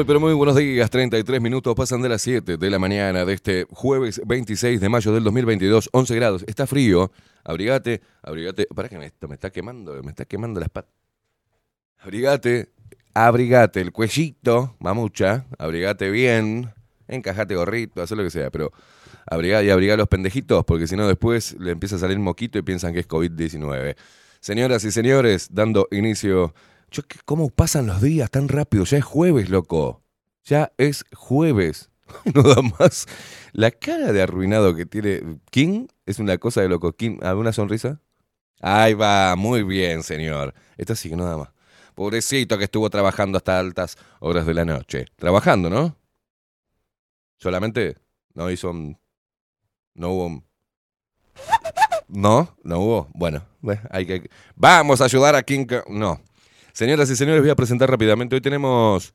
Muy, pero muy buenos días. 33 minutos pasan de las 7 de la mañana de este jueves 26 de mayo del 2022. 11 grados. Está frío. Abrigate, abrigate. Para que me, esto me está quemando, me está quemando las patas. Abrigate, abrigate el cuellito, mamucha. Abrigate bien. Encajate gorrito, haz lo que sea, pero abrigá y abrigá los pendejitos, porque si no después le empieza a salir moquito y piensan que es COVID-19. Señoras y señores, dando inicio. Yo, ¿qué- ¿Cómo pasan los días tan rápido? Ya es jueves, loco. Ya es jueves. No da más. La cara de arruinado que tiene King es una cosa de loco. King, ¿alguna sonrisa? Ahí va, muy bien, señor. Esto sí que no da más. Pobrecito que estuvo trabajando hasta altas horas de la noche. Trabajando, ¿no? Solamente no hizo un No hubo. No, no hubo. Bueno, hay que. Vamos a ayudar a King. No. Señoras y señores, voy a presentar rápidamente. Hoy tenemos.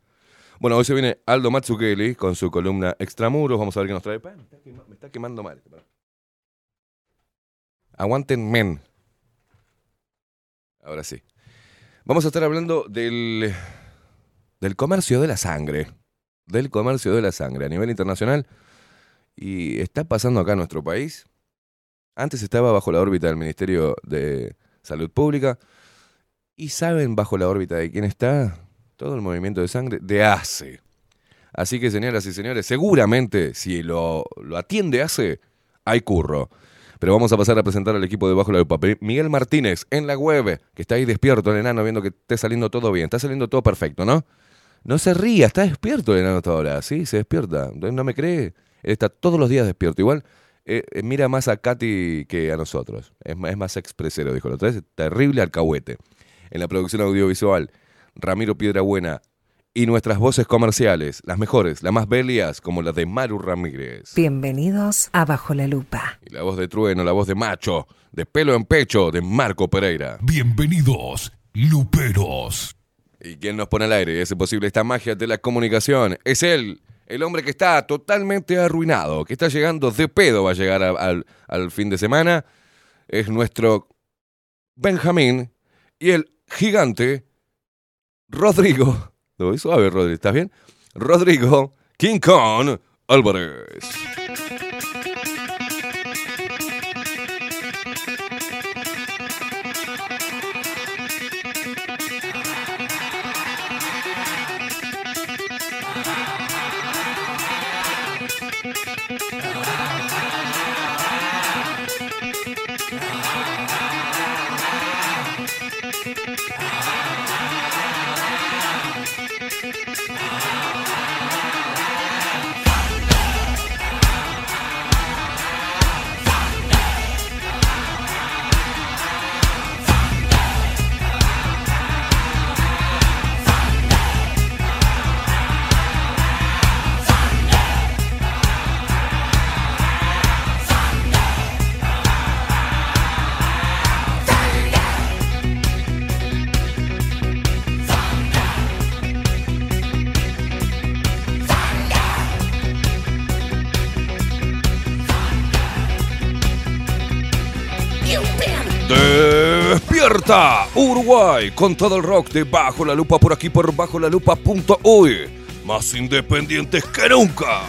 Bueno, hoy se viene Aldo Matsukeli con su columna Extramuros. Vamos a ver qué nos trae. Me está, quema- me está quemando mal. Aguanten men. Ahora sí. Vamos a estar hablando del, del comercio de la sangre. Del comercio de la sangre a nivel internacional. Y está pasando acá en nuestro país. Antes estaba bajo la órbita del Ministerio de Salud Pública. ¿Y saben bajo la órbita de quién está? Todo el movimiento de sangre de ACE. Así que, señoras y señores, seguramente si lo, lo atiende ACE, hay curro. Pero vamos a pasar a presentar al equipo de Bajo la Lupa. Miguel Martínez, en la web, que está ahí despierto, el enano, viendo que esté saliendo todo bien. Está saliendo todo perfecto, ¿no? No se ría, está despierto el enano hasta ahora. Sí, se despierta. ¿No me cree? Él está todos los días despierto. Igual eh, eh, mira más a Katy que a nosotros. Es es más expresero, dijo la otra. Terrible alcahuete. En la producción audiovisual, Ramiro Piedrabuena. Y nuestras voces comerciales, las mejores, las más belias, como la de Maru Ramírez. Bienvenidos a Bajo la Lupa. Y la voz de trueno, la voz de macho, de pelo en pecho, de Marco Pereira. Bienvenidos, Luperos. ¿Y quién nos pone al aire hace posible esta magia de la comunicación? Es él, el hombre que está totalmente arruinado, que está llegando de pedo, va a llegar a- al fin de semana. Es nuestro Benjamín y el gigante Rodrigo. Lo voy suave, Rodrigo, ¿estás bien? Rodrigo King Kong Álvarez. Uruguay con todo el rock de Bajo la Lupa por aquí por bajo la lupa.uy. Más independientes que nunca.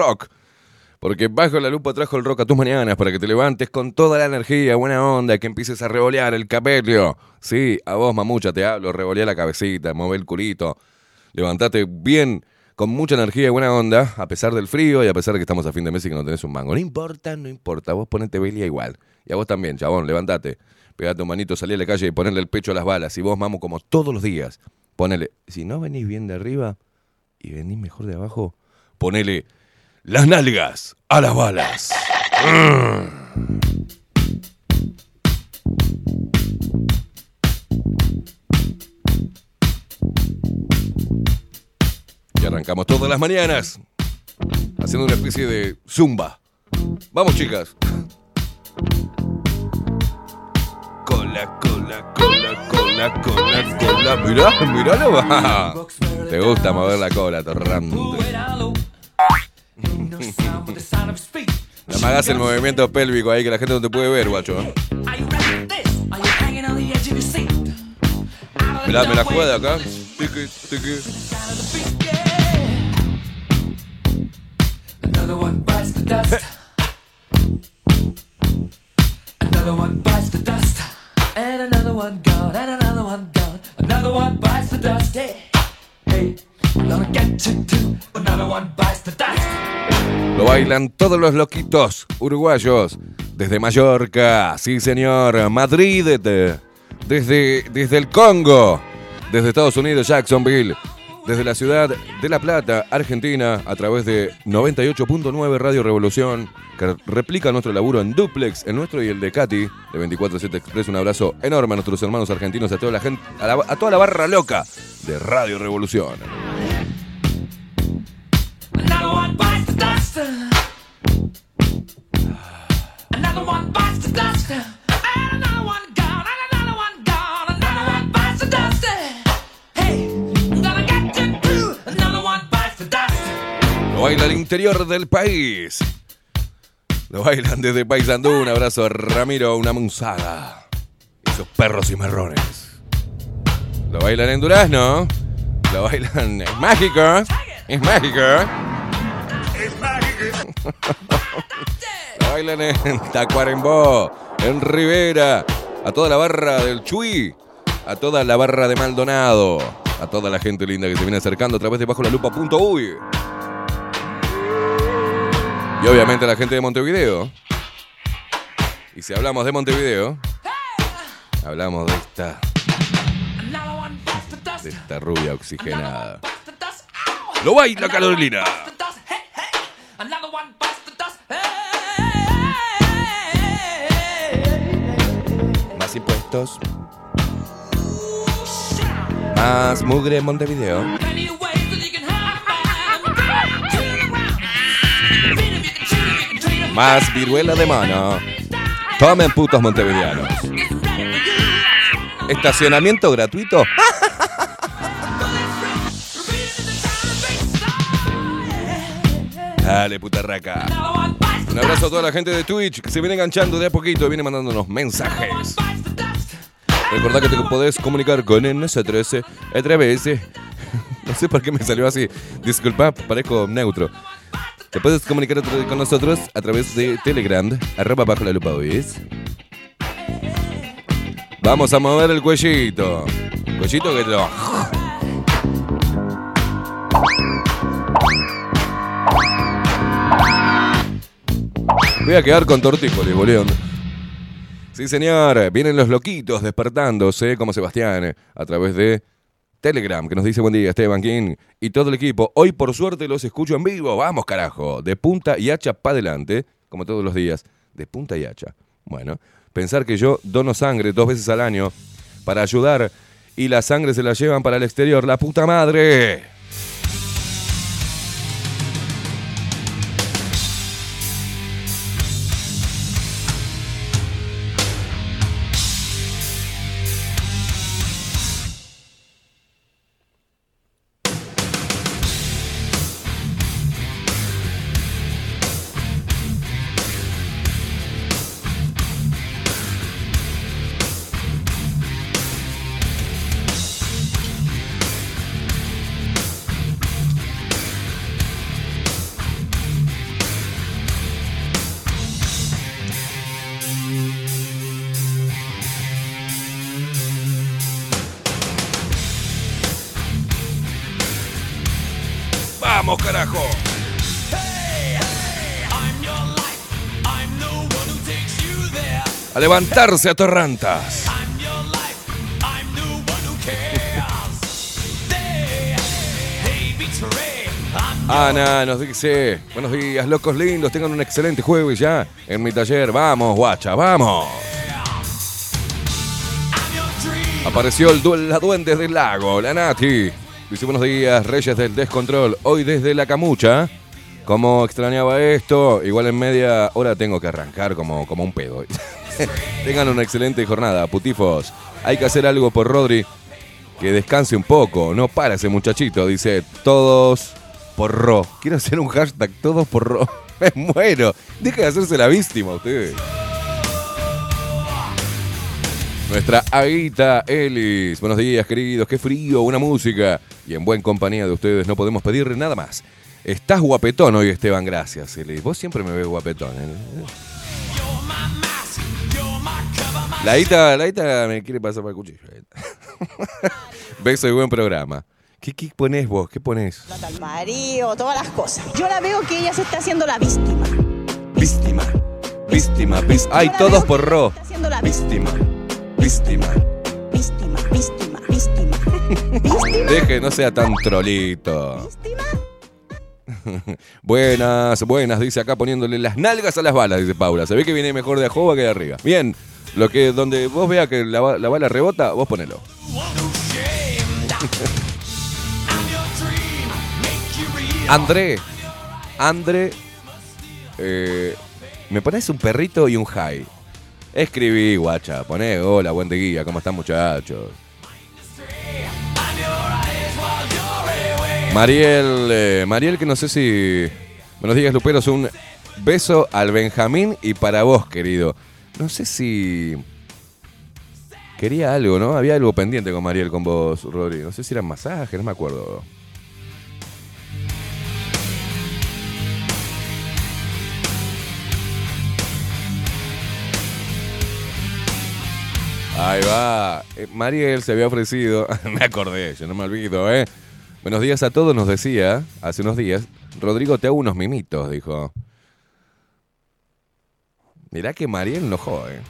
Rock. Porque Bajo la Lupa trajo el rock a tus mañanas para que te levantes con toda la energía, buena onda, que empieces a revolear el cabello. Sí, a vos, mamucha, te hablo, revolear la cabecita, mueve el culito. Levantate bien, con mucha energía y buena onda, a pesar del frío y a pesar de que estamos a fin de mes y que no tenés un mango. No importa, no importa, vos ponete belia igual. Y a vos también, chabón, levantate. Pegate un manito, salí a la calle y ponele el pecho a las balas. Y vos, mamo, como todos los días, ponele. Si no venís bien de arriba y venís mejor de abajo, ponele las nalgas a las balas. Y arrancamos todas las mañanas haciendo una especie de zumba. Vamos, chicas. cola, cola, cola, cola, cola, cola. Mirá, miralo. va. Te gusta mover la cola, torrante. No me hagas el movimiento pélvico ahí que la gente no te puede ver, guacho. Mirá, me la juega de acá. The dust. Another one bites the dust. And another one gone. And another one gone. Another one bites the dust. Hey, hey, Lo bailan todos los loquitos uruguayos. Desde Mallorca, sí señor. Madrid, de- desde, desde el Congo. Desde Estados Unidos, Jacksonville. Desde la ciudad de La Plata, Argentina, a través de 98.9 Radio Revolución, que replica nuestro laburo en duplex, el nuestro y el de Katy, de 247 Express. Un abrazo enorme a nuestros hermanos argentinos, a toda la gente, a toda la barra loca de Radio Revolución. Baila el interior del país. Lo bailan desde Paysandú. Un abrazo a Ramiro, una musada. Esos perros y marrones. Lo bailan en Durazno. Lo bailan. Es mágico. Es mágico. Bailan en Tacuarembó. En Rivera. A toda la barra del Chuy. A toda la barra de Maldonado. A toda la gente linda que se viene acercando a través de bajo la lupa.uy. Y obviamente a la gente de Montevideo. Y si hablamos de Montevideo, hablamos de esta, de esta rubia oxigenada. Lo baila Carolina. Más impuestos. Más mugre en Montevideo. 'em, 'em, 'em. Más viruela de mano. Tomen putos montevideanos. Estacionamiento gratuito. Dale, puta raca. Another one bites the Un abrazo a toda la gente de Twitch que se viene enganchando de a poquito y viene mandándonos mensajes. Recordá que te podés comunicar con nosotros a través. No sé por qué me salió así. Disculpa, parezco neutro. Te puedes comunicar con nosotros a través de Telegram, arroba bajo la lupa. Vamos a mover el cuellito. Cuellito que lo. Voy a quedar con tortícolis, boludo. Sí, señor. Vienen los loquitos despertándose como Sebastián a través de Telegram, que nos dice buen día, Esteban King y todo el equipo. Hoy, por suerte, los escucho en vivo. Vamos, carajo. De punta y hacha para adelante, como todos los días. De punta y hacha. Bueno, pensar que yo dono sangre dos veces al año para ayudar y la sangre se la llevan para el exterior. ¡La puta madre! Levantarse a torrantas. Ana nos dice, buenos días, locos lindos, tengan un excelente jueves ya en mi taller. Vamos, guacha, vamos. Apareció el du- la duende del lago, la Nati. Dice buenos días, Reyes del Descontrol. Hoy desde la camucha. Como extrañaba esto, igual en media hora tengo que arrancar como, como un pedo. Tengan una excelente jornada, putifos. Hay que hacer algo por Rodri. Que descanse un poco. No para ese muchachito. Dice, todos por Ro. Quiero hacer un hashtag, todos por Ro. Me muero. Deje de hacerse la víctima ustedes. Nuestra Aguita Ellis. Buenos días, queridos. Qué frío, una música. Y en buen compañía de ustedes no podemos pedir nada más. Estás guapetón hoy, Esteban. Gracias, Ellis. Vos siempre me ves guapetón. ¿eh? La Aguita, la Aguita me quiere pasar para el cuchillo. Beso y buen programa. ¿Qué, qué ponés vos? ¿Qué ponés? Plata al marido, todas las cosas. Yo la veo que ella se está haciendo la víctima. Víctima. Víctima. vis- Ay, todos por Ro. Está haciendo la víctima. Víctima. Víctima. Víctima, víctima, víctima. ¿Víctima? Deje, no sea tan trolito. ¿Víctima? Buenas, buenas, dice acá poniéndole las nalgas a las balas, dice Paula. Se ve que viene mejor de Ajoba que de arriba. Bien, lo que donde vos veas que la, ba- la bala rebota, vos ponelo. André, André, eh, me pones un perrito y un high. Escribí, guacha, poné, hola, buen día, ¿cómo están muchachos? Mariel, eh, Mariel, que no sé si. Buenos días, Luperos. Un beso al Benjamín y para vos, querido. No sé si. Quería algo, ¿no? Había algo pendiente con Mariel, con vos, Rodri. No sé si eran masajes, no me acuerdo. Ahí va. Eh, Mariel se había ofrecido. me acordé, yo no me olvido, ¿eh? Buenos días a todos, nos decía hace unos días. Rodrigo, te hago unos mimitos, dijo. Mirá que Mariel enojó, ¿eh?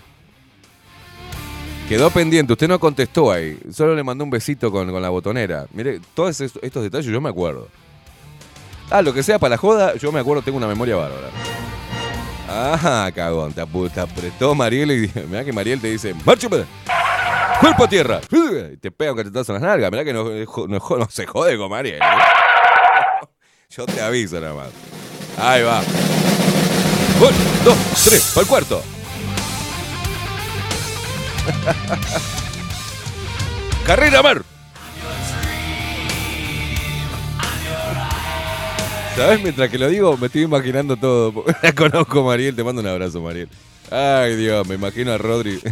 Quedó pendiente, usted no contestó ahí. Solo le mandó un besito con, con la botonera. Mire, todos estos, detalles yo me acuerdo. Ah, lo que sea para la joda, yo me acuerdo, tengo una memoria bárbara. Ah, cagón, te, apretó Mariel y mirá que Mariel te dice, ¡Márchame! ¡Cuerpo a tierra! Y te pega un cachetazo en las nalgas. Mirá que no, no- no se jode con Mariel. ¿eh? Yo te aviso nada más. Ahí va. Un, dos, tres, para el cuarto. Carrera Mar. ¿Sabes? Mientras que lo digo, me estoy imaginando todo. La conozco, Mariel. Te mando un abrazo, Mariel. Ay, Dios, me imagino a Rodri.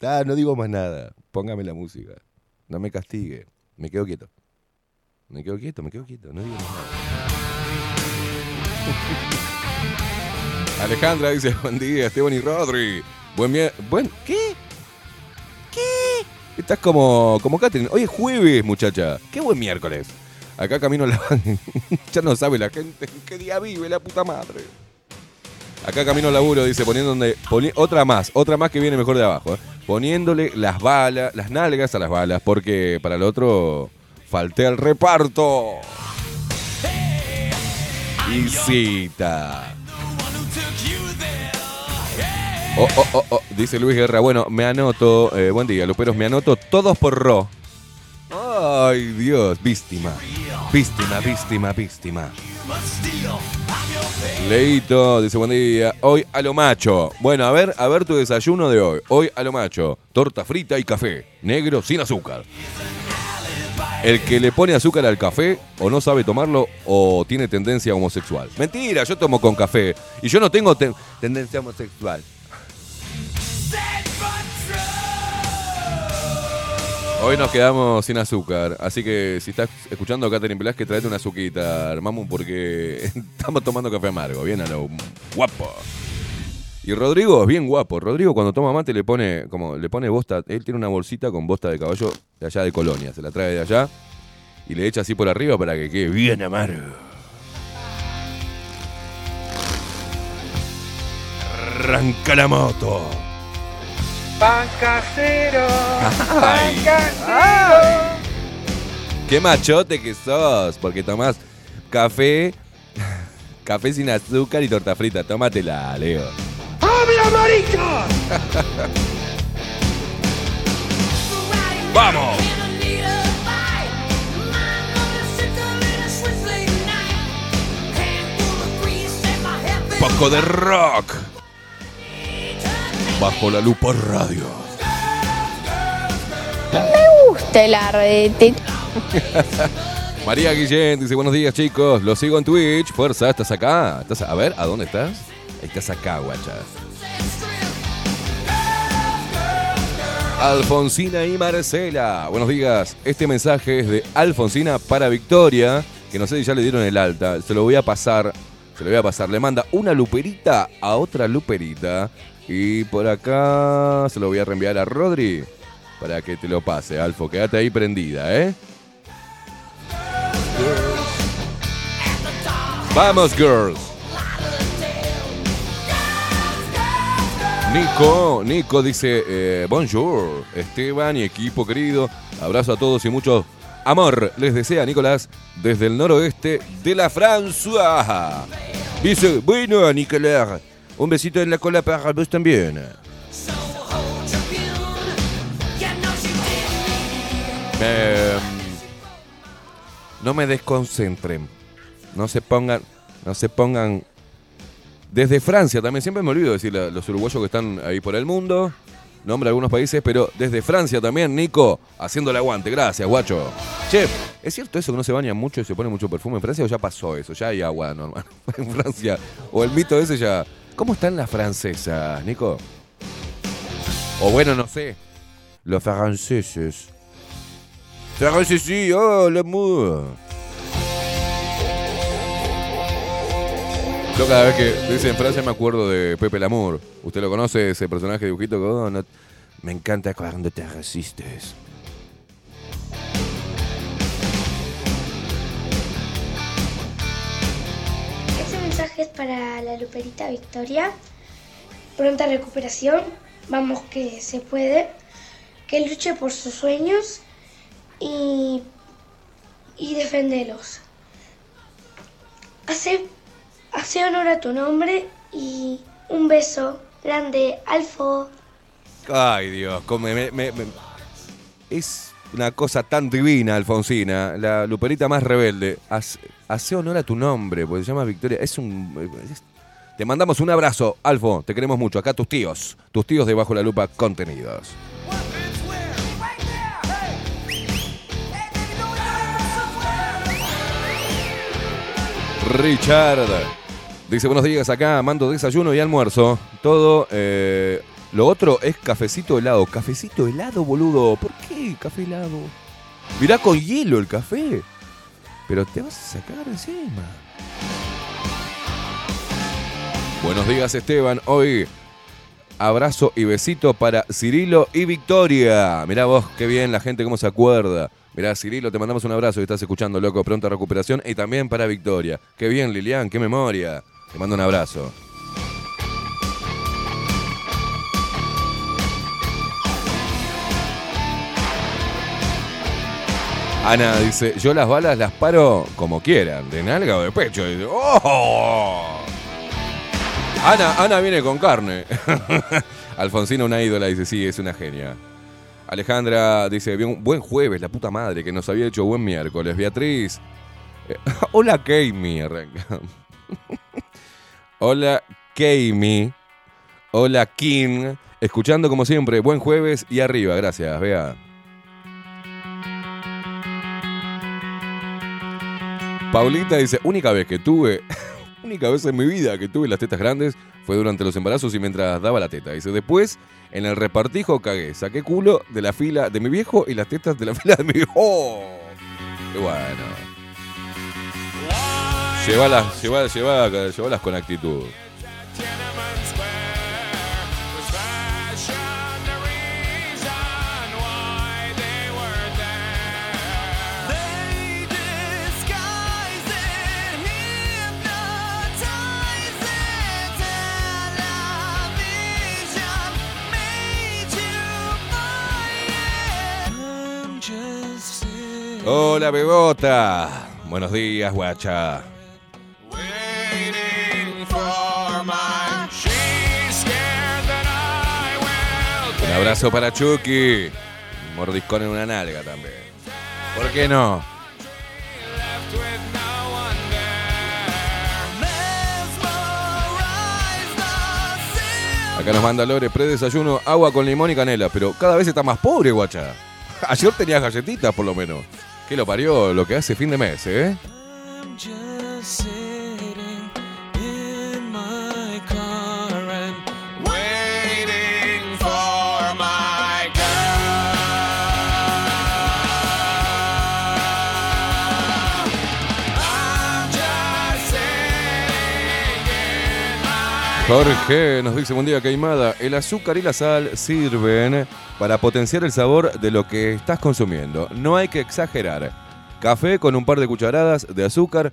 Ah, no digo más nada. Póngame la música. No me castigue. Me quedo quieto. Me quedo quieto, me quedo quieto. No digo más nada. Alejandra dice, buen día, Esteban y Rodri. Buen mie- Buen... ¿Qué? ¿Qué? Estás como, como Catherine. Hoy es jueves, muchacha. Qué buen miércoles. Acá camino la... ya no sabe la gente en qué día vive la puta madre. Acá camino laburo, dice, poniéndole... poni- otra más, otra más que viene mejor de abajo. ¿eh? Poniéndole las balas, las nalgas a las balas, porque para el otro falté al reparto. Y cita. Oh, oh, oh, oh, dice Luis Guerra. Bueno, me anoto. eh, buen día, Luperos. Me anoto todos por Ro. Ay, Dios. Víctima. Víctima, víctima, víctima. Leito, dice buen día. Hoy a lo macho. Bueno, a ver, a ver tu desayuno de hoy. Hoy a lo macho. Torta frita y café. Negro sin azúcar. El que le pone azúcar al café o no sabe tomarlo o tiene tendencia homosexual. Mentira, yo tomo con café y yo no tengo ten- tendencia homosexual. Hoy nos quedamos sin azúcar, así que si estás escuchando a Catherine Velázquez, traete una azuquita, armamos, porque estamos tomando café amargo, bien a lo guapo. Y Rodrigo es bien guapo. Rodrigo cuando toma mate le pone, como le pone bosta, él tiene una bolsita con bosta de caballo de allá de Colonia, se la trae de allá y le echa así por arriba para que quede bien amargo. Arranca la moto. Pan casero. Ay, ay. Qué machote que sos, porque tomás café, café sin azúcar y torta frita. Tómatela, Leo. ¡Habla, marica! ¡Vamos! disco de rock. Bajo la lupa radio. gusta el ardete. María Guillén dice, buenos días chicos, los sigo en Twitch. Fuerza, ¿estás acá? ¿Estás a ver, ¿a dónde estás? Estás acá, guacha. Alfonsina y Marcela. Buenos días. Este mensaje es de Alfonsina para Victoria, que no sé si ya le dieron el alta. Se lo voy a pasar. Se lo voy a pasar. Le manda una luperita a otra luperita. Y por acá se lo voy a reenviar a Rodri para que te lo pase, Alfo. Quédate ahí prendida, ¿eh? Vamos, girls. Nico, Nico dice, eh, bonjour, Esteban y equipo querido, abrazo a todos y mucho amor les desea Nicolás desde el noroeste de la Francia. Dice, bueno Nicolás, un besito en la cola para vos también. Eh, no me desconcentren, no se pongan, no se pongan desde Francia también, siempre me olvido decir los uruguayos que están ahí por el mundo. Nombra algunos países, pero desde Francia también, Nico, haciendo el aguante. Gracias, guacho. Che, ¿es cierto eso que no se baña mucho y se pone mucho perfume en Francia o ya pasó eso? Ya hay agua normal en Francia. O el mito ese ya. ¿Cómo están las francesas, Nico? O bueno, no sé. Los franceses. Franceses, oh, l'amour. Yo cada vez que dicen Francia me acuerdo de Pepe Lamour. ¿Usted lo conoce, ese personaje de dibujito? oh, Me encanta cuando te resistes. Este mensaje es para la Luperita Victoria. Pronta recuperación. Vamos que se puede. Que luche por sus sueños y, y defenderlos. Hace, hace honor a tu nombre y un beso grande, Alfo. Ay, Dios, me- es una cosa tan divina, Alfonsina, la luperita más rebelde. Hace, honor a tu nombre, porque se llama Victoria. Es un. te mandamos un abrazo, Alfo, te queremos mucho. Acá tus tíos, tus tíos de Bajo la Lupa Contenidos. Richard dice buenos días acá, mando desayuno y almuerzo. Todo, eh, lo otro es cafecito helado. Cafecito helado, boludo. ¿Por qué café helado? Mirá con hielo el café. Pero te vas a sacar encima. Buenos días Esteban, hoy abrazo y besito para Cirilo y Victoria. Mirá vos, qué bien la gente cómo se acuerda. Mirá, Cirilo, te mandamos un abrazo y estás escuchando, loco, pronta recuperación. Y también para Victoria. Qué bien, Lilian, qué memoria. Te mando un abrazo. Ana dice, yo las balas las paro como quieran, de nalga o de pecho. Dice, ¡Oh! Ana, Ana viene con carne. Alfonsina, una ídola, dice, sí, es una genia. Alejandra dice, buen jueves, la puta madre, que nos había hecho buen miércoles. Beatriz. eh, hola, Kami. Hola, Kami. Hola, Kim. Escuchando como siempre, buen jueves y arriba. Gracias, Bea. Paulita dice, única vez que tuve, única vez en mi vida que tuve las tetas grandes fue durante los embarazos y mientras daba la teta. Dice, después en el repartijo cagué, saqué culo de la fila de mi viejo y las tetas de la fila de mi viejo. ¡Oh! Bueno. Llévalas, llévalas, llévalas, llévalas con actitud. Hola, Bebota. Buenos días, guacha. Abrazo para Chucky. Mordiscón en una nalga también. ¿Por qué no? Acá nos manda Lore, pre-desayuno, agua con limón y canela. Pero cada vez está más pobre, guacha. Ayer tenías galletitas, por lo menos. ¿Qué lo parió? Lo que hace fin de mes, ¿eh? Jorge nos dice, buen día, Caimada. El azúcar y la sal sirven para potenciar el sabor de lo que estás consumiendo. No hay que exagerar. Café con un par de cucharadas de azúcar,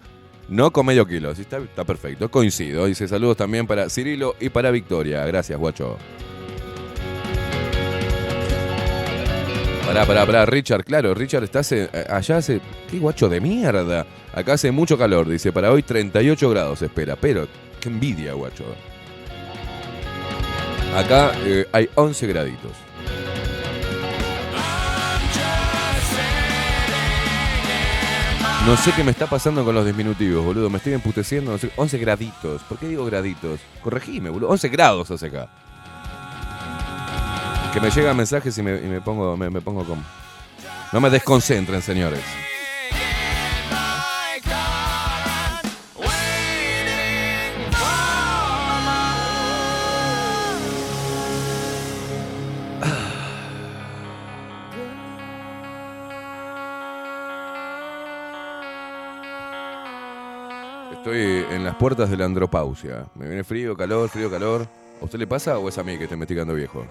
no con medio kilo. Está, está perfecto, coincido. Dice saludos también para Cirilo y para Victoria. Gracias, guacho. Pará, pará, pará, Richard, claro, Richard está hace- allá hace. ¡Qué guacho de mierda! Acá hace mucho calor, dice, para hoy 38 grados espera, pero qué envidia, guacho. Acá eh, hay 11 graditos. No sé qué me está pasando con los disminutivos, boludo. Me estoy emputeciendo. No sé, 11 graditos. ¿Por qué digo graditos? Corregime, boludo. 11 grados hace acá. Que me llegan mensajes y me, pongo, me, pongo. No me desconcentren, señores. Estoy en las puertas de la andropausia. Me viene frío, calor, frío, calor. ¿A usted le pasa o es a mí que estoy investigando viejo?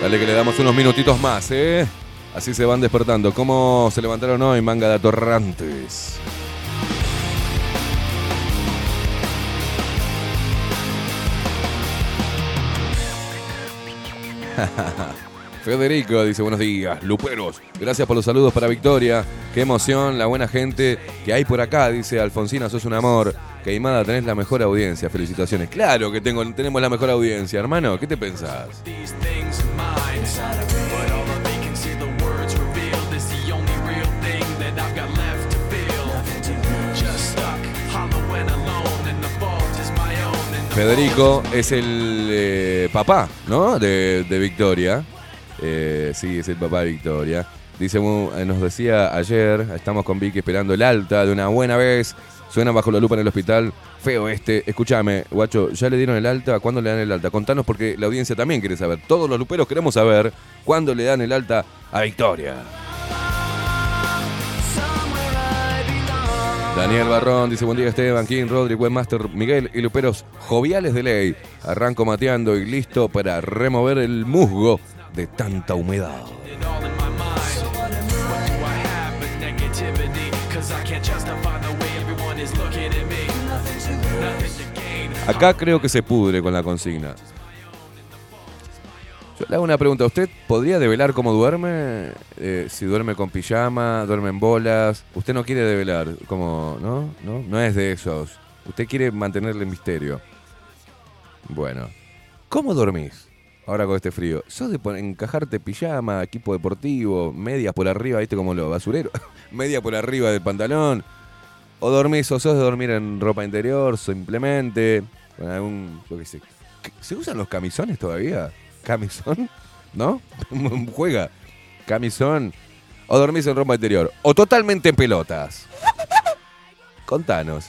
Dale que le damos unos minutitos más, ¿eh? Así se van despertando. ¿Cómo se levantaron hoy, manga de atorrantes? Federico dice buenos días, Luperos. Gracias por los saludos para Victoria. Qué emoción, la buena gente que hay por acá, dice Alfonsina, sos un amor. Queimada, tenés la mejor audiencia. Felicitaciones. Claro que tengo, tenemos la mejor audiencia, hermano. ¿Qué te pensás? Federico es el eh, papá, ¿no? De, Victoria. Eh, sí, es el papá de Victoria. Dice, eh, nos decía ayer, estamos con Vicky esperando el alta de una buena vez. Suena bajo la lupa en el hospital. Feo este. Escúchame, guacho, ¿ya le dieron el alta? ¿Cuándo le dan el alta? Contanos porque la audiencia también quiere saber. Todos los luperos queremos saber cuándo le dan el alta a Victoria. Daniel Barrón dice buen día Esteban, King, Rodri, Webmaster, Miguel y Luperos joviales de ley. Arranco mateando y listo para remover el musgo de tanta humedad. Acá creo que se pudre con la consigna. Yo le hago una pregunta. ¿Usted podría develar cómo duerme? Eh, si duerme con pijama, duerme en bolas. Usted no quiere develar, como, ¿no? ¿no? No es de esos. Usted quiere mantenerle el misterio. Bueno. ¿Cómo dormís? Ahora con este frío. ¿Sos de encajarte pijama, equipo deportivo, medias por arriba, viste como los basureros? Media por arriba del pantalón. ¿O dormís o sos de dormir en ropa interior, simplemente? Con algún, qué sé. ¿Qué- ¿Se usan los camisones todavía? ¿Camisón? ¿No? Juega. ¿Camisón? ¿O dormís en ropa interior? ¿O totalmente en pelotas? Contanos.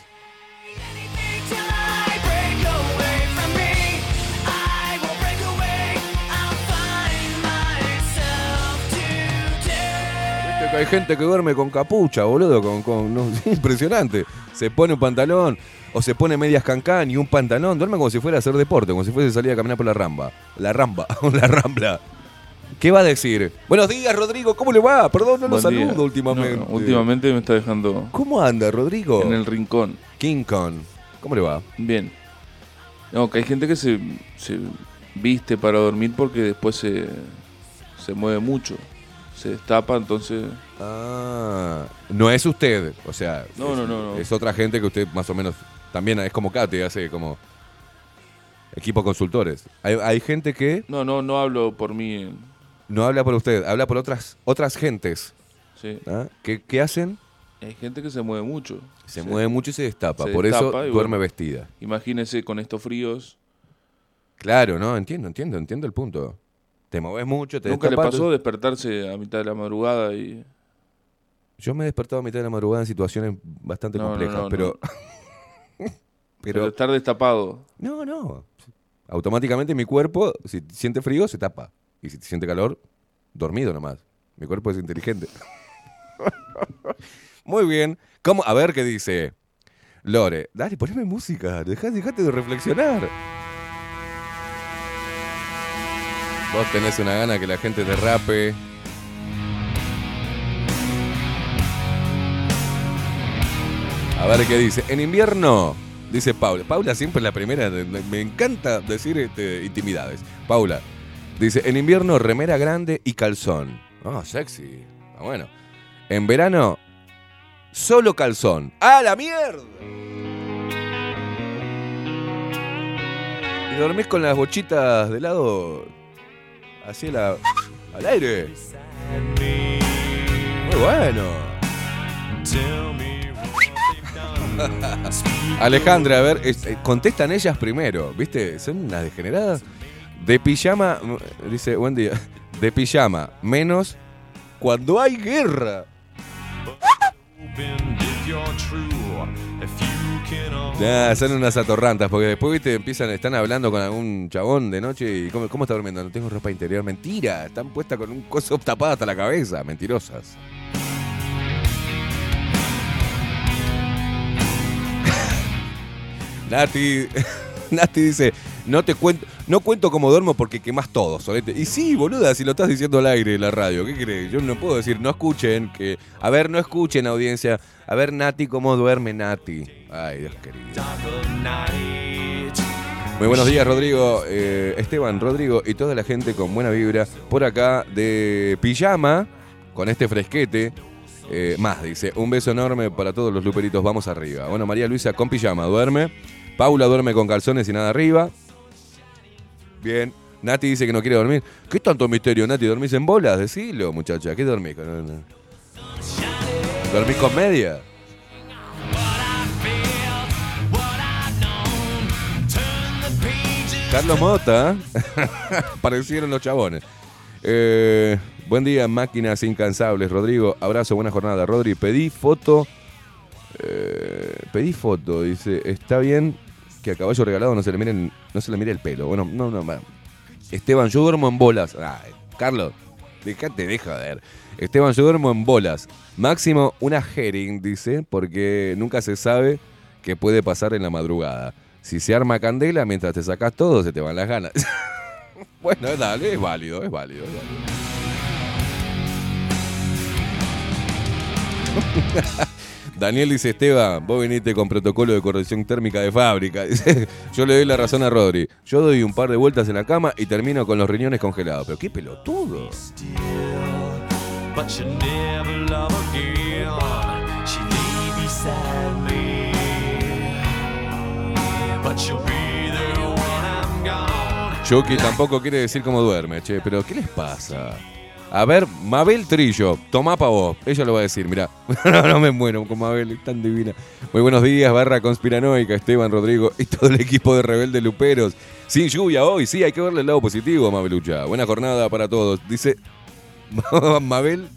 Hay gente que duerme con capucha, boludo, con, con- impresionante. Se pone un pantalón o se pone medias cancán y un pantalón, duerme como si fuera a hacer deporte, como si fuese a salir a caminar por la ramba. La ramba, la rambla. ¿Qué va a decir? Buenos días, Rodrigo, ¿cómo le va? Perdón, no lo día. saludo últimamente. No, últimamente me está dejando ¿Cómo anda, Rodrigo? en el rincón. King Kong. ¿Cómo le va? Bien. No, que hay gente que se, se viste para dormir porque después se, se mueve mucho. Se destapa, entonces. Ah, no es usted, o sea, No, es, no, no, no. es otra gente que usted más o menos También es como Kate, hace como equipo consultores. Hay, hay gente que No, no, no hablo por mí. no habla por usted, habla por otras, otras gentes. Sí. ¿ah? ¿Qué, qué hacen? Hay gente que se mueve mucho. Se Sí. mueve mucho y se destapa. Se por eso destapa duerme bueno. vestida. Imagínese con estos fríos. Claro, no, entiendo, entiendo, entiendo el punto. Te mueves mucho, te ¿Nunca le destapas. pasó despertarse a mitad de la madrugada y. Yo me he despertado a mitad de la madrugada en situaciones bastante No, complejas, no, Pero pero estar destapado. no, no. Automáticamente mi cuerpo, si siente frío, se tapa. Y si siente calor, dormido nomás. Mi cuerpo es inteligente. Muy bien. ¿Cómo? A ver qué dice. Lore, dale, poneme música. Dejá, dejate de reflexionar. Vos tenés una gana que la gente te rape. A ver qué dice. En invierno, dice Paula. Paula siempre es la primera. Me encanta decir este, intimidades. Paula dice: En invierno, remera grande y calzón. Ah, sexy. Ah, bueno. En verano, solo calzón. ¡A la mierda! Y dormís con las bochitas de lado. Así la, al aire. Muy bueno. Alejandra, a ver, eh, contestan ellas primero, ¿viste? Son unas degeneradas. De pijama, mm, dice, buen día. De pijama, menos cuando hay guerra. Son unas atorrantas, porque después, viste, empiezan, están hablando con algún chabón de noche y ¿cómo, cómo está durmiendo? No tengo ropa interior. Mentira, están puestas con un coso tapado hasta la cabeza. Mentirosas. Nati, Nati dice, no te cuento, no cuento cómo duermo porque quemás todo. Y sí, boluda, si lo estás diciendo al aire la radio, ¿qué crees? Yo no puedo decir, no escuchen, que. A ver, no escuchen, audiencia. A ver, Nati, cómo duerme Nati. Ay, Dios querido. Muy buenos días, Rodrigo, eh, Esteban, Rodrigo y toda la gente con buena vibra por acá de pijama, con este fresquete. Eh, más, dice, un beso enorme para todos los luperitos, vamos arriba. Bueno, María Luisa con pijama, duerme. Paula duerme con calzones y nada arriba. Bien. Nati dice que no quiere dormir. ¿Qué tanto misterio, Nati? ¿Dormís en bolas? Decilo, muchacha. ¿Qué dormís? No, no. ¿Dormís con media? Carlos Mota. Aparecieron los chabones. Eh, buen día, máquinas incansables. Rodrigo, abrazo, buena jornada. Rodri, pedí foto. Eh, pedí foto, dice. Está bien que a caballo regalado no se le miren, no se le mire el pelo. Bueno, no, no. Esteban, yo duermo en bolas. Ay, Carlos, déjate de joder. Esteban, yo duermo en bolas. Máximo una herring, dice, porque nunca se sabe qué puede pasar en la madrugada. Si se arma candela, mientras te sacas todo, se te van las ganas. bueno, es válido, es válido. Es válido. Daniel dice, Esteban, vos viniste con protocolo de corrección térmica de fábrica. Dice, Yo le doy la razón a Rodri. Yo doy un par de vueltas en la cama y termino con los riñones congelados. Pero qué pelotudo. Chucky tampoco quiere decir cómo duerme, che. Pero ¿qué les pasa? A ver, Mabel Trillo, tomá pa' vos. Ella lo va a decir, mirá. no, me muero con Mabel, es tan divina. Muy buenos días, barra conspiranoica, Esteban Rodrigo y todo el equipo de Rebelde Luperos. Sin lluvia hoy, sí, hay que verle el lado positivo, Mabelucha. Buena jornada para todos. Dice Mabel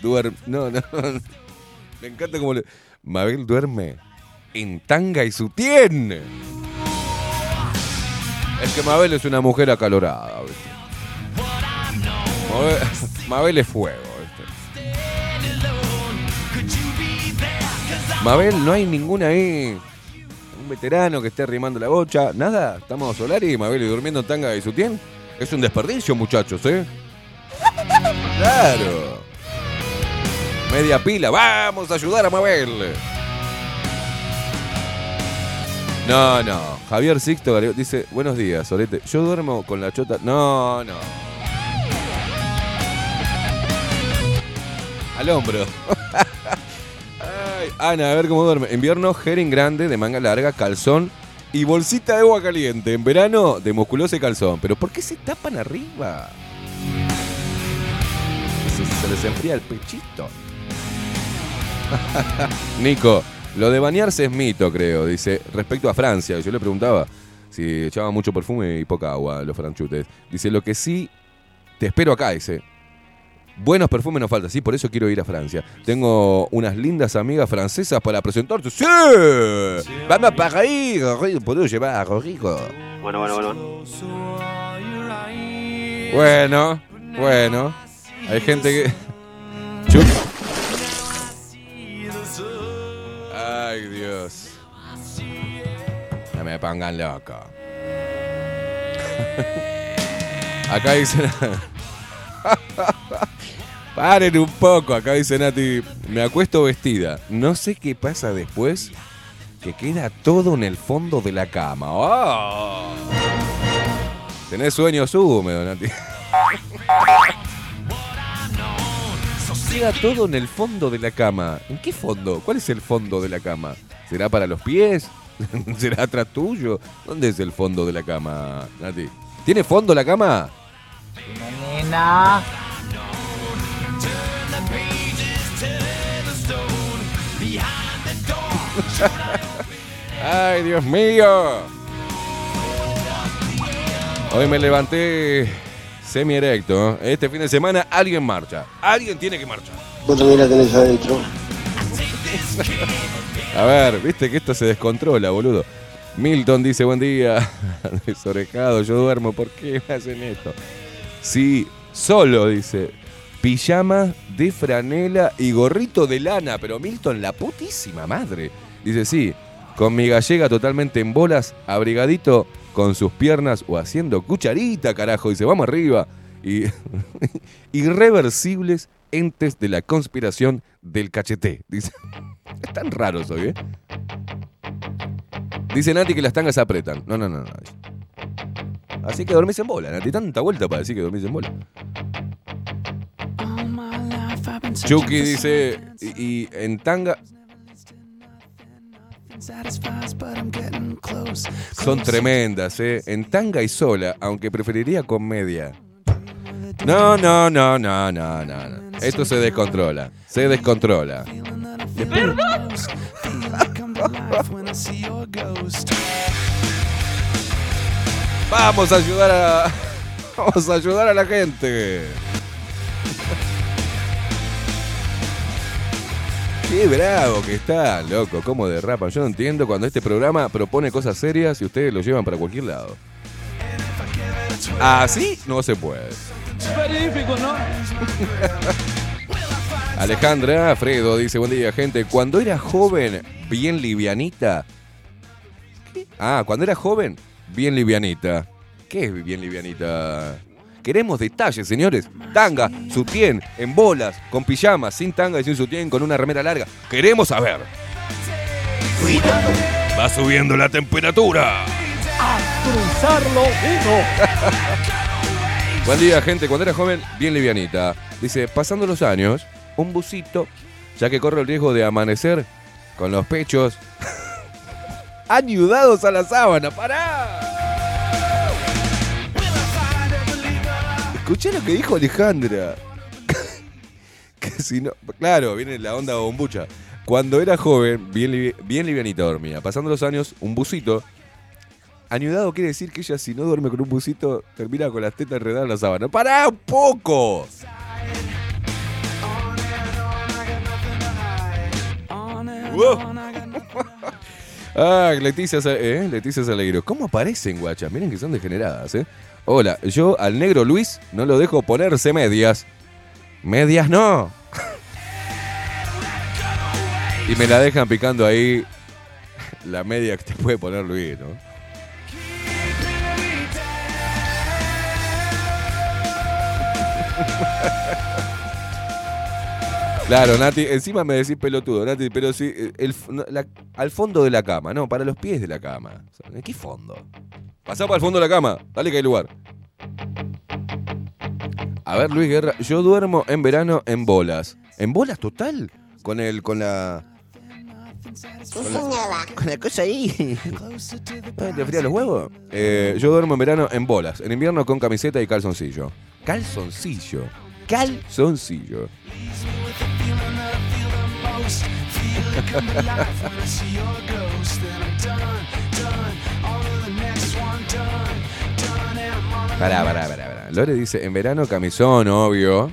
duerme. No, no. Me encanta cómo le. Mabel duerme en tanga y sutién. Es que Mabel es una mujer acalorada. ¿viste? Mabel, es fuego. Mabel, no hay ninguna ahí. Un veterano que esté arrimando la bocha. Nada, estamos Solari y Mabel y durmiendo en tanga y sutién. Es un desperdicio, muchachos, ¿eh? Claro. Media pila. Vamos a ayudar a Mabel. No, no. Javier Sixto dice, buenos días, Solete. Yo duermo con la chota. No, no. Al hombro. Ana, a ver cómo duerme. Invierno, herring grande, de manga larga, calzón y bolsita de agua caliente. En verano, de musculosa y calzón. ¿Pero por qué se tapan arriba? Se, se les enfría el pechito. Nico, lo de bañarse es mito, creo. Dice, respecto a Francia. Yo le preguntaba si echaban mucho perfume y poca agua los franchutes. Dice, lo que sí, te espero acá, dice. Buenos perfumes no falta, sí, por eso quiero ir a Francia. Tengo unas lindas amigas francesas para presentarte. ¡Sí! ¡Vamos para ahí! ¿Puedo llevar a Rodrigo? Bueno, bueno, bueno. Bueno, bueno. Hay gente que. Chup. Ay, Dios. No me pongan loco. Acá dicen. Paren un poco, acá dice Nati. Me acuesto vestida. No sé qué pasa después. Que queda todo en el fondo de la cama. ¡Oh! Tenés sueños húmedos, Nati. Queda todo en el fondo de la cama. ¿En qué fondo? ¿Cuál es el fondo de la cama? ¿Será para los pies? ¿Será atrás tuyo? ¿Dónde es el fondo de la cama, Nati? ¿Tiene fondo la cama? Nena. ¡Ay, Dios mío! Hoy me levanté semi erecto. Este fin de semana alguien marcha. Alguien tiene que marchar. Vos también la tenés adentro. A ver, viste que esto se descontrola, boludo. Milton dice, buen día. Desorejado, yo duermo. ¿Por qué me hacen esto? Sí, solo, dice. Pijama de franela y gorrito de lana. Pero Milton, la putísima madre. Dice, sí, con mi gallega totalmente en bolas, abrigadito con sus piernas o haciendo cucharita, carajo. Dice, vamos arriba. Y irreversibles entes de la conspiración del cacheté. Dice, están raros hoy, ¿eh? Dice Nati que las tangas apretan. No, no, no, no. Así que dormís en bola, Nati. Tanta vuelta para decir que dormís en bola. Chucky dice, y, y en tanga... Son tremendas, ¿eh? En tanga y sola, aunque preferiría con media. No, no, no, no, no, no. no. Esto se descontrola. Se descontrola. Vamos a ayudar a. Vamos a ayudar a la gente. Qué bravo que está, loco, cómo derrapan. Yo no entiendo cuando este programa propone cosas serias y ustedes lo llevan para cualquier lado. Así no se puede. Alejandra Fredo dice, buen día gente, cuando era joven, bien livianita. ¿Qué? Ah, cuando era joven, bien livianita. ¿Qué es bien livianita? Queremos detalles, señores. Tanga, sutién, en bolas, con pijamas, sin tanga y sin sutién, con una remera larga. Queremos saber. Va subiendo la temperatura. A cruzarlo uno. Buen día, gente. Cuando era joven, bien livianita. Dice, pasando los años, un busito, ya que corre el riesgo de amanecer con los pechos ayudados a la sábana. ¡Pará! Escuché lo que dijo Alejandra. que si no. Claro, viene la onda bombucha. Cuando era joven, bien, bien livianita dormía. Pasando los años, un busito. Anudado quiere decir que ella, si no duerme con un busito, termina con las tetas enredadas en la sábana. ¡Pará un poco! Wow. Ah, Leticia, eh, Leticia. ¿Cómo aparecen, guachas? Miren que son degeneradas, ¿eh? Hola, yo al negro Luis no lo dejo ponerse medias. Medias no. y me la dejan picando ahí la media que te puede poner Luis, ¿no? Claro, Nati, encima me decís pelotudo, Nati, pero sí, eh, el, la- al fondo de la cama, no, para los pies de la cama. ¿En qué fondo? Pasá para el fondo de la cama, dale que hay lugar. A ver, Luis Guerra, yo duermo en verano en bolas. ¿En bolas total? Con el, con la. Con la, con la cosa ahí. ¿No ¿Te frían los huevos? Eh, yo duermo en verano en bolas. En invierno con camiseta y calzoncillo. Calzoncillo. Calzoncillo. Pará, pará, pará, pará. Lore dice, en verano camisón, obvio.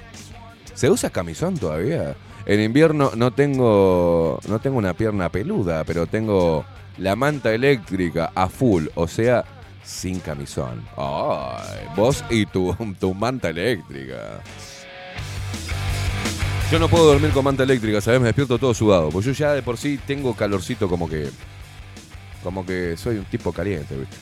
¿Se usa camisón todavía? En invierno no tengo, no tengo una pierna peluda, pero tengo la manta eléctrica a full, o sea, sin camisón. Ay, vos y tu, tu manta eléctrica. Yo no puedo dormir con manta eléctrica, ¿sabes? Me despierto todo sudado. Pues yo ya de por sí tengo calorcito como que. Como que soy un tipo caliente, ¿viste?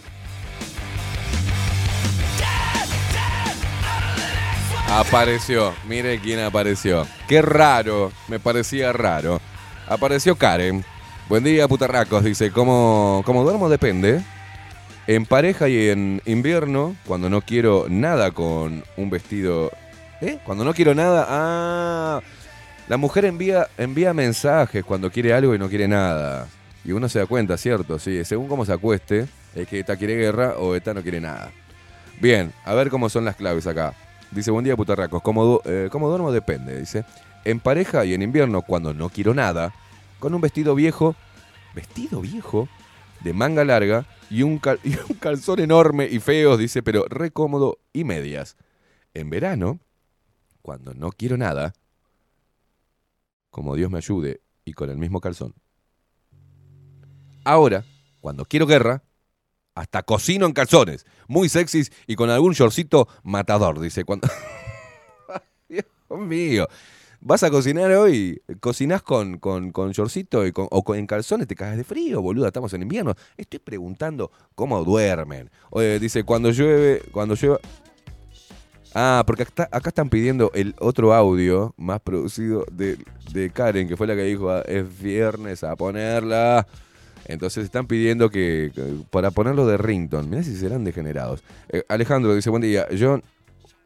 Apareció, mire quién apareció. Qué raro, me parecía raro. Apareció Karen. Buen día, putarracos. Dice, ¿cómo, cómo duermo? Depende. En pareja y en invierno, cuando no quiero nada con un vestido. ¿Eh? Cuando no quiero nada. Ah. La mujer envía, envía mensajes cuando quiere algo y no quiere nada. Y uno se da cuenta, ¿cierto? Sí, según cómo se acueste, es que esta quiere guerra o esta no quiere nada. Bien, a ver cómo son las claves acá. Dice, buen día, putarracos. ¿Cómo, eh, ¿Cómo duermo? Depende, dice. En pareja y en invierno, cuando no quiero nada, con un vestido viejo, vestido viejo, de manga larga y un, y un calzón enorme y feo, dice, pero re cómodo y medias. En verano, cuando no quiero nada, como Dios me ayude y con el mismo calzón. Ahora, cuando quiero guerra, hasta cocino en calzones, muy sexys y con algún shortcito matador, dice. Cuando... Dios mío. Vas a cocinar hoy, cocinás con, con, con y con- o en calzones, te cagas de frío, boluda, estamos en invierno. Estoy preguntando cómo duermen. Dice, cuando llueve, cuando llueva... Ah, porque acá, acá están pidiendo el otro audio más producido de, de Karen, que fue la que dijo, "Ah, es viernes a ponerla. Entonces están pidiendo que, para ponerlo de rington. Mirá si serán degenerados. Eh, Alejandro dice, buen día, yo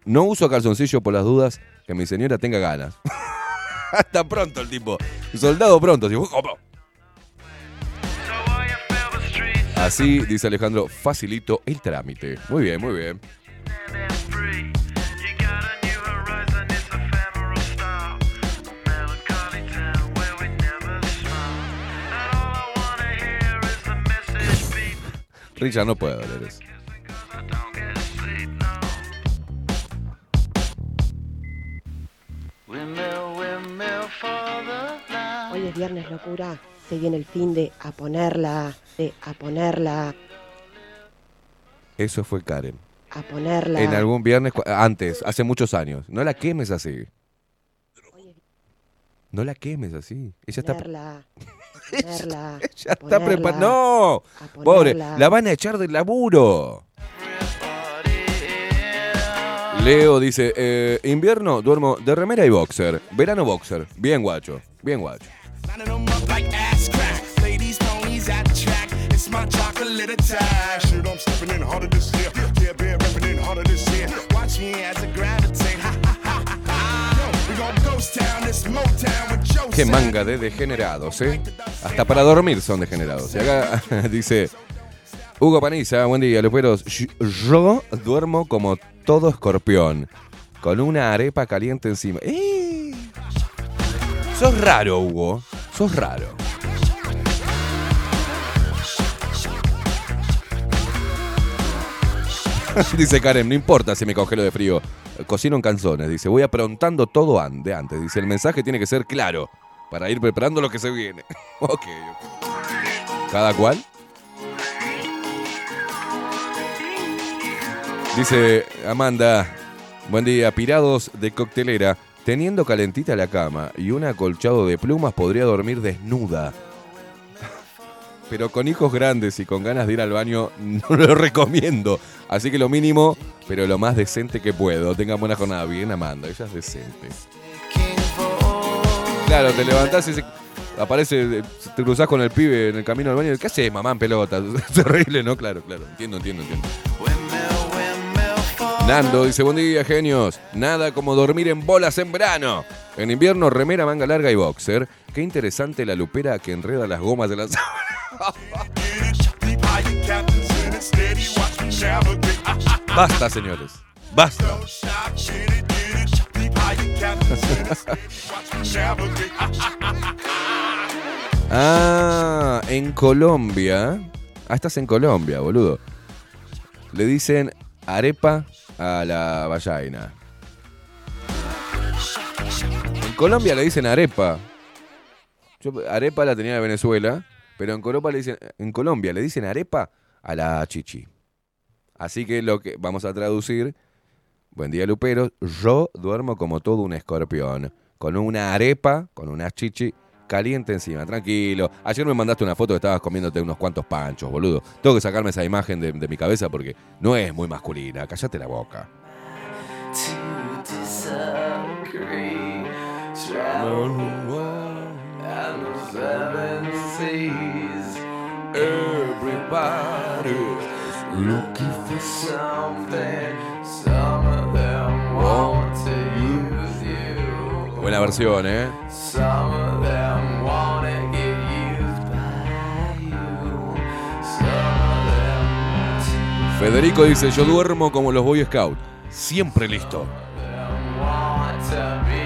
no uso calzoncillo por las dudas que mi señora tenga ganas. Hasta pronto el tipo. Soldado pronto. así. Así, dice Alejandro, facilito el trámite. Muy bien, muy bien. Richard no puede doler eso. Hoy es viernes, locura. Se viene el fin de a ponerla, de a ponerla, Eso fue Karen. a ponerla. En algún viernes, antes, hace muchos años. No la quemes así. No la quemes así. Ella está, ponerla, ponerla, ya está preparada. ¡No! Pobre, la van a echar del laburo. Leo dice, eh, invierno duermo de remera y boxer. Verano boxer. Bien guacho. Bien guacho. Qué manga de degenerados, ¿eh? Hasta para dormir son degenerados. Y acá dice Hugo Paniza, buen día, luperos. Yo duermo como todo escorpión, con una arepa caliente encima. ¡Eh! Sos raro, Hugo. Sos raro. dice Karen, no importa si me congelo de frío. Cocino en canzones. Dice, voy aprontando todo de antes. Dice, el mensaje tiene que ser claro para ir preparando lo que se viene. ok. Cada cual. Dice Amanda, buen día, pirados de coctelera. Teniendo calentita la cama y un acolchado de plumas podría dormir desnuda. Pero con hijos grandes y con ganas de ir al baño no lo recomiendo. Así que lo mínimo, pero lo más decente que puedo. Tengan buena jornada. Bien, Amanda, ella es decente. Claro, te levantás y se- aparece, te cruzás con el pibe en el camino al baño. ¿Qué haces, mamá, pelota? Es horrible, ¿no? Claro, claro. Entiendo, entiendo, entiendo. Nando dice, buen día, genios. Nada como dormir en bolas en verano. En invierno, remera, manga larga y boxer. Qué interesante la lupera que enreda las gomas de la. Basta, señores. Basta. Ah, en Colombia. Ah, estás en Colombia, boludo. Le dicen arepa a la vallaina. En Colombia le dicen arepa. Yo arepa la tenía de Venezuela, pero en Colombia le dicen, en Colombia le dicen arepa a la chichi. Así que lo que vamos a traducir, buen día Lupero, yo duermo como todo un escorpión, con una arepa, con una chichi caliente encima, tranquilo. Ayer me mandaste una foto que estabas comiéndote unos cuantos panchos, boludo. Tengo que sacarme esa imagen de, de mi cabeza porque no es muy masculina. Cállate la boca. Looking for something, some of them want to use you. Buena versión, ¿eh? Some of them get used by you. Some of them Federico dice, yo duermo como los Boy Scouts. Siempre listo. want to be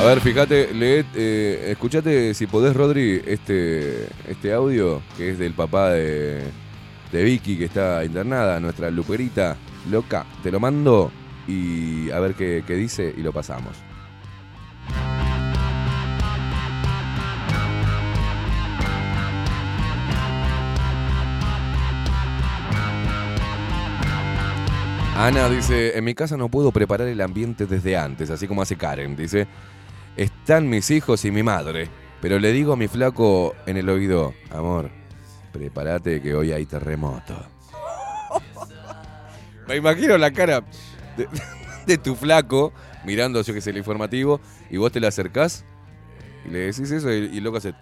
A ver, fíjate, lee, eh, escuchate si podés, Rodri, este, este audio que es del papá de, de Vicky que está internada, nuestra luperita loca. Te lo mando y a ver qué, qué dice y lo pasamos. Ana dice, en mi casa no puedo preparar el ambiente desde antes, así como hace Karen. Dice, están mis hijos y mi madre, pero le digo a mi flaco en el oído, amor, prepárate que hoy hay terremoto. Me imagino la cara de, de tu flaco mirando, yo que sé, el informativo, y vos te le acercás y le decís eso y, y el loco hace,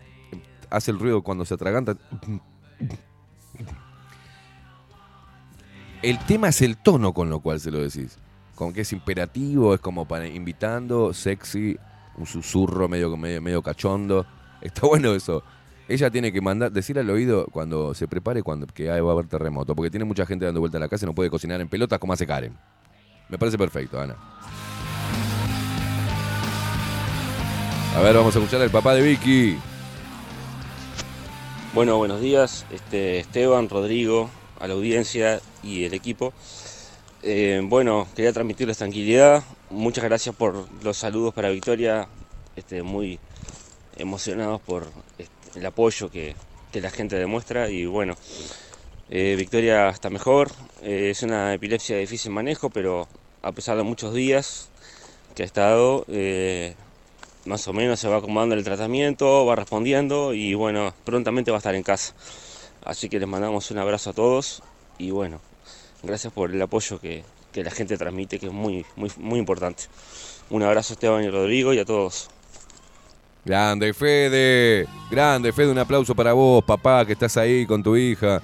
hace el ruido cuando se atraganta. El tema es el tono con lo cual se lo decís. Con que es imperativo, es como para invitando, sexy, un susurro medio, medio, medio cachondo. Está bueno eso. Ella tiene que mandar, decir al oído cuando se prepare cuando que va a haber terremoto, porque tiene mucha gente dando vuelta a la casa y no puede cocinar en pelotas como hace Karen. Me parece perfecto, Ana. A ver, vamos a escuchar al papá de Vicky. Bueno, buenos días, este, Esteban, Rodrigo, a la audiencia y el equipo. Eh, bueno, quería transmitirles tranquilidad. Muchas gracias por los saludos para Victoria. Este, muy emocionados por este, el apoyo que, que la gente demuestra. Y bueno, eh, Victoria está mejor. Eh, es una epilepsia de difícil manejo, pero a pesar de muchos días que ha estado, eh, más o menos se va acomodando el tratamiento, va respondiendo y bueno, prontamente va a estar en casa. Así que les mandamos un abrazo a todos y bueno, gracias por el apoyo que, que la gente transmite, que es muy, muy, muy importante. Un abrazo a Esteban y Rodrigo y a todos. Grande Fede, grande Fede, un aplauso para vos, papá, que estás ahí con tu hija.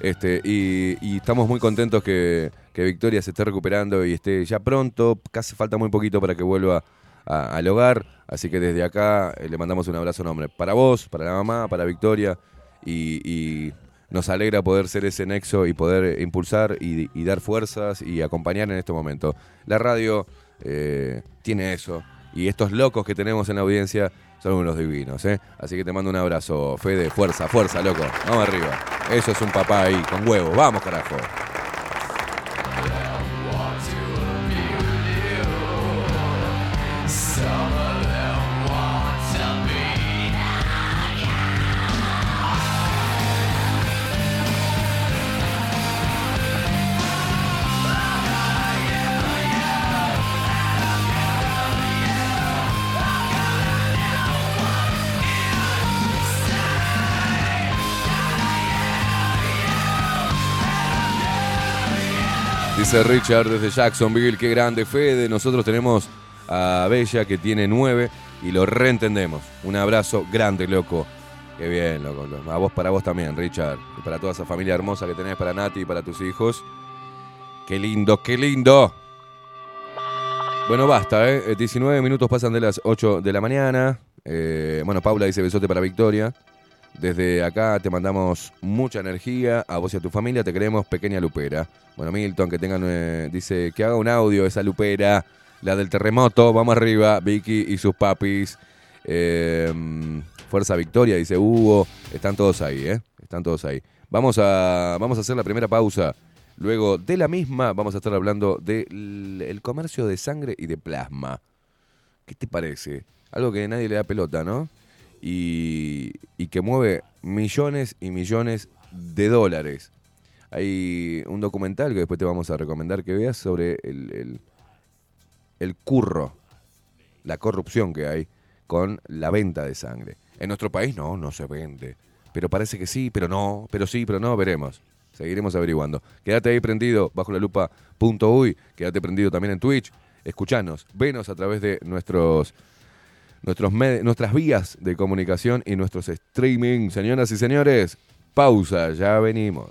Este, y, estamos muy contentos que, que Victoria se esté recuperando y esté ya pronto. Casi falta muy poquito para que vuelva al hogar. Así que desde acá eh, le mandamos un abrazo enorme para vos, para la mamá, para Victoria. Y, y nos alegra poder ser ese nexo y poder impulsar y, dar fuerzas y acompañar en este momento. La radio eh, tiene eso. Y estos locos que tenemos en la audiencia son unos divinos, ¿eh? Así que te mando un abrazo, Fede. Fuerza, fuerza, loco. Vamos arriba. Eso es un papá ahí, con huevos. Vamos, carajo. Dice Richard desde Jacksonville, qué grande Fede. Nosotros tenemos a Bella que tiene nueve y lo reentendemos. Un abrazo grande, loco. Qué bien, loco. A vos, para vos también, Richard. Y para toda esa familia hermosa que tenés, para Nati y para tus hijos. Qué lindo, qué lindo. Bueno, basta, ¿eh? 19 minutos pasan de las 8 de la mañana. Eh, bueno, Paula dice besote para Victoria. Desde acá te mandamos mucha energía a vos y a tu familia. Te queremos, pequeña Lupera. Bueno, Milton, que tengan. eh, dice que haga un audio esa Lupera. La del terremoto. Vamos arriba. Vicky y sus papis. Eh, Fuerza Victoria, dice Hugo. Están todos ahí, ¿eh? Están todos ahí. Vamos a, vamos a hacer la primera pausa. Luego de la misma, vamos a estar hablando del el comercio de sangre y de plasma. ¿Qué te parece? Algo que nadie le da pelota, ¿no? Y, y que mueve millones y millones de dólares. Hay un documental que después te vamos a recomendar que veas sobre el, el, curro, la corrupción que hay con la venta de sangre. En nuestro país no, no se vende. Pero parece que sí, pero no, pero sí, pero no, veremos. Seguiremos averiguando. Quédate ahí prendido bajo la lupa punto uy. Quédate prendido también en Twitch. Escuchanos, venos a través de nuestros, nuestros nuestras vías de comunicación y nuestros streaming. Señoras y señores, pausa, ya venimos.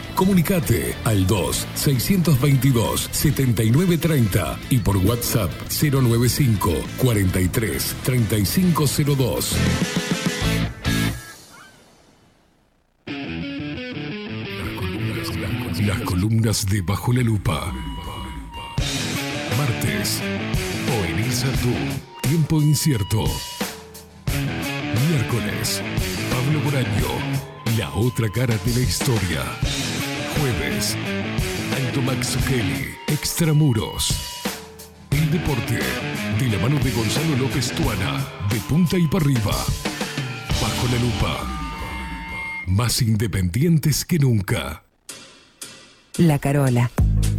Comunicate al 2-622-7930 y por WhatsApp 095 43 3502. Las columnas de Bajo la Lupa. Martes. O en tú. Tiempo incierto. Miércoles. Pablo Boraño. La otra cara de la historia. Jueves. Alto Max Kelly. Extramuros. El deporte. De la mano de Gonzalo López Tuana. De punta y para arriba. Bajo la lupa. Más independientes que nunca. La Carola.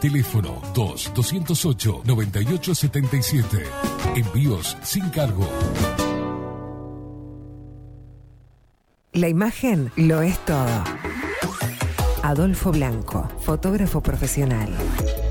Teléfono 2-208-9877. Envíos sin cargo. La imagen lo es todo. Adolfo Blanco, fotógrafo profesional.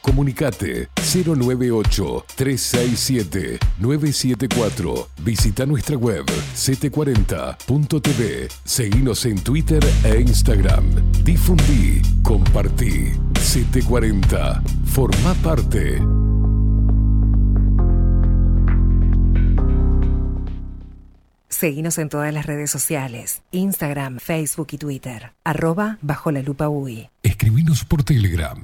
Comunicate 098-367-974. Visita nuestra web 740.tv. Seguinos en Twitter e Instagram. Difundí, compartí. 740. Forma parte. Seguinos en todas las redes sociales, Instagram, Facebook y Twitter, arroba bajo la lupa UI. Escribinos por Telegram.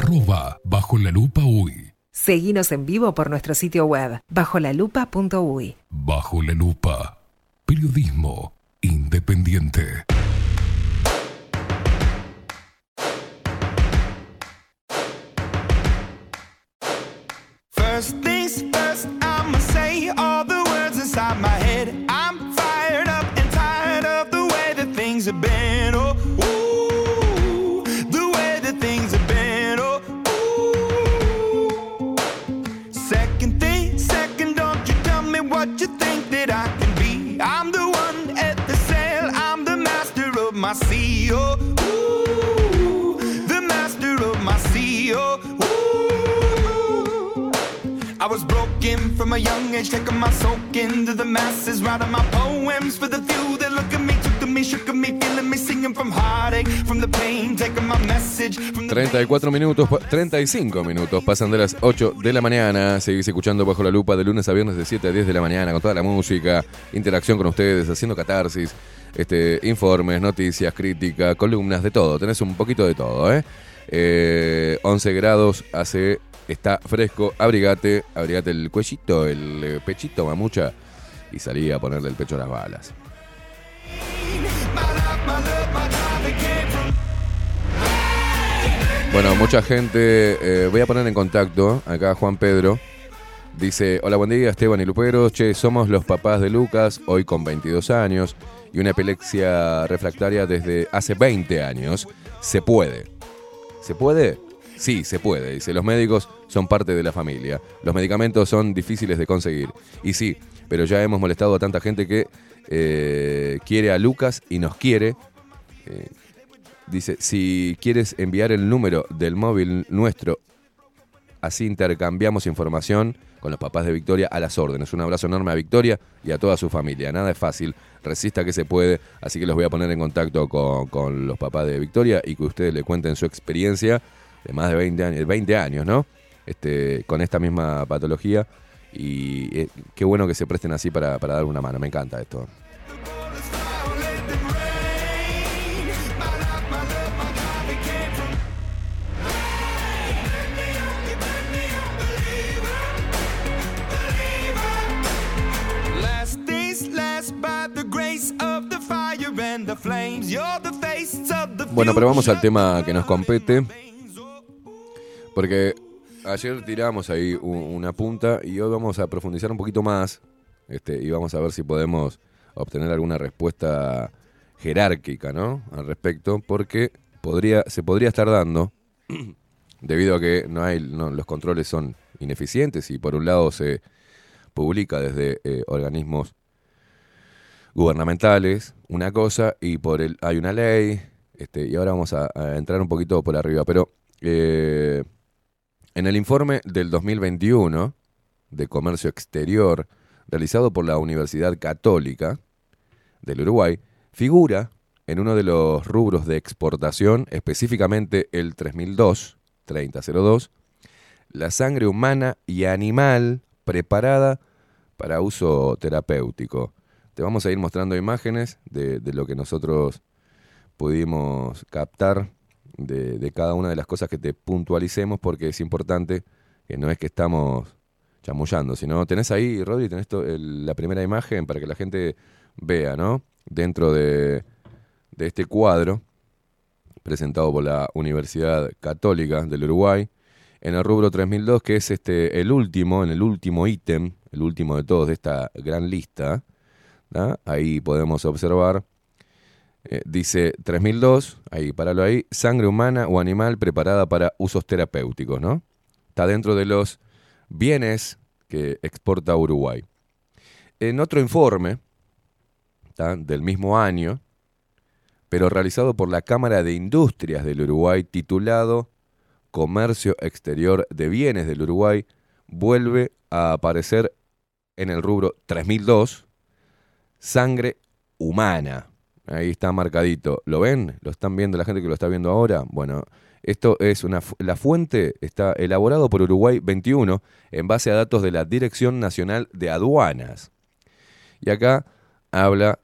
Arroba bajo la lupa UI. Seguinos en vivo por nuestro sitio web, bajolalupa.uy. Bajo la lupa. Periodismo independiente. Young age, taking my soak into the masses, writing my poems for the few that look at me, took to me, shook at me, feeling me, singing from heartache, from the pain, taking my message from the 34 minutos, pa- 35 minutos pasan de las 8 de la mañana. Seguís escuchando Bajo la Lupa de lunes a viernes de 7 a 10 de la mañana con toda la música, interacción con ustedes, haciendo catarsis, este, informes, noticias, crítica, columnas, de todo. Tenés un poquito de todo, ¿eh? Eh, 11 grados, hace, está fresco, abrigate, abrigate el cuellito, el eh, pechito, mamucha, y salí a ponerle el pecho a las balas. Bueno, mucha gente, eh, voy a poner en contacto acá Juan Pedro. Dice, hola, buen día Esteban y Luperos. Che, somos los papás de Lucas, hoy con 22 años y una epilepsia refractaria desde hace 20 años. ¿Se puede? ¿Se puede? Sí, se puede. Dice, los médicos son parte de la familia. Los medicamentos son difíciles de conseguir. Y sí, pero ya hemos molestado a tanta gente que eh, quiere a Lucas y nos quiere. Eh, dice, si quieres enviar el número del móvil nuestro, así intercambiamos información con los papás de Victoria a las órdenes. Un abrazo enorme a Victoria y a toda su familia. Nada es fácil, resista que se puede, así que los voy a poner en contacto con, con los papás de Victoria y que ustedes le cuenten su experiencia de más de 20 años, 20 años ¿no? Este, con esta misma patología. Y eh, qué bueno que se presten así para, para dar una mano. Me encanta esto. Bueno, pero vamos al tema que nos compete. Porque ayer tiramos ahí una punta y hoy vamos a profundizar un poquito más. Este, y vamos a ver si podemos obtener alguna respuesta jerárquica, ¿no? Al respecto, porque podría, se podría estar dando, debido a que no hay, los controles son ineficientes y por un lado se publica desde eh, organismos gubernamentales una cosa y por el hay una ley este, y ahora vamos a, a entrar un poquito por arriba pero eh, en el informe del 2021 de comercio exterior realizado por la Universidad Católica del Uruguay figura en uno de los rubros de exportación específicamente el 3002 3002 la sangre humana y animal preparada para uso terapéutico. Te vamos a ir mostrando imágenes de, de lo que nosotros pudimos captar de, cada una de las cosas que te puntualicemos porque es importante que no es que estamos chamullando, sino tenés ahí, Rodri, tenés to- la primera imagen para que la gente vea, ¿no? Dentro de, de este cuadro presentado por la Universidad Católica del Uruguay, en el rubro 3002, que es este el último, en el último ítem, el último de todos de esta gran lista, ahí podemos observar, eh, dice 3002, ahí, páralo ahí, sangre humana o animal preparada para usos terapéuticos, ¿no? Está dentro de los bienes que exporta Uruguay. En otro informe, del mismo año, pero realizado por la Cámara de Industrias del Uruguay, titulado Comercio Exterior de Bienes del Uruguay, vuelve a aparecer en el rubro 3002, sangre humana. Ahí está marcadito. ¿Lo ven? ¿Lo están viendo la gente que lo está viendo ahora? Bueno, esto es una la fuente está elaborado por Uruguay 21 en base a datos de la Dirección Nacional de Aduanas. Y acá habla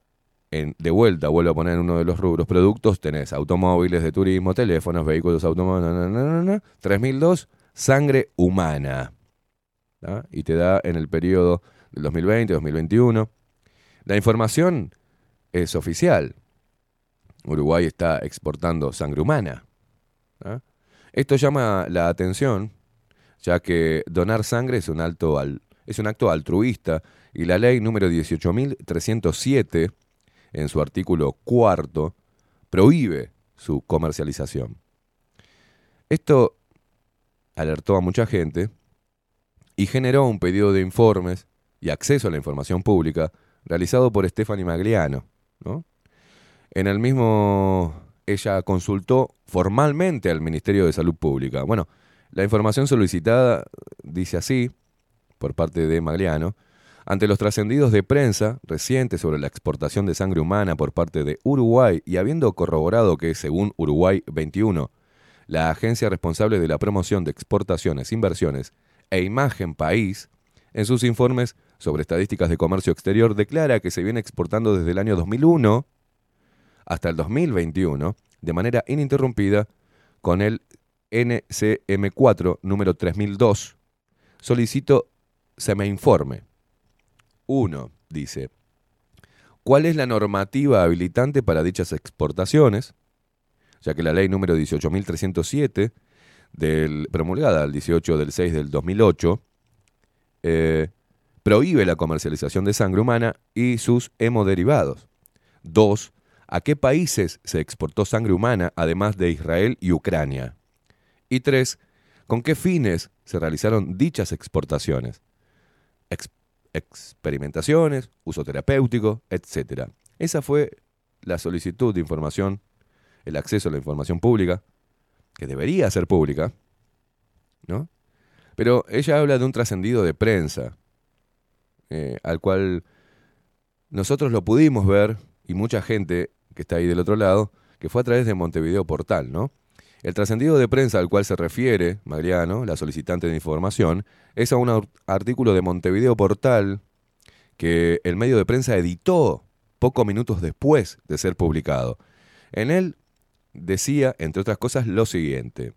en- de vuelta, vuelvo a poner uno de los rubros productos, tenés automóviles de turismo, teléfonos, vehículos automóviles, na, na, na, na, 3002, sangre humana. Y te da en el periodo del 2020-2021. La información es oficial. Uruguay está exportando sangre humana. ¿tá? Esto llama la atención, ya que donar sangre es un, es un acto altruista y la ley número 18.307 en su artículo cuarto, prohíbe su comercialización. Esto alertó a mucha gente y generó un pedido de informes y acceso a la información pública realizado por Stephanie Magliano. En el mismo, ella consultó formalmente al Ministerio de Salud Pública. Bueno, la información solicitada dice así, por parte de Magliano, ante los trascendidos de prensa recientes sobre la exportación de sangre humana por parte de Uruguay y habiendo corroborado que, según Uruguay 21, la agencia responsable de la promoción de exportaciones, inversiones e imagen país, en sus informes sobre estadísticas de comercio exterior, declara que se viene exportando desde el año 2001 hasta el 2021 de manera ininterrumpida con el NCM4 número 3002. Solicito se me informe. 1. Dice, ¿cuál es la normativa habilitante para dichas exportaciones? Ya que la ley número 18.307, del, promulgada el 18 del 6 del 2008, eh, prohíbe la comercialización de sangre humana y sus hemoderivados. 2. ¿A qué países se exportó sangre humana además de Israel y Ucrania? Y 3. ¿Con qué fines se realizaron dichas exportaciones? Ex- experimentaciones, uso terapéutico, etc. Esa fue la solicitud de información, el acceso a la información pública, que debería ser pública, ¿no? Pero ella habla de un trascendido de prensa, eh, al cual nosotros lo pudimos ver, y mucha gente que está ahí del otro lado, que fue a través de Montevideo Portal, ¿no? El trascendido de prensa al cual se refiere Magliano, la solicitante de información, es a un ar- artículo de Montevideo Portal que el medio de prensa editó pocos minutos después de ser publicado. En él decía, entre otras cosas, lo siguiente.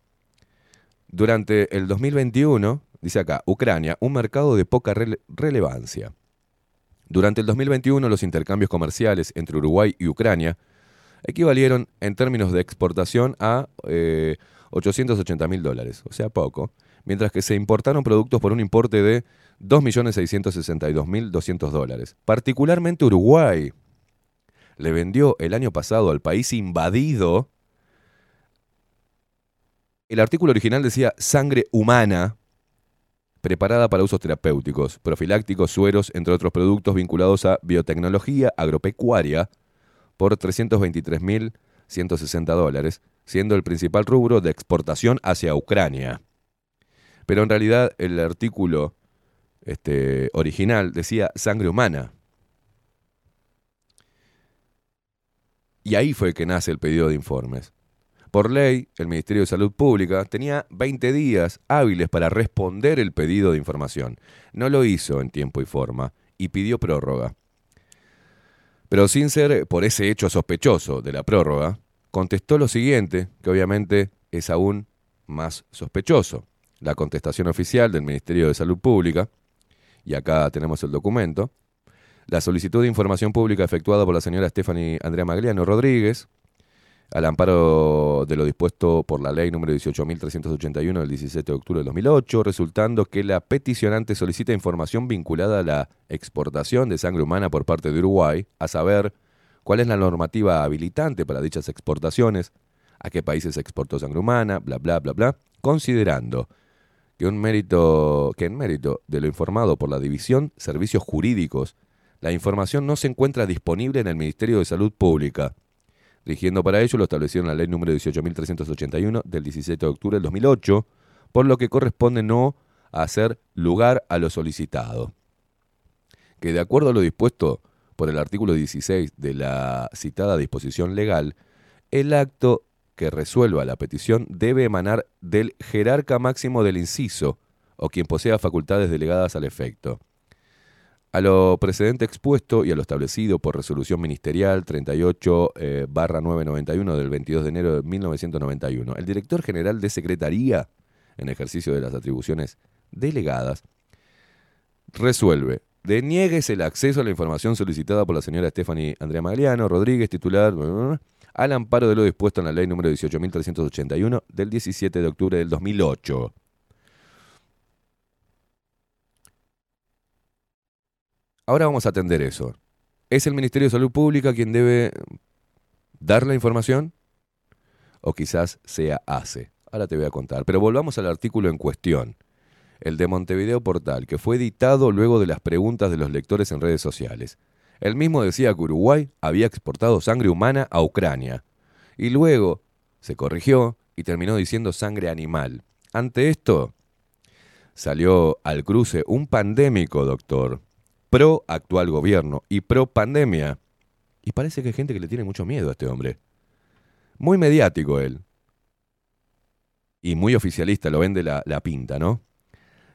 Durante el 2021, dice acá, Ucrania, un mercado de poca rele- relevancia. Durante el 2021, los intercambios comerciales entre Uruguay y Ucrania equivalieron en términos de exportación a eh, 880 mil dólares, o sea, poco, mientras que se importaron productos por un importe de 2.662.200 dólares. Particularmente Uruguay le vendió el año pasado al país invadido. El artículo original decía sangre humana preparada para usos terapéuticos, profilácticos, sueros, entre otros productos vinculados a biotecnología agropecuaria, por 323.160 dólares, siendo el principal rubro de exportación hacia Ucrania. Pero en realidad el artículo este, original decía sangre humana. Y ahí fue que nace el pedido de informes. Por ley, el Ministerio de Salud Pública tenía 20 días hábiles para responder el pedido de información. No lo hizo en tiempo y forma y pidió prórroga. Pero sin ser por ese hecho sospechoso de la prórroga, contestó lo siguiente, que obviamente es aún más sospechoso. La contestación oficial del Ministerio de Salud Pública, y acá tenemos el documento, la solicitud de información pública efectuada por la señora Stephanie Andrea Magliano Rodríguez, al amparo de lo dispuesto por la ley número 18.381 del 17 de octubre del 2008, resultando que la peticionante solicita información vinculada a la exportación de sangre humana por parte de Uruguay, a saber cuál es la normativa habilitante para dichas exportaciones, a qué países se exportó sangre humana, bla, bla, bla, bla, considerando que, un mérito, que en mérito de lo informado por la División Servicios Jurídicos, la información no se encuentra disponible en el Ministerio de Salud Pública, rigiendo para ello lo establecido en la ley número 18.381 del 17 de octubre del 2008, por lo que corresponde no hacer lugar a lo solicitado. Que de acuerdo a lo dispuesto por el artículo 16 de la citada disposición legal, el acto que resuelva la petición debe emanar del jerarca máximo del inciso o quien posea facultades delegadas al efecto. A lo precedente expuesto y a lo establecido por resolución ministerial 38 eh, barra 991 del 22 de enero de 1991, el director general de Secretaría, en ejercicio de las atribuciones delegadas, resuelve deniegues el acceso a la información solicitada por la señora Stephanie Andrea Magliano Rodríguez, titular, al amparo de lo dispuesto en la ley número 18.381 del 17 de octubre del 2008. Ahora vamos a atender eso. ¿Es el Ministerio de Salud Pública quien debe dar la información? O quizás sea ACE. Ahora te voy a contar. Pero volvamos al artículo en cuestión. El de Montevideo Portal, que fue editado luego de las preguntas de los lectores en redes sociales. El mismo decía que Uruguay había exportado sangre humana a Ucrania. Y luego se corrigió y terminó diciendo sangre animal. Ante esto, salió al cruce un pandémico, doctor, pro actual gobierno y pro pandemia. Y parece que hay gente que le tiene mucho miedo a este hombre. Muy mediático él. Y muy oficialista, lo vende la, la pinta, ¿no?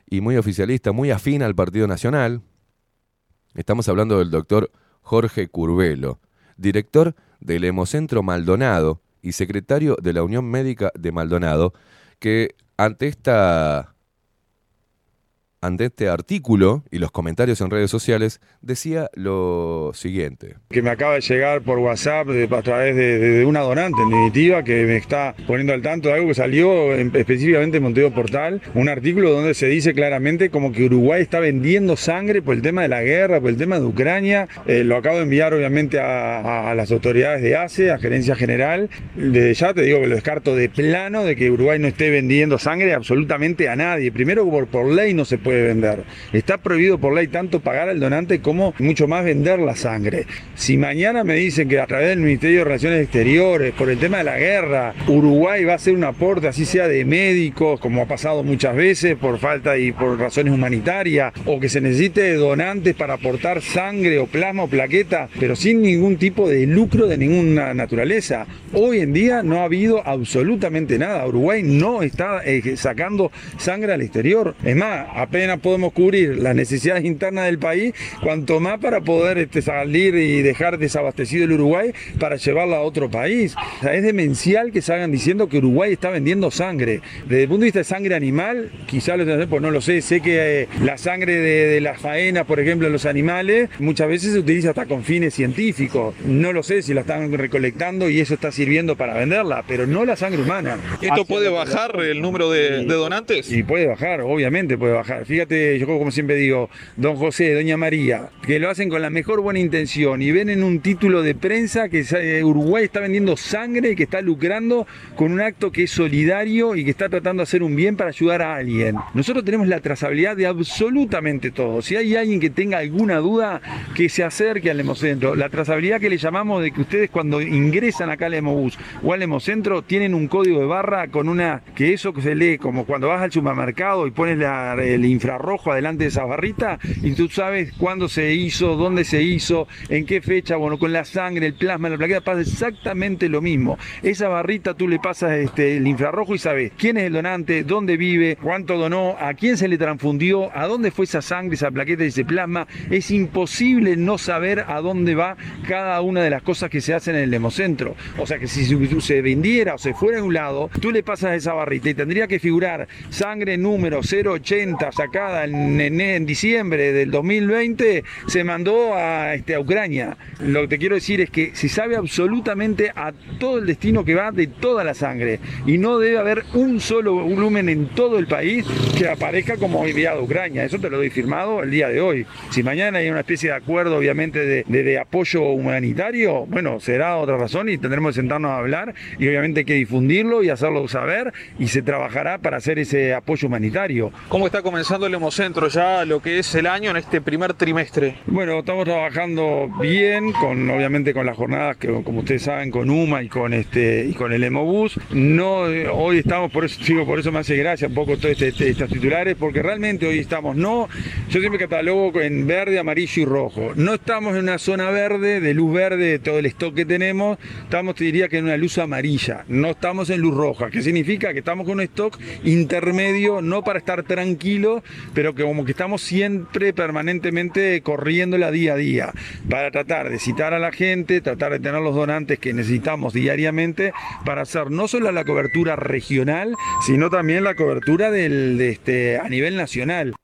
Y muy oficialista, muy afín al Partido Nacional. Estamos hablando del doctor Jorge Curvelo, director del Hemocentro Maldonado y secretario de la Unión Médica de Maldonado, que ante esta ante este artículo y los comentarios en redes sociales, decía lo siguiente. que me acaba de llegar por WhatsApp a través de, de- de una donante, en definitiva, que me está poniendo al tanto de algo que salió en- específicamente en Monteo Portal, un artículo donde se dice claramente como que Uruguay está vendiendo sangre por el tema de la guerra, por el tema de Ucrania. Eh, lo acabo de enviar obviamente a las autoridades de ACE, a Gerencia General. Desde ya te digo que lo descarto de plano de que Uruguay no esté vendiendo sangre absolutamente a nadie. Primero por, por ley no se puede vender. Está prohibido por ley tanto pagar al donante como mucho más vender la sangre. Si mañana me dicen que a través del Ministerio de Relaciones Exteriores, por el tema de la guerra, Uruguay va a hacer un aporte, así sea de médicos, como ha pasado muchas veces, por falta y por razones humanitarias, o que se necesite donantes para aportar sangre o plasma o plaqueta, pero sin ningún tipo de lucro de ninguna naturaleza. Hoy en día no ha habido absolutamente nada. Uruguay no está eh, sacando sangre al exterior. Es más, apenas podemos cubrir las necesidades internas del país, cuanto más para poder este, salir y dejar desabastecido el Uruguay para llevarla a otro país. O sea, es demencial que salgan diciendo que Uruguay está vendiendo sangre. Desde el punto de vista de sangre animal, quizás lo pues no lo sé. Sé que eh, la sangre de, de las faenas, por ejemplo, en los animales, muchas veces se utiliza hasta con fines científicos. No lo sé si la están recolectando y eso está sirviendo para venderla, pero no la sangre humana. ¿Esto puede bajar el número de, de donantes? Y puede bajar, obviamente puede bajar. Fíjate, yo como siempre digo, don José, doña María, que lo hacen con la mejor buena intención y ven en un título de prensa que eh, Uruguay está vendiendo sangre y que está lucrando con un acto que es solidario y que está tratando de hacer un bien para ayudar a alguien. Nosotros tenemos la trazabilidad de absolutamente todo. Si hay alguien que tenga alguna duda, que se acerque al Hemocentro. La trazabilidad que le llamamos de que ustedes cuando ingresan acá al Hemobús o al Hemocentro tienen un código de barra con una, que eso que se lee como cuando vas al supermercado y pones la- el infrarrojo adelante de esa barrita y tú sabes cuándo se hizo, dónde se hizo, en qué fecha, bueno, con la sangre, el plasma, la plaqueta, pasa exactamente lo mismo. Esa barrita tú le pasas este, el infrarrojo y sabes quién es el donante, dónde vive, cuánto donó, a quién se le transfundió, a dónde fue esa sangre, esa plaqueta y ese plasma. Es imposible no saber a dónde va cada una de las cosas que se hacen en el hemocentro. O sea que si se- vendiera o se fuera a un lado, tú le pasas esa barrita y tendría que figurar sangre número 080 en, diciembre del 2020, se mandó a, este, a Ucrania. Lo que te quiero decir es que se sabe absolutamente a todo el destino que va de toda la sangre y no debe haber un solo volumen en todo el país que aparezca como enviado a Ucrania. Eso te lo doy firmado el día de hoy. Si mañana hay una especie de acuerdo, obviamente, de apoyo humanitario, bueno, será otra razón y tendremos que sentarnos a hablar y obviamente hay que difundirlo y hacerlo saber y se trabajará para hacer ese apoyo humanitario. ¿Cómo está comenzando el Hemocentro ya lo que es el año en este primer trimestre? Bueno, estamos trabajando bien, con obviamente con las jornadas que como ustedes saben con UMA y con este y con el Hemobús. No, hoy estamos por eso digo, por eso me hace gracia un poco todos este, este- estos titulares, porque realmente hoy estamos no, yo siempre catalogo en verde, amarillo y rojo. No estamos en una zona verde, de luz verde, de todo el stock que tenemos, estamos te diría que en una luz amarilla, no estamos en luz roja, que significa que estamos con un stock intermedio, no para estar tranquilo, pero que como que estamos siempre permanentemente corriéndola día a día, para tratar de citar a la gente, tratar de tener los donantes que necesitamos diariamente para hacer no solo la cobertura regional, sino también la cobertura del, de este, a nivel nacional.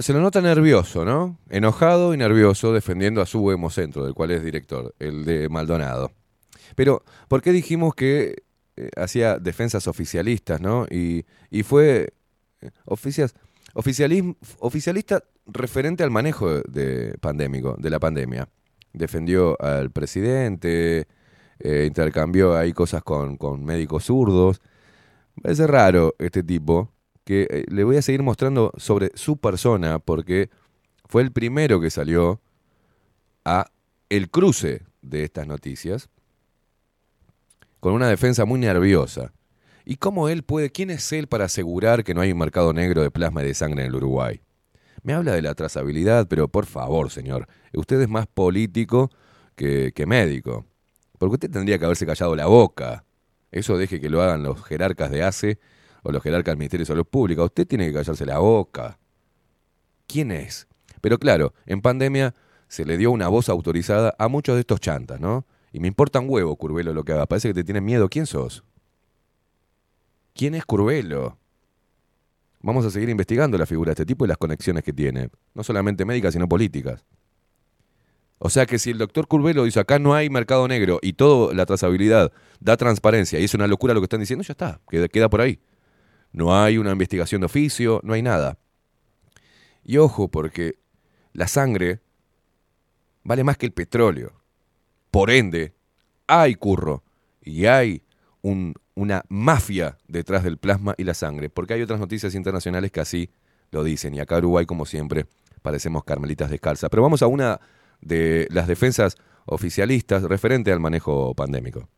Se lo nota nervioso, ¿no? Enojado y nervioso defendiendo a su hemocentro, del cual es director, el de Maldonado. Pero, ¿por qué dijimos que eh, hacía defensas oficialistas, ¿no? Y, y fue oficias, oficialism- oficialista referente al manejo de, pandémico, de la pandemia. Defendió al presidente, eh, intercambió ahí cosas con, con médicos zurdos. Parece raro este tipo, que eh, le voy a seguir mostrando sobre su persona, porque fue el primero que salió a el cruce de estas noticias con una defensa muy nerviosa. ¿Y cómo él puede, quién es él para asegurar que no hay un mercado negro de plasma y de sangre en el Uruguay? Me habla de la trazabilidad, pero por favor, señor, usted es más político que, médico. Porque usted tendría que haberse callado la boca. Eso deje que lo hagan los jerarcas de ACE o los jerarcas del Ministerio de Salud Pública. Usted tiene que callarse la boca. ¿Quién es? Pero claro, en pandemia se le dio una voz autorizada a muchos de estos chantas, ¿no? Y me importa un Curvelo, lo que haga. Parece que te tiene miedo. ¿Quién sos? ¿Quién es Curvelo? Vamos a seguir investigando la figura de este tipo y las conexiones que tiene. No solamente médicas, sino políticas. O sea que si el doctor Curvelo dice acá no hay mercado negro y toda la trazabilidad da transparencia y es una locura lo que están diciendo, ya está, queda, queda por ahí. No hay una investigación de oficio, no hay nada. Y ojo, porque la sangre vale más que el petróleo. Por ende, hay curro y hay un- una mafia detrás del plasma y la sangre, porque hay otras noticias internacionales que así lo dicen. Y acá Uruguay, como siempre, parecemos carmelitas descalzas. Pero vamos a una de las defensas oficialistas referente al manejo pandémico.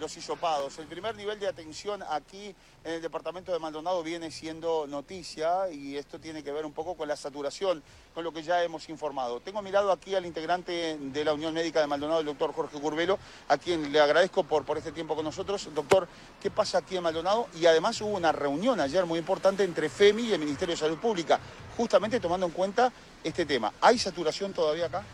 Los hisopados. El primer nivel de atención aquí en el departamento de Maldonado viene siendo noticia y esto tiene que ver un poco con la saturación, con lo que ya hemos informado. Tengo mirado aquí al integrante de la Unión Médica de Maldonado, el doctor Jorge Curvelo, a quien le agradezco por, por este tiempo con nosotros. Doctor, ¿qué pasa aquí en Maldonado? Y además hubo una reunión ayer muy importante entre FEMI y el Ministerio de Salud Pública, justamente tomando en cuenta este tema. ¿Hay saturación todavía acá?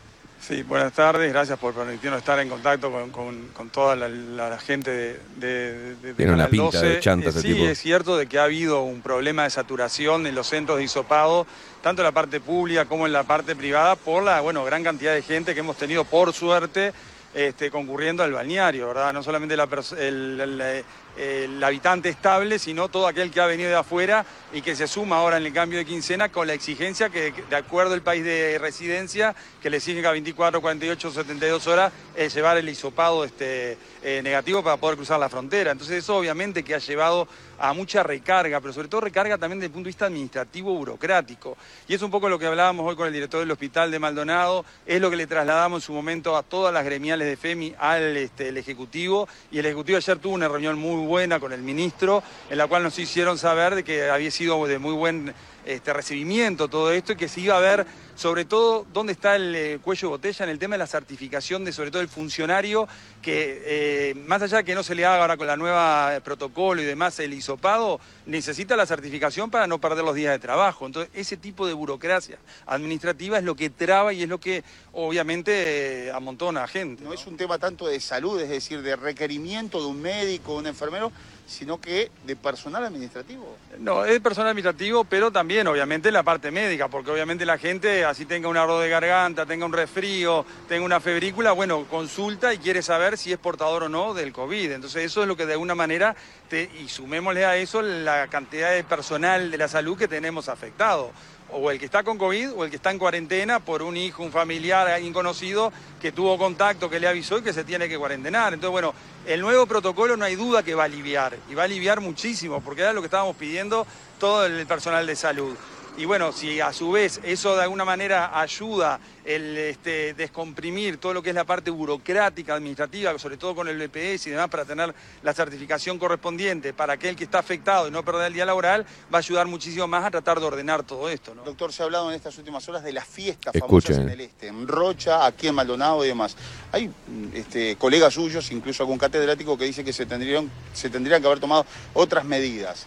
Sí, buenas tardes, gracias por permitirnos estar en contacto con, con- con toda la, la- la gente de, de, de- de Tiene una pinta de 12. chanta Eh, ese sí, tipo. es cierto de que ha habido un problema de saturación en los centros de hisopado, tanto en la parte pública como en la parte privada, por la bueno, gran cantidad de gente que hemos tenido, por suerte, este, concurriendo al balneario, ¿verdad? No solamente la el, el, el habitante estable, sino todo aquel que ha venido de afuera y que se suma ahora en el cambio de quincena con la exigencia que, de acuerdo al país de residencia, que le exigen a 24, 48, 72 horas eh, llevar el hisopado este, eh, negativo para poder cruzar la frontera. Entonces eso obviamente que ha llevado a mucha recarga, pero sobre todo recarga también desde el punto de vista administrativo burocrático. Y es un poco lo que hablábamos hoy con el director del hospital de Maldonado, es lo que le trasladamos en su momento a todas las gremiales de FEMI al este, el Ejecutivo, y el Ejecutivo ayer tuvo una reunión muy buena con el ministro, en la cual nos hicieron saber de que había sido de muy buen este, recibimiento todo esto y que se iba a ver sobre todo dónde está el eh, cuello de botella en el tema de la certificación de sobre todo el funcionario que eh, más allá de que no se le haga ahora con la nueva eh, protocolo y demás el hisopado, necesita la certificación para no perder los días de trabajo. Entonces ese tipo de burocracia administrativa es lo que traba y es lo que obviamente eh, amontona a gente. No es un tema tanto de salud, es decir, de requerimiento de un médico, un enfermero, sino que de personal administrativo. No, es personal administrativo, pero también obviamente la parte médica, porque obviamente la gente, así tenga un arroz de garganta, tenga un resfrío, tenga una febrícula, bueno, consulta y quiere saber si es portador o no del COVID. Entonces eso es lo que de alguna manera, te- y sumémosle a eso la cantidad de personal de la salud que tenemos afectado. O el que está con COVID o el que está en cuarentena por un hijo, un familiar, alguien conocido que tuvo contacto, que le avisó y que se tiene que cuarentenar. Entonces, bueno, el nuevo protocolo no hay duda que va a aliviar, y va a aliviar muchísimo, porque era lo que estábamos pidiendo todo el personal de salud. Y bueno, si a su vez eso de alguna manera ayuda el este, descomprimir todo lo que es la parte burocrática, administrativa, sobre todo con el BPS y demás, para tener la certificación correspondiente para aquel que está afectado y no perder el día laboral, va a ayudar muchísimo más a tratar de ordenar todo esto. ¿no? Doctor, se ha hablado en estas últimas horas de las fiestas Escuchen. famosas en el este, en Rocha, aquí en Maldonado y demás. Hay este, colegas suyos, incluso algún catedrático, que dice que se tendrían, se tendrían que haber tomado otras medidas.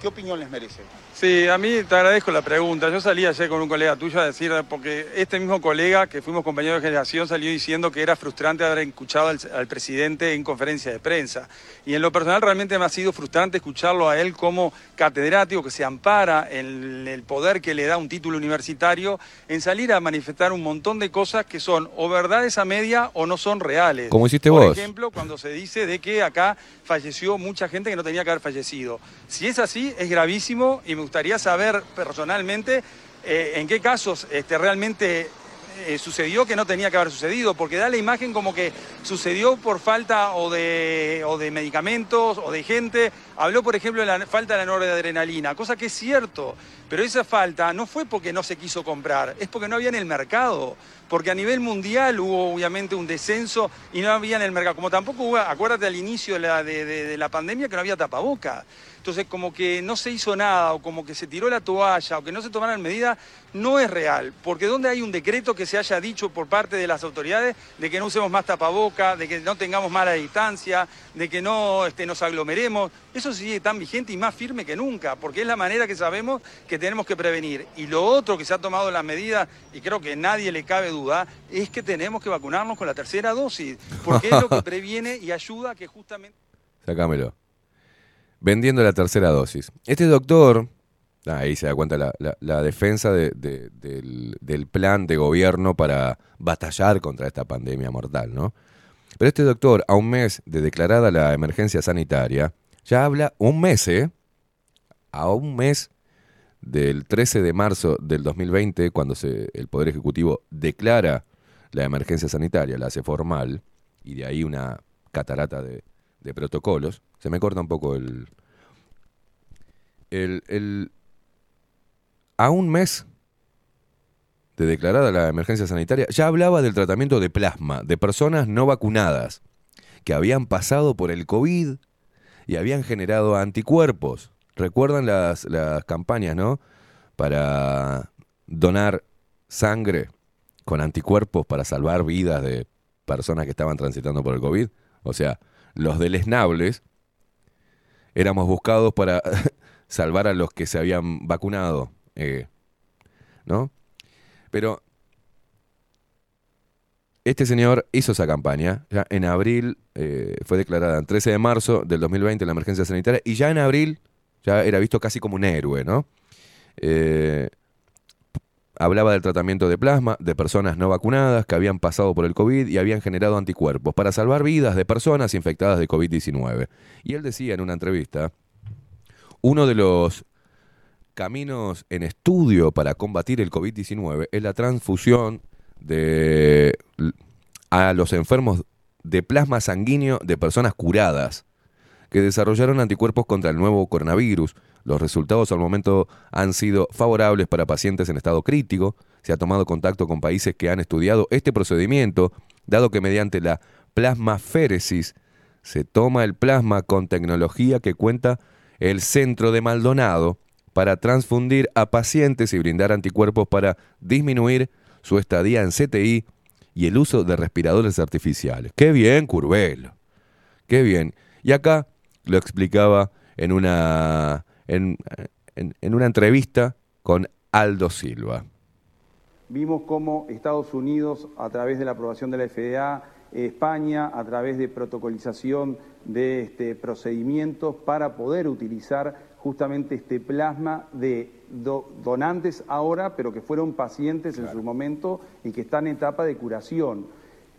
¿Qué opinión les merece? Sí, a mí te agradezco la pregunta. Yo salí ayer con un colega tuyo a decir, porque este mismo colega, que fuimos compañeros de generación, salió diciendo que era frustrante haber escuchado al, al presidente en conferencia de prensa. Y en lo personal realmente me ha sido frustrante escucharlo a él como catedrático que se ampara en el poder que le da un título universitario, en salir a manifestar un montón de cosas que son o verdades a media o no son reales. Como hiciste Por vos. ejemplo, cuando se dice de que acá falleció mucha gente que no tenía que haber fallecido. Si es así, es gravísimo y me gustaría saber personalmente eh, en qué casos este, realmente eh, sucedió que no tenía que haber sucedido, porque da la imagen como que sucedió por falta o de, o de medicamentos o de gente. Habló, por ejemplo, de la falta de la noradrenalina, cosa que es cierto, pero esa falta no fue porque no se quiso comprar, es porque no había en el mercado. porque a nivel mundial hubo obviamente un descenso y no había en el mercado. Como tampoco hubo, acuérdate al inicio de la, de- de la pandemia que no había tapaboca. Entonces, como que no se hizo nada, o como que se tiró la toalla, o que no se tomaran medidas, no es real. Porque donde hay un decreto que se haya dicho por parte de las autoridades de que no usemos más tapaboca, de que no tengamos mala distancia, de que no este, nos aglomeremos, eso sigue tan vigente y más firme que nunca, porque es la manera que sabemos que tenemos que prevenir. Y lo otro que se ha tomado las medidas, y creo que a nadie le cabe duda, es que tenemos que vacunarnos con la tercera dosis, porque es lo que previene y ayuda a que justamente... Sacámelo. Vendiendo la tercera dosis. Este doctor, ahí se da cuenta la, la- defensa de- de- del, del plan de gobierno para batallar contra esta pandemia mortal, ¿no? Pero este doctor, a un mes de declarada la emergencia sanitaria, ya habla un mes, ¿eh? A un mes del 13 de marzo del 2020, cuando se, el Poder Ejecutivo declara la emergencia sanitaria, la hace formal, y de ahí una catarata de, de protocolos, se me corta un poco el, el, el- A un mes de declarada la emergencia sanitaria, ya hablaba del tratamiento de plasma de personas no vacunadas que habían pasado por el COVID y habían generado anticuerpos. ¿Recuerdan las, las campañas, no? Para donar sangre con anticuerpos para salvar vidas de personas que estaban transitando por el COVID. O sea, los deleznables éramos buscados para salvar a los que se habían vacunado, eh, ¿no? Pero este señor hizo esa campaña, ya en abril eh, fue declarada, el 13 de marzo del 2020 la emergencia sanitaria, y ya en abril ya era visto casi como un héroe, ¿no? Eh, hablaba del tratamiento de plasma de personas no vacunadas que habían pasado por el COVID y habían generado anticuerpos para salvar vidas de personas infectadas de COVID-19. Y él decía en una entrevista, uno de los caminos en estudio para combatir el COVID-19 es la transfusión de a los enfermos de plasma sanguíneo de personas curadas que desarrollaron anticuerpos contra el nuevo coronavirus. Los resultados al momento han sido favorables para pacientes en estado crítico. Se ha tomado contacto con países que han estudiado este procedimiento, dado que mediante la plasmaféresis se toma el plasma con tecnología que cuenta el centro de Maldonado para transfundir a pacientes y brindar anticuerpos para disminuir su estadía en CTI y el uso de respiradores artificiales. ¡Qué bien, Curvelo! ¡Qué bien! Y acá lo explicaba en una, en, en- en una entrevista con Aldo Silva. Vimos cómo Estados Unidos, a través de la aprobación de la FDA, España, a través de protocolización de este, procedimientos para poder utilizar justamente este plasma de do- donantes ahora, pero que fueron pacientes en su momento y que están en etapa de curación.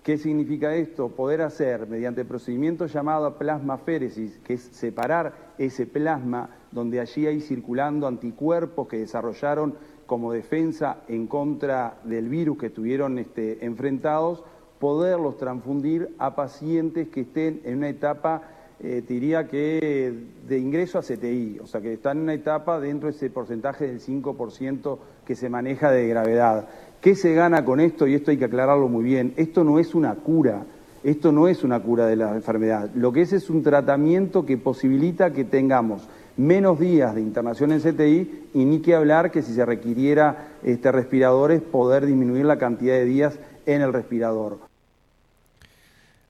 ¿Qué significa esto? Poder hacer, mediante el procedimiento llamado plasmaféresis, que es separar ese plasma donde allí hay circulando anticuerpos que desarrollaron como defensa en contra del virus que estuvieron este, enfrentados, poderlos transfundir a pacientes que estén en una etapa, eh, diría que de ingreso a CTI, o sea, que están en una etapa dentro de ese porcentaje del 5% que se maneja de gravedad. ¿Qué se gana con esto? Y esto hay que aclararlo muy bien. Esto no es una cura. Esto no es una cura de la enfermedad. Lo que es es un tratamiento que posibilita que tengamos menos días de internación en CTI y ni que hablar que si se requiriera este, respiradores, poder disminuir la cantidad de días en el respirador.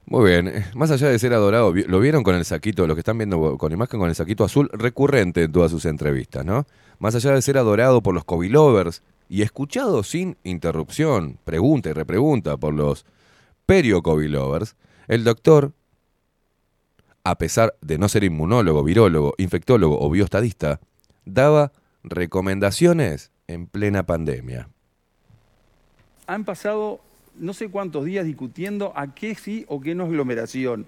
Muy bien, más allá de ser adorado, lo vieron con el saquito, los que están viendo con imagen con el saquito azul recurrente en todas sus entrevistas, ¿no? Más allá de ser adorado por los COVID lovers y escuchado sin interrupción, pregunta y repregunta por los perio COVID lovers, el doctor, a pesar de no ser inmunólogo, virólogo, infectólogo o bioestadista, daba recomendaciones en plena pandemia. Han pasado no sé cuántos días discutiendo a qué sí o qué no es aglomeración.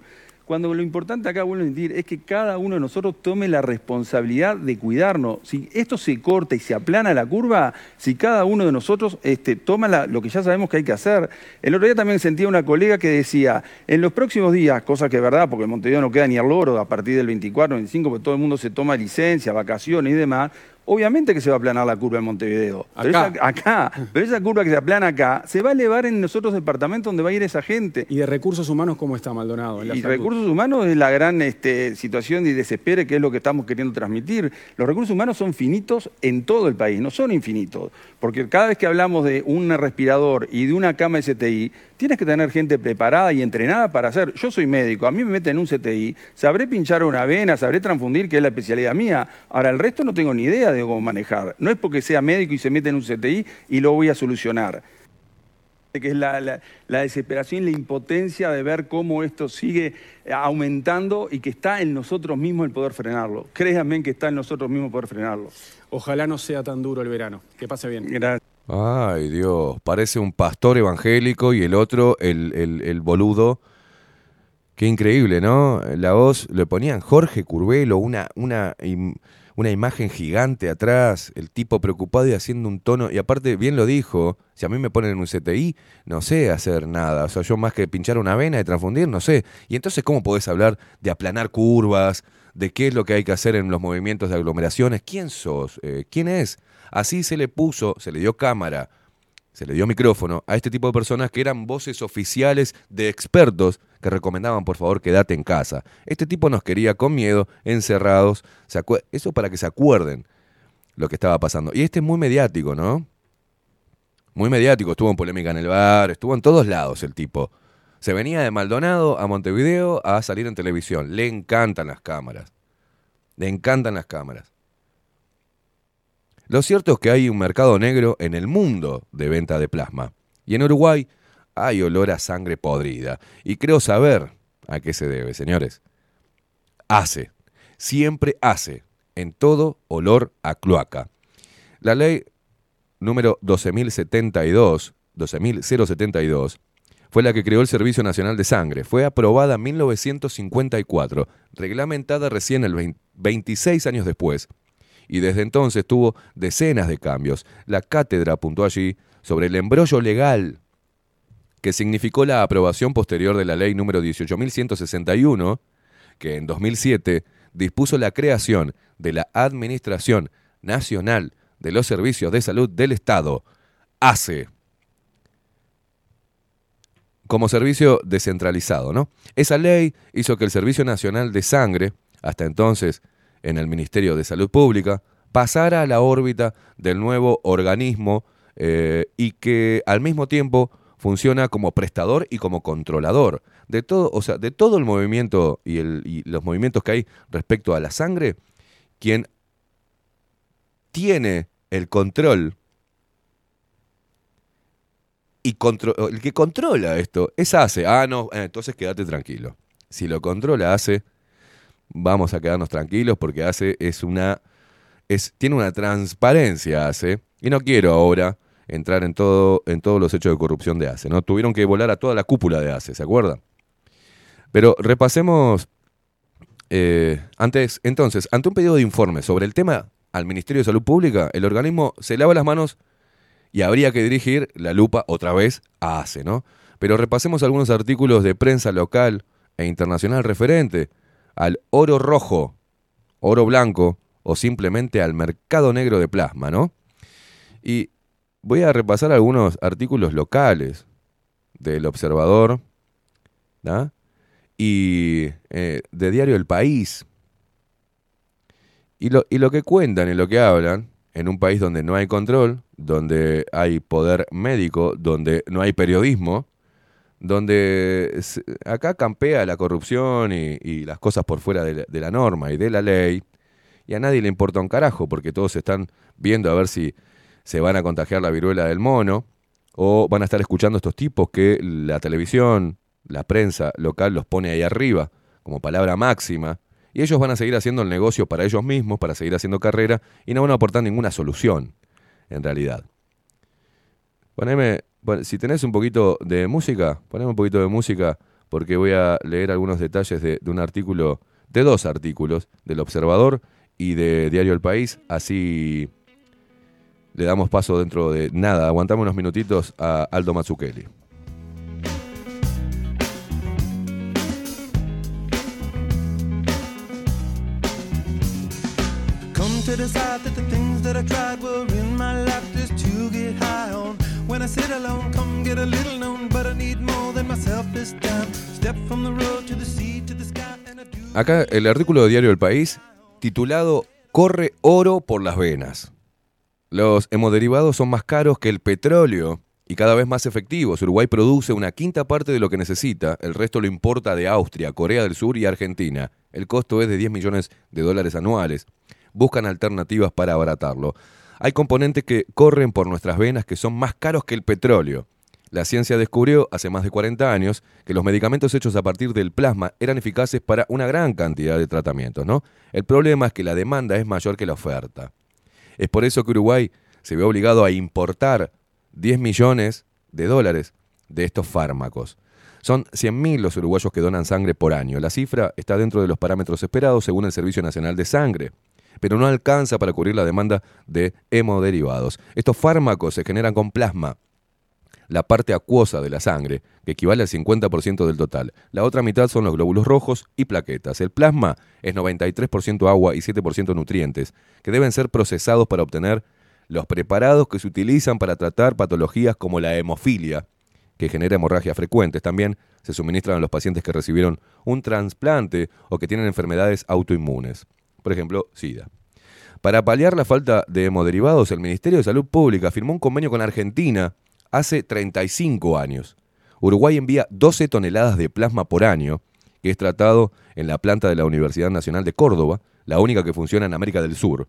Cuando lo importante acá, vuelvo a decir, es que cada uno de nosotros tome la responsabilidad de cuidarnos. Si esto se corta y se aplana la curva, si cada uno de nosotros este, toma lo que ya sabemos que hay que hacer. El otro día también sentía una colega que decía, en los próximos días, cosa que es verdad, porque en Montevideo no queda ni el loro a partir del 24, 25, porque todo el mundo se toma licencia, vacaciones y demás, obviamente que se va a aplanar la curva en Montevideo. Pero Acá. esa- acá. Pero esa curva que se aplana acá, se va a elevar en los otros departamentos donde va a ir esa gente. ¿Y de recursos humanos cómo está Maldonado? en la Y salud? recursos humanos es la gran este, situación de desespero que es lo que estamos queriendo transmitir. Los recursos humanos son finitos en todo el país, no son infinitos. Porque cada vez que hablamos de un respirador y de una cama STI, tienes que tener gente preparada y entrenada para hacer. Yo soy médico, a mí me meten en un CTI, sabré pinchar una vena, sabré transfundir, que es la especialidad mía. Ahora, el resto no tengo ni idea de cómo manejar. No es porque sea médico y se mete en un CTI y lo voy a solucionar que es la, la- desesperación y la impotencia de ver cómo esto sigue aumentando y que está en nosotros mismos el poder frenarlo. Créanme que está en nosotros mismos poder frenarlo. Ojalá no sea tan duro el verano. Que pase bien. Gracias. Ay, Dios, parece un pastor evangélico y el otro, el, el- el boludo. Qué increíble, ¿no? La voz le ponían Jorge Curvelo, una, una, im- una imagen gigante atrás, el tipo preocupado y haciendo un tono. Y aparte, bien lo dijo, si a mí me ponen en un CTI, no sé hacer nada. O sea, yo más que pinchar una vena y transfundir, no sé. Y entonces, ¿cómo podés hablar de aplanar curvas, de qué es lo que hay que hacer en los movimientos de aglomeraciones? ¿Quién sos? Eh, ¿Quién es? Así se le puso, se le dio cámara, se le dio micrófono a este tipo de personas que eran voces oficiales de expertos que recomendaban por favor quédate en casa. Este tipo nos quería con miedo, encerrados, eso para que se acuerden lo que estaba pasando. Y este es muy mediático, ¿no? Muy mediático, estuvo en polémica en el bar, estuvo en todos lados el tipo. Se venía de Maldonado a Montevideo a salir en televisión. Le encantan las cámaras. Le encantan las cámaras. Lo cierto es que hay un mercado negro en el mundo de venta de plasma. Y en Uruguay hay olor a sangre podrida. Y creo saber a qué se debe, señores. Hace, siempre hace, en todo olor a cloaca. La ley número 12.072, 12.072, fue la que creó el Servicio Nacional de Sangre. Fue aprobada en 1954, reglamentada recién el 20 26 años después y desde entonces tuvo decenas de cambios. La cátedra apuntó allí sobre el embrollo legal que significó la aprobación posterior de la ley número 18.161, que en 2007 dispuso la creación de la Administración Nacional de los Servicios de Salud del Estado, ACE, como servicio descentralizado, ¿no? Esa ley hizo que el Servicio Nacional de Sangre, hasta entonces en el Ministerio de Salud Pública, pasara a la órbita del nuevo organismo eh, y que al mismo tiempo funciona como prestador y como controlador de todo, o sea, de todo el movimiento y, el- y los movimientos que hay respecto a la sangre, quien tiene el control y el que controla esto es ACE. Ah, no, eh, entonces quédate tranquilo. Si lo controla ACE, vamos a quedarnos tranquilos porque ACE es una es tiene una transparencia ACE y no quiero ahora entrar en todo en todos los hechos de corrupción de ACE, ¿no? Tuvieron que volar a toda la cúpula de ACE, ¿se acuerdan? Pero repasemos eh, antes, entonces, ante un pedido de informe sobre el tema al Ministerio de Salud Pública, el organismo se lava las manos y habría que dirigir la lupa otra vez a ACE, ¿no? Pero repasemos algunos artículos de prensa local e internacional referente al oro rojo, oro blanco o simplemente al mercado negro de plasma, ¿no? Y voy a repasar algunos artículos locales del Observador y eh, de Diario El País. Y lo que cuentan y lo que hablan en un país donde no hay control, donde hay poder médico, donde no hay periodismo, donde acá campea la corrupción y, las cosas por fuera de la, de la norma y de la ley, y a nadie le importa un carajo, porque todos están viendo a ver si se van a contagiar la viruela del mono, o van a estar escuchando estos tipos que la televisión, la prensa local los pone ahí arriba como palabra máxima, y ellos van a seguir haciendo el negocio para ellos mismos, para seguir haciendo carrera, y no van a aportar ninguna solución, en realidad. Poneme, pon- si tenés un poquito de música, poneme un poquito de música, porque voy a leer algunos detalles de, de un artículo, de dos artículos, del Observador y de Diario El País, así le damos paso dentro de nada, aguantamos unos minutitos a Aldo Mazzucchelli. Acá el artículo de Diario El País titulado Corre oro por las venas. Los hemoderivados son más caros que el petróleo y cada vez más efectivos. Uruguay produce una quinta parte de lo que necesita, el resto lo importa de Austria, Corea del Sur y Argentina. El costo es de 10 millones de dólares anuales. Buscan alternativas para abaratarlo. Hay componentes que corren por nuestras venas que son más caros que el petróleo. La ciencia descubrió hace más de 40 años que los medicamentos hechos a partir del plasma eran eficaces para una gran cantidad de tratamientos, ¿no? El problema es que la demanda es mayor que la oferta. Es por eso que Uruguay se ve obligado a importar 10 millones de dólares de estos fármacos. Son 100.000 los uruguayos que donan sangre por año. La cifra está dentro de los parámetros esperados según el Servicio Nacional de Sangre, pero no alcanza para cubrir la demanda de hemoderivados. Estos fármacos se generan con plasma, la parte acuosa de la sangre, que equivale al 50% del total. La otra mitad son los glóbulos rojos y plaquetas. El plasma es 93% agua y 7% nutrientes, que deben ser procesados para obtener los preparados que se utilizan para tratar patologías como la hemofilia, que genera hemorragias frecuentes. También se suministran a los pacientes que recibieron un trasplante o que tienen enfermedades autoinmunes, por ejemplo, SIDA. Para paliar la falta de hemoderivados, el Ministerio de Salud Pública firmó un convenio con Argentina hace 35 años. Uruguay envía 12 toneladas de plasma por año, que es tratado en la planta de la Universidad Nacional de Córdoba, la única que funciona en América del Sur.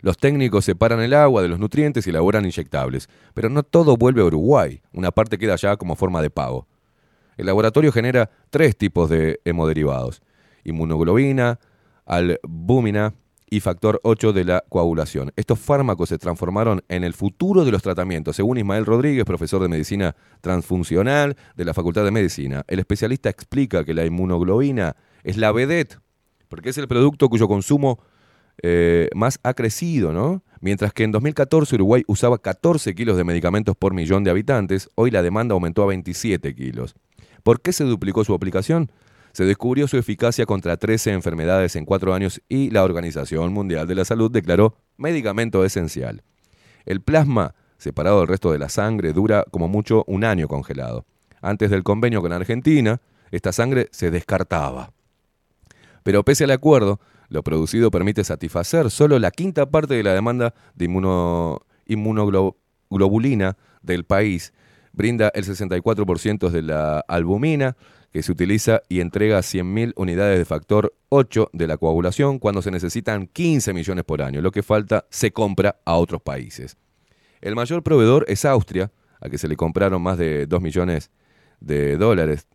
Los técnicos separan el agua de los nutrientes y elaboran inyectables, pero no todo vuelve a Uruguay, una parte queda allá como forma de pago. El laboratorio genera tres tipos de hemoderivados, inmunoglobina, albúmina y factor 8 de la coagulación. Estos fármacos se transformaron en el futuro de los tratamientos, según Ismael Rodríguez, profesor de medicina transfuncional de la Facultad de Medicina. El especialista explica que la inmunoglobina es la vedette, porque es el producto cuyo consumo eh, más ha crecido, ¿no? Mientras que en 2014 Uruguay usaba 14 kilos de medicamentos por millón de habitantes, hoy la demanda aumentó a 27 kilos. ¿Por qué se duplicó su aplicación? Se descubrió su eficacia contra 13 enfermedades en cuatro años y la Organización Mundial de la Salud declaró medicamento esencial. El plasma, separado del resto de la sangre, dura como mucho un año congelado. Antes del convenio con Argentina, esta sangre se descartaba. Pero pese al acuerdo, lo producido permite satisfacer solo la quinta parte de la demanda de inmuno, inmunoglobulina del país. Brinda el 64% de la albumina que se utiliza y entrega 100.000 unidades de factor 8 de la coagulación cuando se necesitan 15 millones por año. Lo que falta se compra a otros países. El mayor proveedor es Austria, a que se le compraron más de 2 millones de dólares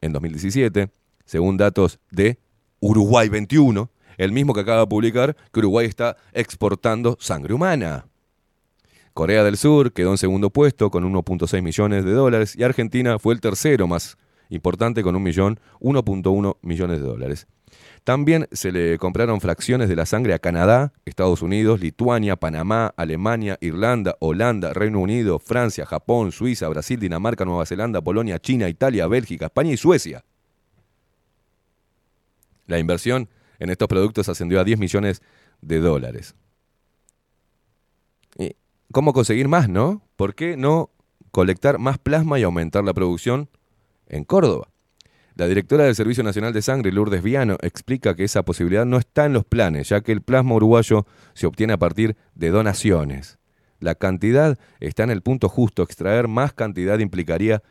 en 2017, según datos de Uruguay 21, el mismo que acaba de publicar que Uruguay está exportando sangre humana. Corea del Sur quedó en segundo puesto con 1.6 millones de dólares y Argentina fue el tercero más importante con un millón, 1.1 millones de dólares. También se le compraron fracciones de la sangre a Canadá, Estados Unidos, Lituania, Panamá, Alemania, Irlanda, Holanda, Reino Unido, Francia, Japón, Suiza, Brasil, Dinamarca, Nueva Zelanda, Polonia, China, Italia, Bélgica, España y Suecia. La inversión en estos productos ascendió a 10 millones de dólares. ¿Y ¿Cómo conseguir más, no? ¿Por qué no colectar más plasma y aumentar la producción en Córdoba? La directora del Servicio Nacional de Sangre, Lourdes Viano, explica que esa posibilidad no está en los planes, ya que el plasma uruguayo se obtiene a partir de donaciones. La cantidad está en el punto justo. Extraer más cantidad implicaría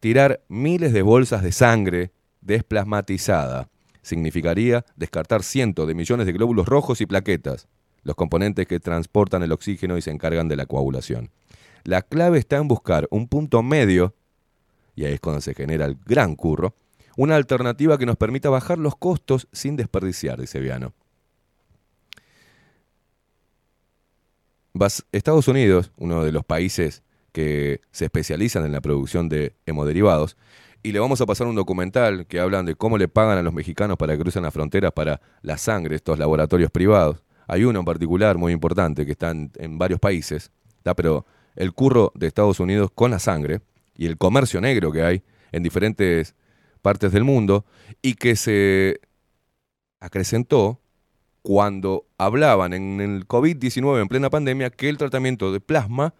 tirar miles de bolsas de sangre desplasmatizada. Significaría descartar cientos de millones de glóbulos rojos y plaquetas, los componentes que transportan el oxígeno y se encargan de la coagulación. La clave está en buscar un punto medio, y ahí es cuando se genera el gran curro, una alternativa que nos permita bajar los costos sin desperdiciar, dice Viano. Estados Unidos, uno de los países que se especializan en la producción de hemoderivados, y le vamos a pasar un documental que hablan de cómo le pagan a los mexicanos para que crucen las fronteras para la sangre, estos laboratorios privados. Hay uno en particular muy importante que está en, en varios países, ¿tá? pero el curro de Estados Unidos con la sangre y el comercio negro que hay en diferentes partes del mundo y que se acrecentó cuando hablaban en el COVID-19 en plena pandemia que el tratamiento de plasma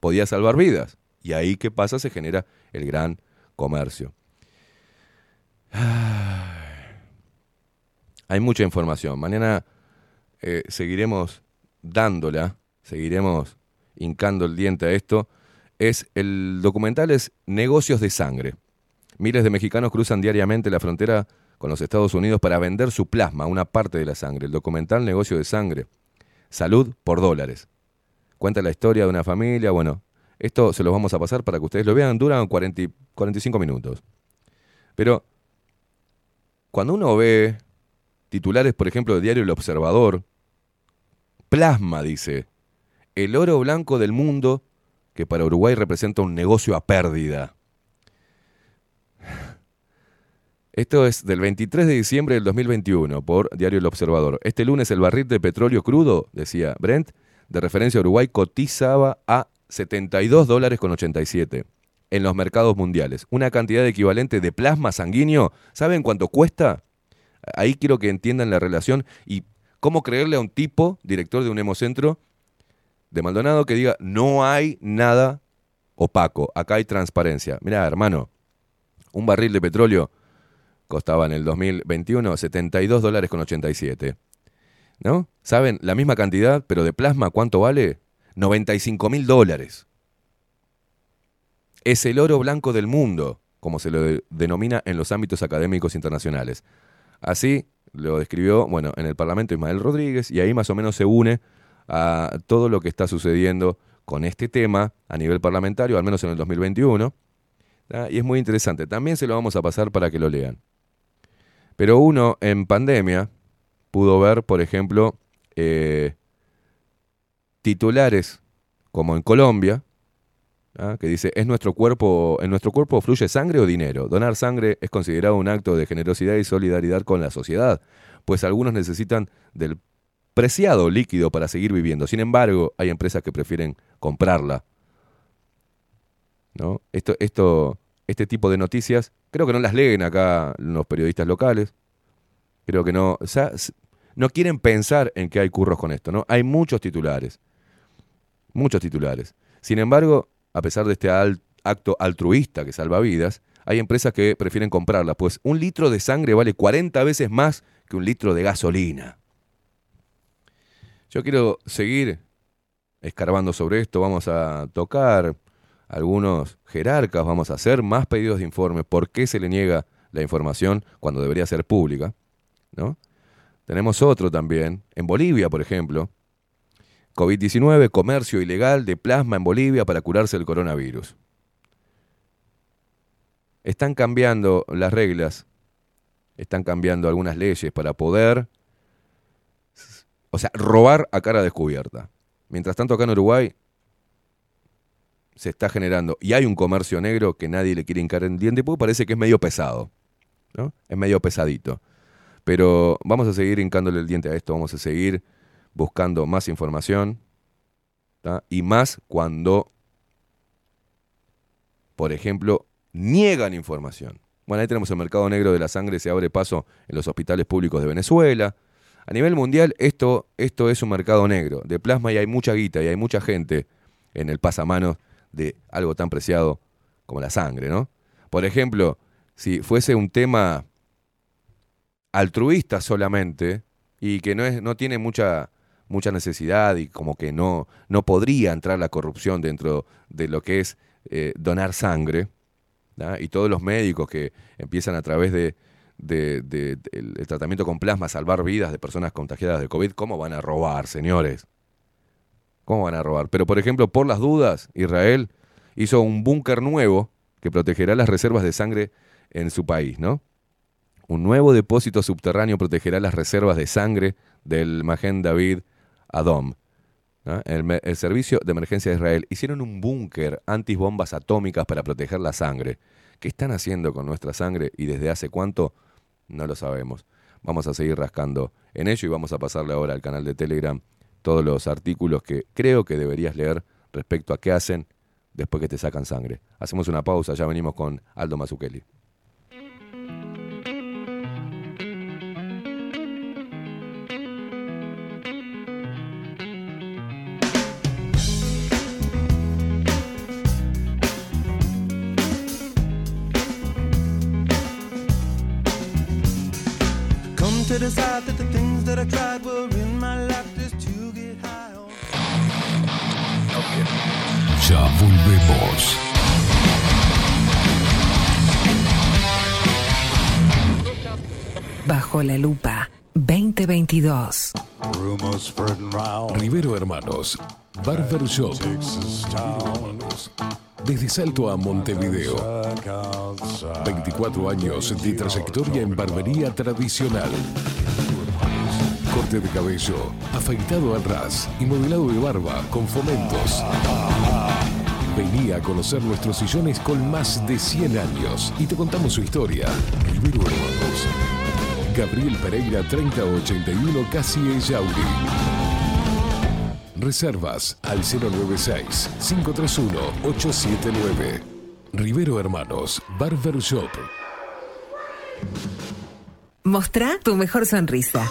podía salvar vidas. Y ahí, ¿qué pasa? Se genera el gran comercio. Hay mucha información. Mañana eh, seguiremos dándola, seguiremos hincando el diente a esto. Es el documental es Negocios de Sangre. Miles de mexicanos cruzan diariamente la frontera con los Estados Unidos para vender su plasma, una parte de la sangre. El documental Negocio de Sangre. Salud por dólares. Cuenta la historia de una familia. Bueno, esto se los vamos a pasar para que ustedes lo vean. Duran 40 y- 45 minutos. Pero cuando uno ve titulares, por ejemplo, del diario El Observador, plasma, dice, el oro blanco del mundo que para Uruguay representa un negocio a pérdida. Esto es del 23 de diciembre del 2021 por Diario El Observador. Este lunes el barril de petróleo crudo, decía Brent, de referencia a Uruguay, cotizaba a 72 dólares con 87 en los mercados mundiales. Una cantidad equivalente de plasma sanguíneo. ¿Saben cuánto cuesta? Ahí quiero que entiendan la relación y cómo creerle a un tipo, director de un hemocentro de Maldonado, que diga, no hay nada opaco, acá hay transparencia. Mirá, hermano, un barril de petróleo costaba en el 2021 72 dólares con 87. ¿No? ¿Saben? La misma cantidad, pero de plasma, ¿cuánto vale? 95 mil dólares. Es el oro blanco del mundo, como se lo de- denomina en los ámbitos académicos internacionales. Así lo describió, bueno, en el Parlamento Ismael Rodríguez, y ahí más o menos se une a todo lo que está sucediendo con este tema a nivel parlamentario, al menos en el 2021. ¿tá? Y es muy interesante. También se lo vamos a pasar para que lo lean. Pero uno en pandemia pudo ver, por ejemplo, eh, titulares como en Colombia, que dice, ¿es nuestro cuerpo, ¿en nuestro cuerpo fluye sangre o dinero? Donar sangre es considerado un acto de generosidad y solidaridad con la sociedad, pues algunos necesitan del preciado líquido para seguir viviendo. Sin embargo, hay empresas que prefieren comprarla. ¿No? Esto, esto, este tipo de noticias, creo que no las leen acá los periodistas locales. Creo que no, o sea, no quieren pensar en que hay curros con esto, ¿no? Hay muchos titulares. Muchos titulares. Sin embargo, a pesar de este acto altruista que salva vidas, hay empresas que prefieren comprarla, pues un litro de sangre vale 40 veces más que un litro de gasolina. Yo quiero seguir escarbando sobre esto, vamos a tocar algunos jerarcas, vamos a hacer más pedidos de informe, por qué se le niega la información cuando debería ser pública, ¿no? Tenemos otro también, en Bolivia, por ejemplo, COVID-19, comercio ilegal de plasma en Bolivia para curarse el coronavirus. Están cambiando las reglas, están cambiando algunas leyes para poder, o sea, robar a cara descubierta. Mientras tanto, acá en Uruguay se está generando, y hay un comercio negro que nadie le quiere hincar el diente, porque parece que es medio pesado, ¿no? Es medio pesadito. Pero vamos a seguir hincándole el diente a esto, vamos a seguir buscando más información, y más cuando, por ejemplo, niegan información. Bueno, ahí tenemos el mercado negro de la sangre, se abre paso en los hospitales públicos de Venezuela. A nivel mundial, esto, esto es un mercado negro de plasma y hay mucha guita y hay mucha gente en el pasamanos de algo tan preciado como la sangre, ¿no? Por ejemplo, si fuese un tema altruista solamente y que no, es, no tiene mucha, mucha necesidad y como que no, no podría entrar la corrupción dentro de lo que es eh, donar sangre, y todos los médicos que empiezan a través de, de- de- el tratamiento con plasma salvar vidas de personas contagiadas de COVID, ¿cómo van a robar, señores? ¿Cómo van a robar? Pero, por ejemplo, por las dudas, Israel hizo un búnker nuevo que protegerá las reservas de sangre en su país, ¿no? Un nuevo depósito subterráneo protegerá las reservas de sangre del Magen David Adom. El, el Servicio de Emergencia de Israel hicieron un búnker antibombas atómicas para proteger la sangre. ¿Qué están haciendo con nuestra sangre y desde hace cuánto? No lo sabemos. Vamos a seguir rascando en ello y vamos a pasarle ahora al canal de Telegram todos los artículos que creo que deberías leer respecto a qué hacen después que te sacan sangre. Hacemos una pausa, ya venimos con Aldo Mazzucchelli. Volvemos. Bajo la lupa 2022. Rivero Hermanos, Barber Shop. Desde Salto a Montevideo. 24 años de trayectoria en barbería tradicional. Corte de cabello, afeitado al ras y modelado de barba con fomentos. Vení a conocer nuestros sillones con más de 100 años y te contamos su historia. Rivero Hermanos. Gabriel Pereira 3081 Casi Yauri. Reservas al 096-531-879. Rivero Hermanos, Barber Shop. Mostrá tu mejor sonrisa.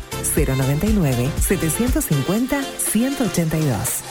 099-750-182.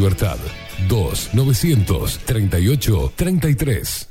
2-938-33.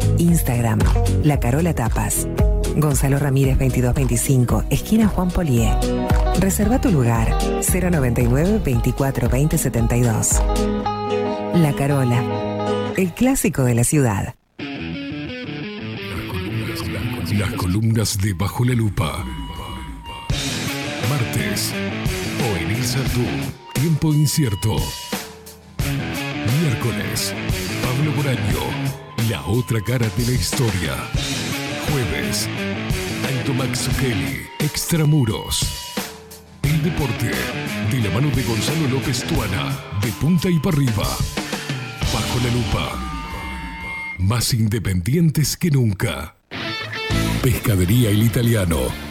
Instagram, La Carola Tapas. Gonzalo Ramírez 2225, esquina Juan Polié. Reserva tu lugar 099 24 20 72. La Carola, el clásico de la ciudad. Las columnas de Bajo la Lupa. Martes. Oenir Sartú. Tiempo incierto. Miércoles. Pablo Boraño. La otra cara de la historia. Jueves. Alto Max. Extramuros. El deporte. De la mano de Gonzalo López Tuana. De punta y para arriba. Bajo la lupa. Más independientes que nunca. Pescadería El Italiano.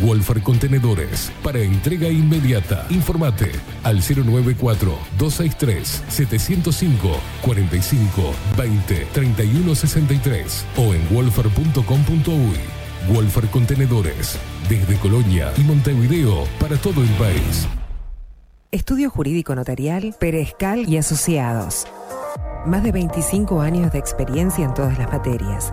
Wolfer Contenedores para entrega inmediata. Informate al 094-263-705 45 20 31 63 o en wolfer.com.uy. Wolfer Contenedores desde Colonia y Montevideo para todo el país. Estudio Jurídico Notarial, Perezcal y Asociados. Más de 25 años de experiencia en todas las materias,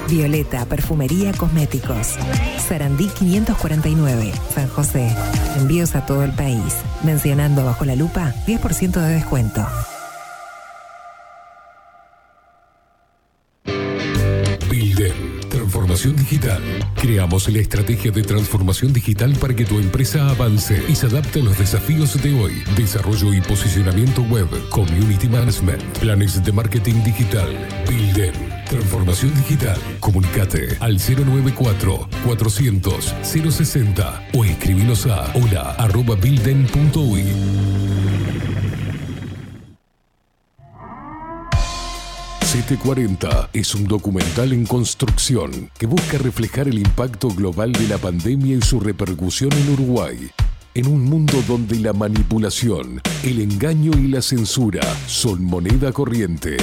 Violeta Perfumería Cosméticos. Sarandí 549, San José. Envíos a todo el país. Mencionando bajo la lupa 10% de descuento. Digital. Creamos la estrategia de transformación digital para que tu empresa avance y se adapte a los desafíos de hoy. Desarrollo y posicionamiento web, community management, planes de marketing digital. Bilden, transformación digital. Comunicate al 094 400 060 o escribinos a hola arroba bilden.uy. CT40 es un documental en construcción que busca reflejar el impacto global de la pandemia y su repercusión en Uruguay. En un mundo donde la manipulación, el engaño y la censura son moneda corriente,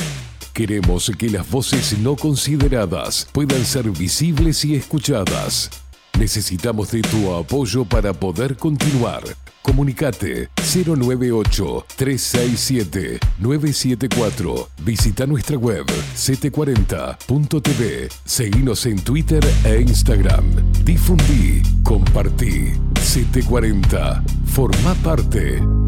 queremos que las voces no consideradas puedan ser visibles y escuchadas. Necesitamos de tu apoyo para poder continuar. Comunicate 098-367-974. Visita nuestra web ct40.tv. Seguinos en Twitter e Instagram. Difundí, compartí. CT40. Forma parte.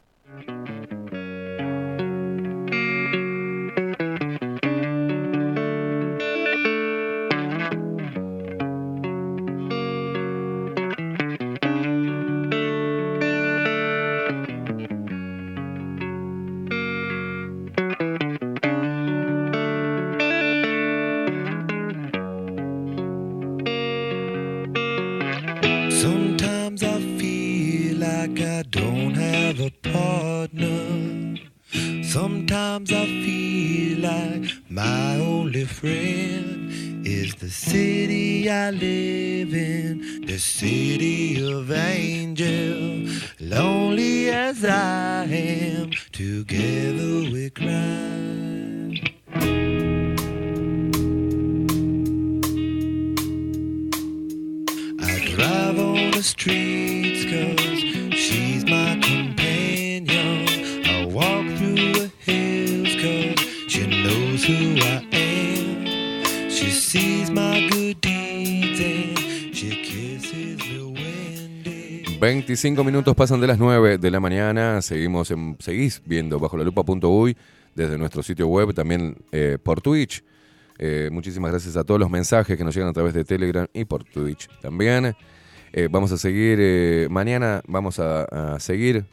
35 minutos pasan de las 9 de la mañana. Seguimos seguís viendo bajo la lupa.uy desde nuestro sitio web, también eh, por Twitch. Eh, muchísimas gracias a todos los mensajes que nos llegan a través de Telegram y por Twitch también. Eh, vamos a seguir, mañana vamos a, seguir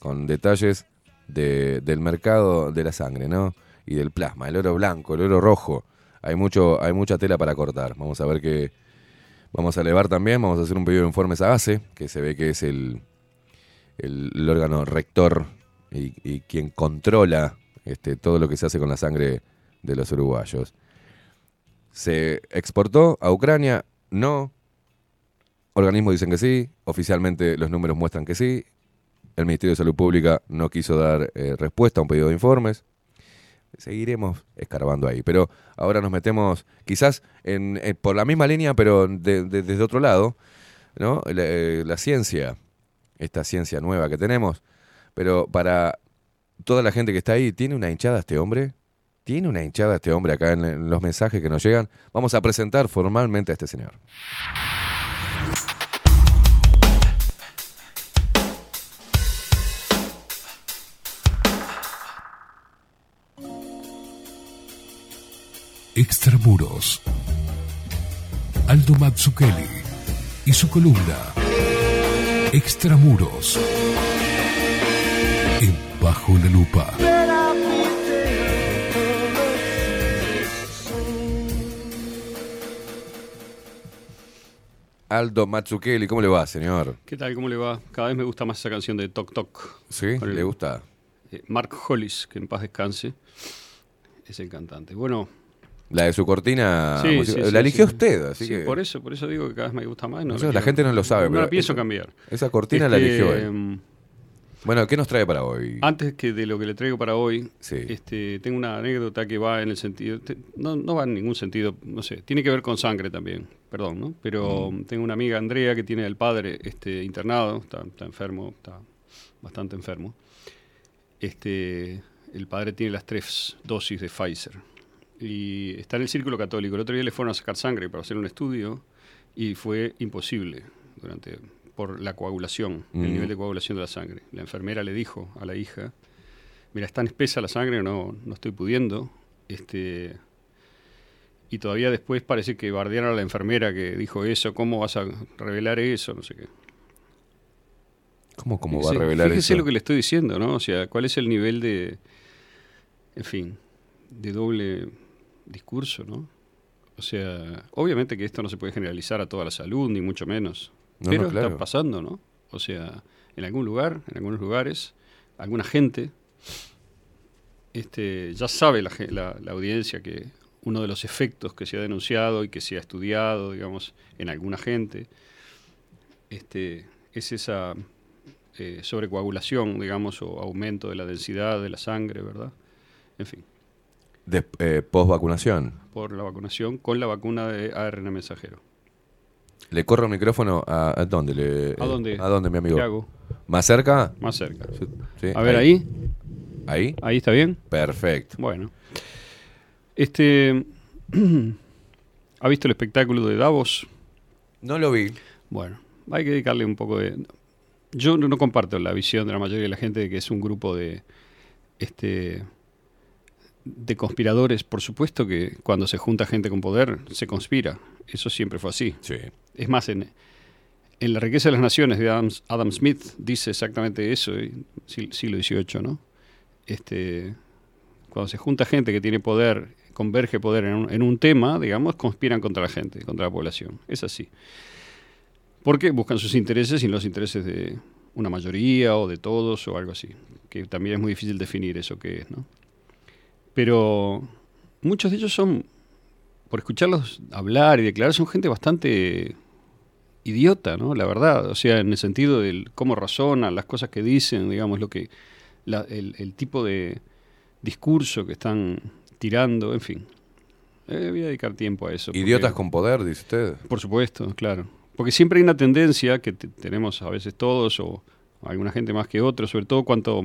con detalles del mercado de la sangre, ¿no? Y del plasma, el oro blanco, el oro rojo. Hay, mucho, hay mucha tela para cortar. Vamos a ver qué, Vamos a elevar también, vamos a hacer un pedido de informes a ACE, que se ve que es el, órgano rector y, y quien controla este, todo lo que se hace con la sangre de los uruguayos. ¿Se exportó a Ucrania? No. Organismos dicen que sí, oficialmente los números muestran que sí. El Ministerio de Salud Pública no quiso dar eh, respuesta a un pedido de informes seguiremos escarbando ahí. Pero ahora nos metemos quizás eh, por la misma línea, pero de- de- desde otro lado, ¿no? La, eh, la ciencia, esta ciencia nueva que tenemos. Pero para toda la gente que está ahí, ¿tiene una hinchada este hombre? ¿Tiene una hinchada este hombre acá en, en los mensajes que nos llegan? Vamos a presentar formalmente a este señor. Extramuros. Aldo Mazzucchelli y su columna Extramuros. En Bajo la Lupa. Aldo Mazzucchelli, ¿cómo le va, señor? ¿Qué tal? ¿Cómo le va? Cada vez me gusta más esa canción de Tok Tok. ¿Sí? Con el- ¿Le gusta? eh, Mark Hollis, que en paz descanse, es el cantante. Bueno, La de su cortina, sí, music- sí, la eligió sí. usted, así Sí, que... por eso, por eso digo que cada vez me gusta más. No la la quiero- gente no lo sabe, No pero la pienso esa- cambiar. esa cortina la eligió él. mm, Bueno, ¿qué nos trae para hoy? Antes que de lo que le traigo para hoy, este, tengo una anécdota que va en el sentido, te- no, no va en ningún sentido, no sé, tiene que ver con sangre también, perdón, ¿no? Pero Mm. tengo una amiga, Andrea, que tiene al padre este, internado, está, está enfermo, está bastante enfermo. Este, el padre tiene las tres dosis de Pfizer y está en el círculo católico. El otro día le fueron a sacar sangre para hacer un estudio y fue imposible durante por la coagulación, Mm. el nivel de coagulación de la sangre. La enfermera le dijo a la hija, mira, es tan espesa la sangre, no, no estoy pudiendo. Este, y todavía después parece que bardearon a la enfermera que dijo eso, ¿cómo vas a revelar eso? No sé qué. ¿Cómo, cómo va a revelar fíjese eso? lo que le estoy diciendo, ¿no? O sea, ¿cuál es el nivel de, en fin, de doble discurso, ¿no? O sea, obviamente que esto no se puede generalizar a toda la salud, ni mucho menos. No, pero no, claro. está pasando, ¿no? O sea, en algún lugar, en algunos lugares, alguna gente este, ya sabe la- la audiencia que uno de los efectos que se ha denunciado y que se ha estudiado, digamos, en alguna gente, este, es esa eh, sobrecoagulación, digamos, o aumento de la densidad de la sangre, ¿verdad? En fin, De, eh, post-vacunación. por la vacunación con la vacuna de ARN mensajero. ¿Le corro el micrófono a, a dónde? Le, ¿A dónde? ¿A dónde, mi amigo? ¿Qué hago? ¿Más cerca? Más cerca. Sí, A ver, ahí. ¿Ahí? ¿Ahí está bien? Perfecto. Bueno. Este. ¿Ha visto el espectáculo de Davos? No lo vi. Bueno, hay que dedicarle un poco de. Yo no, no comparto la visión de la mayoría de la gente de que es un grupo de. Este. De conspiradores. Por supuesto que cuando se junta gente con poder, se conspira. Eso siempre fue así. Es más, en, en La riqueza de las naciones de Adam, Adam Smith dice exactamente eso, siglo XVIII, ¿no? Este, cuando se junta gente que tiene poder, converge poder en un, en un tema, digamos, conspiran contra la gente, contra la población. Es así. Porque buscan sus intereses y los intereses de, una mayoría o de todos o algo así, que también es muy difícil definir eso que es, ¿no? Pero muchos de ellos son, por escucharlos hablar y declarar, son gente bastante idiota, ¿no? La verdad, o sea, en el sentido del cómo razonan, las cosas que dicen, digamos, lo que la- el, el tipo de discurso que están tirando, en fin. Eh, voy a dedicar tiempo a eso. porque- Idiotas con poder, dice usted. por supuesto, claro. Porque siempre hay una tendencia que te- tenemos a veces todos o alguna gente más que otros, sobre todo cuanto,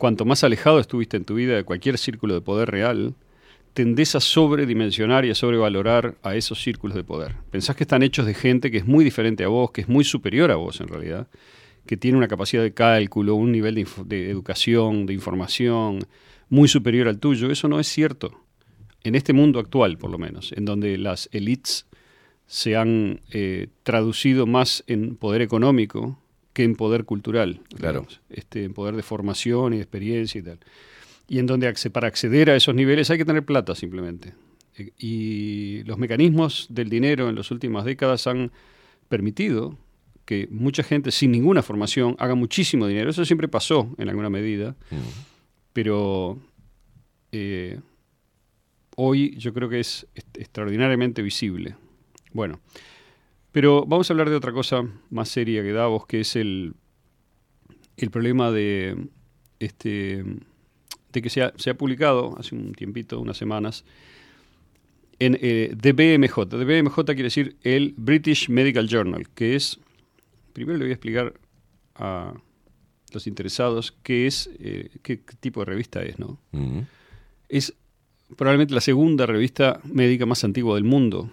cuanto más alejado estuviste en tu vida de cualquier círculo de poder real, tendés a sobredimensionar y a sobrevalorar a esos círculos de poder. Pensás que están hechos de gente que es muy diferente a vos, que es muy superior a vos en realidad, que tiene una capacidad de cálculo, un nivel de, de educación, de información muy superior al tuyo. Eso no es cierto. En este mundo actual, por lo menos, en donde las elites se han eh, traducido más en poder económico que en poder cultural. Claro. digamos, Este, en poder de formación y de experiencia y tal. Y en donde para acceder a esos niveles hay que tener plata simplemente. Eh, Y los mecanismos del dinero en las últimas décadas han permitido que mucha gente sin ninguna formación haga muchísimo dinero. Eso siempre pasó en alguna medida. Pero eh, hoy yo creo que es extraordinariamente visible. Bueno, pero vamos a hablar de otra cosa más seria que Davos, que es el, el problema de, este, de que se ha, se ha publicado hace un tiempito, unas semanas, en eh, DBMJ. DBMJ quiere decir el British Medical Journal, que es, primero le voy a explicar a los interesados qué es, eh, qué, tipo de revista es, ¿no? Mm. Es probablemente la segunda revista médica más antigua del mundo.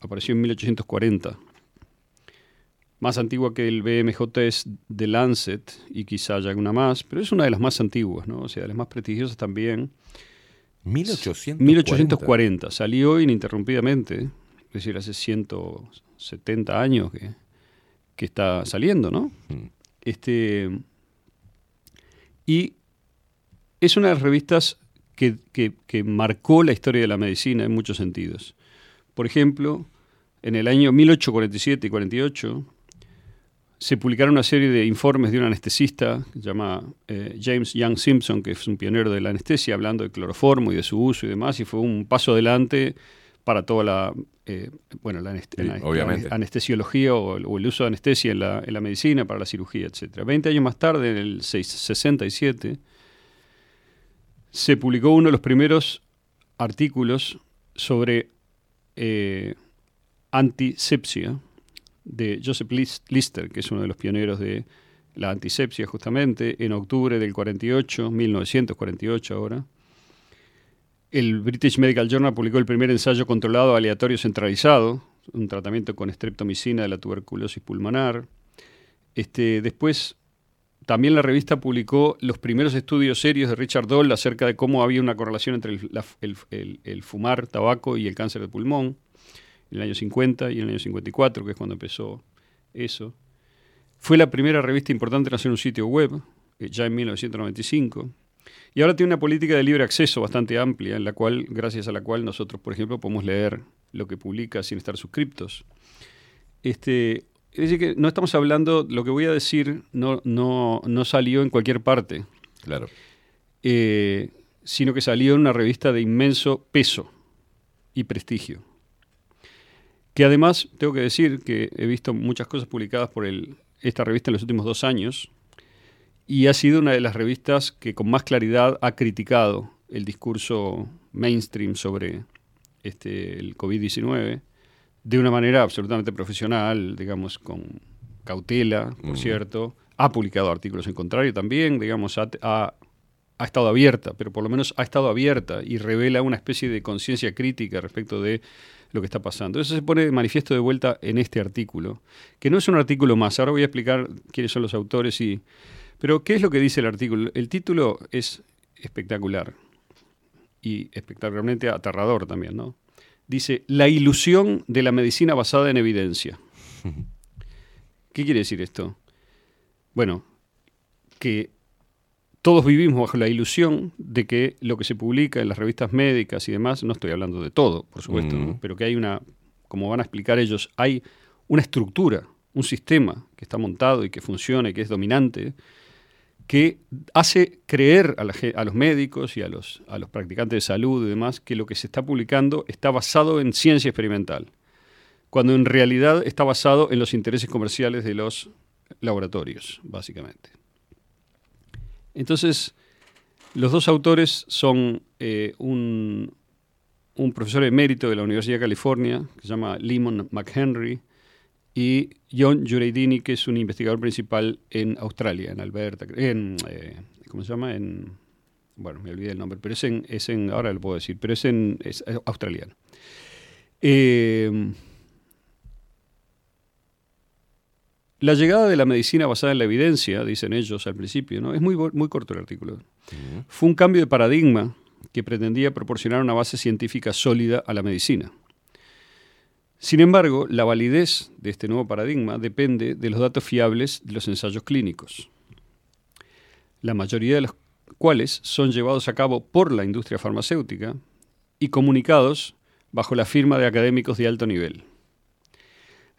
Apareció en 1840. Más antigua que el BMJ es The Lancet y quizá haya alguna más, pero es una de las más antiguas, ¿no? O sea, de las más prestigiosas también. 1840. 1840. Salió ininterrumpidamente, es decir, hace 170 años que, que está saliendo, ¿no? Este, y es una de las revistas que, que- que marcó la historia de la medicina en muchos sentidos. Por ejemplo, en el año 1847 y 48 se publicaron una serie de informes de un anestesista que se llama eh, James Young Simpson, que es un pionero de la anestesia, hablando de cloroformo y de su uso y demás, y fue un paso adelante para toda la, eh, bueno, la, anest- Sí, la- la obviamente. anestesiología o el, o el uso de anestesia en la, en la medicina, para la cirugía, etc. Veinte años más tarde, en el seis- 67, se publicó uno de los primeros artículos sobre eh, antisepsia de Joseph Lis- Lister, que es uno de los pioneros de la antisepsia justamente, en octubre del 48, 1948 ahora. El British Medical Journal publicó el primer ensayo controlado aleatorio centralizado, un tratamiento con streptomicina de la tuberculosis pulmonar. Este, después, también la revista publicó los primeros estudios serios de Richard Doll acerca de cómo había una correlación entre el fumar tabaco y el cáncer de pulmón, en el año 50 y en el año 54, que es cuando empezó eso. Fue la primera revista importante en hacer un sitio web, eh, ya en 1995. Y ahora tiene una política de libre acceso bastante amplia, en la cual, gracias a la cual nosotros, por ejemplo, podemos leer lo que publica sin estar suscriptos. Este, es decir, que no estamos hablando, lo que voy a decir no, no, no salió en cualquier parte. Claro. Eh, sino que salió en una revista de inmenso peso y prestigio. Que además, tengo que decir que he visto muchas cosas publicadas por el- esta revista en los últimos dos años y ha sido una de las revistas que con más claridad ha criticado el discurso mainstream sobre este, el COVID-19 de una manera absolutamente profesional, digamos, con cautela, por cierto. Ha publicado artículos en contrario también, digamos, ha, ha- ha estado abierta, pero por lo menos ha estado abierta y revela una especie de conciencia crítica respecto de lo que está pasando. Eso se pone de manifiesto de vuelta en este artículo, que no es un artículo más. Ahora voy a explicar quiénes son los autores y... Pero, ¿qué es lo que dice el artículo? El título es espectacular y espectacularmente aterrador también, ¿no? Dice, la ilusión de la medicina basada en evidencia. ¿Qué quiere decir esto? Bueno, que todos vivimos bajo la ilusión de que lo que se publica en las revistas médicas y demás, no estoy hablando de todo, por supuesto, ¿no? Mm. pero que hay una, como van a explicar ellos, hay una estructura, un sistema que está montado y que funciona y que es dominante, que hace creer a, la a los médicos y a los, a los practicantes de salud y demás que lo que se está publicando está basado en ciencia experimental, cuando en realidad está basado en los intereses comerciales de los laboratorios, básicamente. Entonces, los dos autores son eh, un, un profesor emérito de la Universidad de California, que se llama Lemon McHenry, y John Jureidini, que es un investigador principal en Australia, en Alberta, eh, ¿cómo se llama? En, bueno, me olvidé el nombre, pero es en, es en ahora lo puedo decir, pero es en es eh, australiano. Eh, la llegada de la medicina basada en la evidencia, dicen ellos al principio, ¿no? es muy, muy corto el artículo, fue un cambio de paradigma que pretendía proporcionar una base científica sólida a la medicina. Sin embargo, la validez de este nuevo paradigma depende de los datos fiables de los ensayos clínicos, la mayoría de los cuales son llevados a cabo por la industria farmacéutica y comunicados bajo la firma de académicos de alto nivel.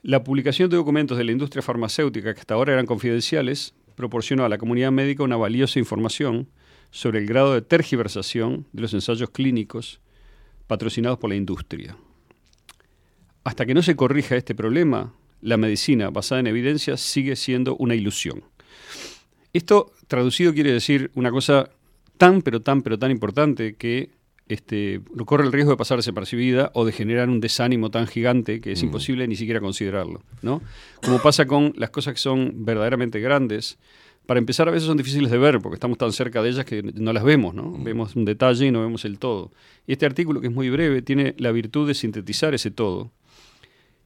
La publicación de documentos de la industria farmacéutica que hasta ahora eran confidenciales proporcionó a la comunidad médica una valiosa información sobre el grado de tergiversación de los ensayos clínicos patrocinados por la industria. Hasta que no se corrija este problema, la medicina basada en evidencia sigue siendo una ilusión. Esto traducido quiere decir una cosa tan, pero tan, pero tan importante que este, corre el riesgo de pasar desapercibida o de generar un desánimo tan gigante que es imposible ni siquiera considerarlo. ¿no? Como pasa con las cosas que son verdaderamente grandes, para empezar a veces son difíciles de ver porque estamos tan cerca de ellas que no las vemos, ¿no? Vemos un detalle y no vemos el todo. Y este artículo, que es muy breve, tiene la virtud de sintetizar ese todo.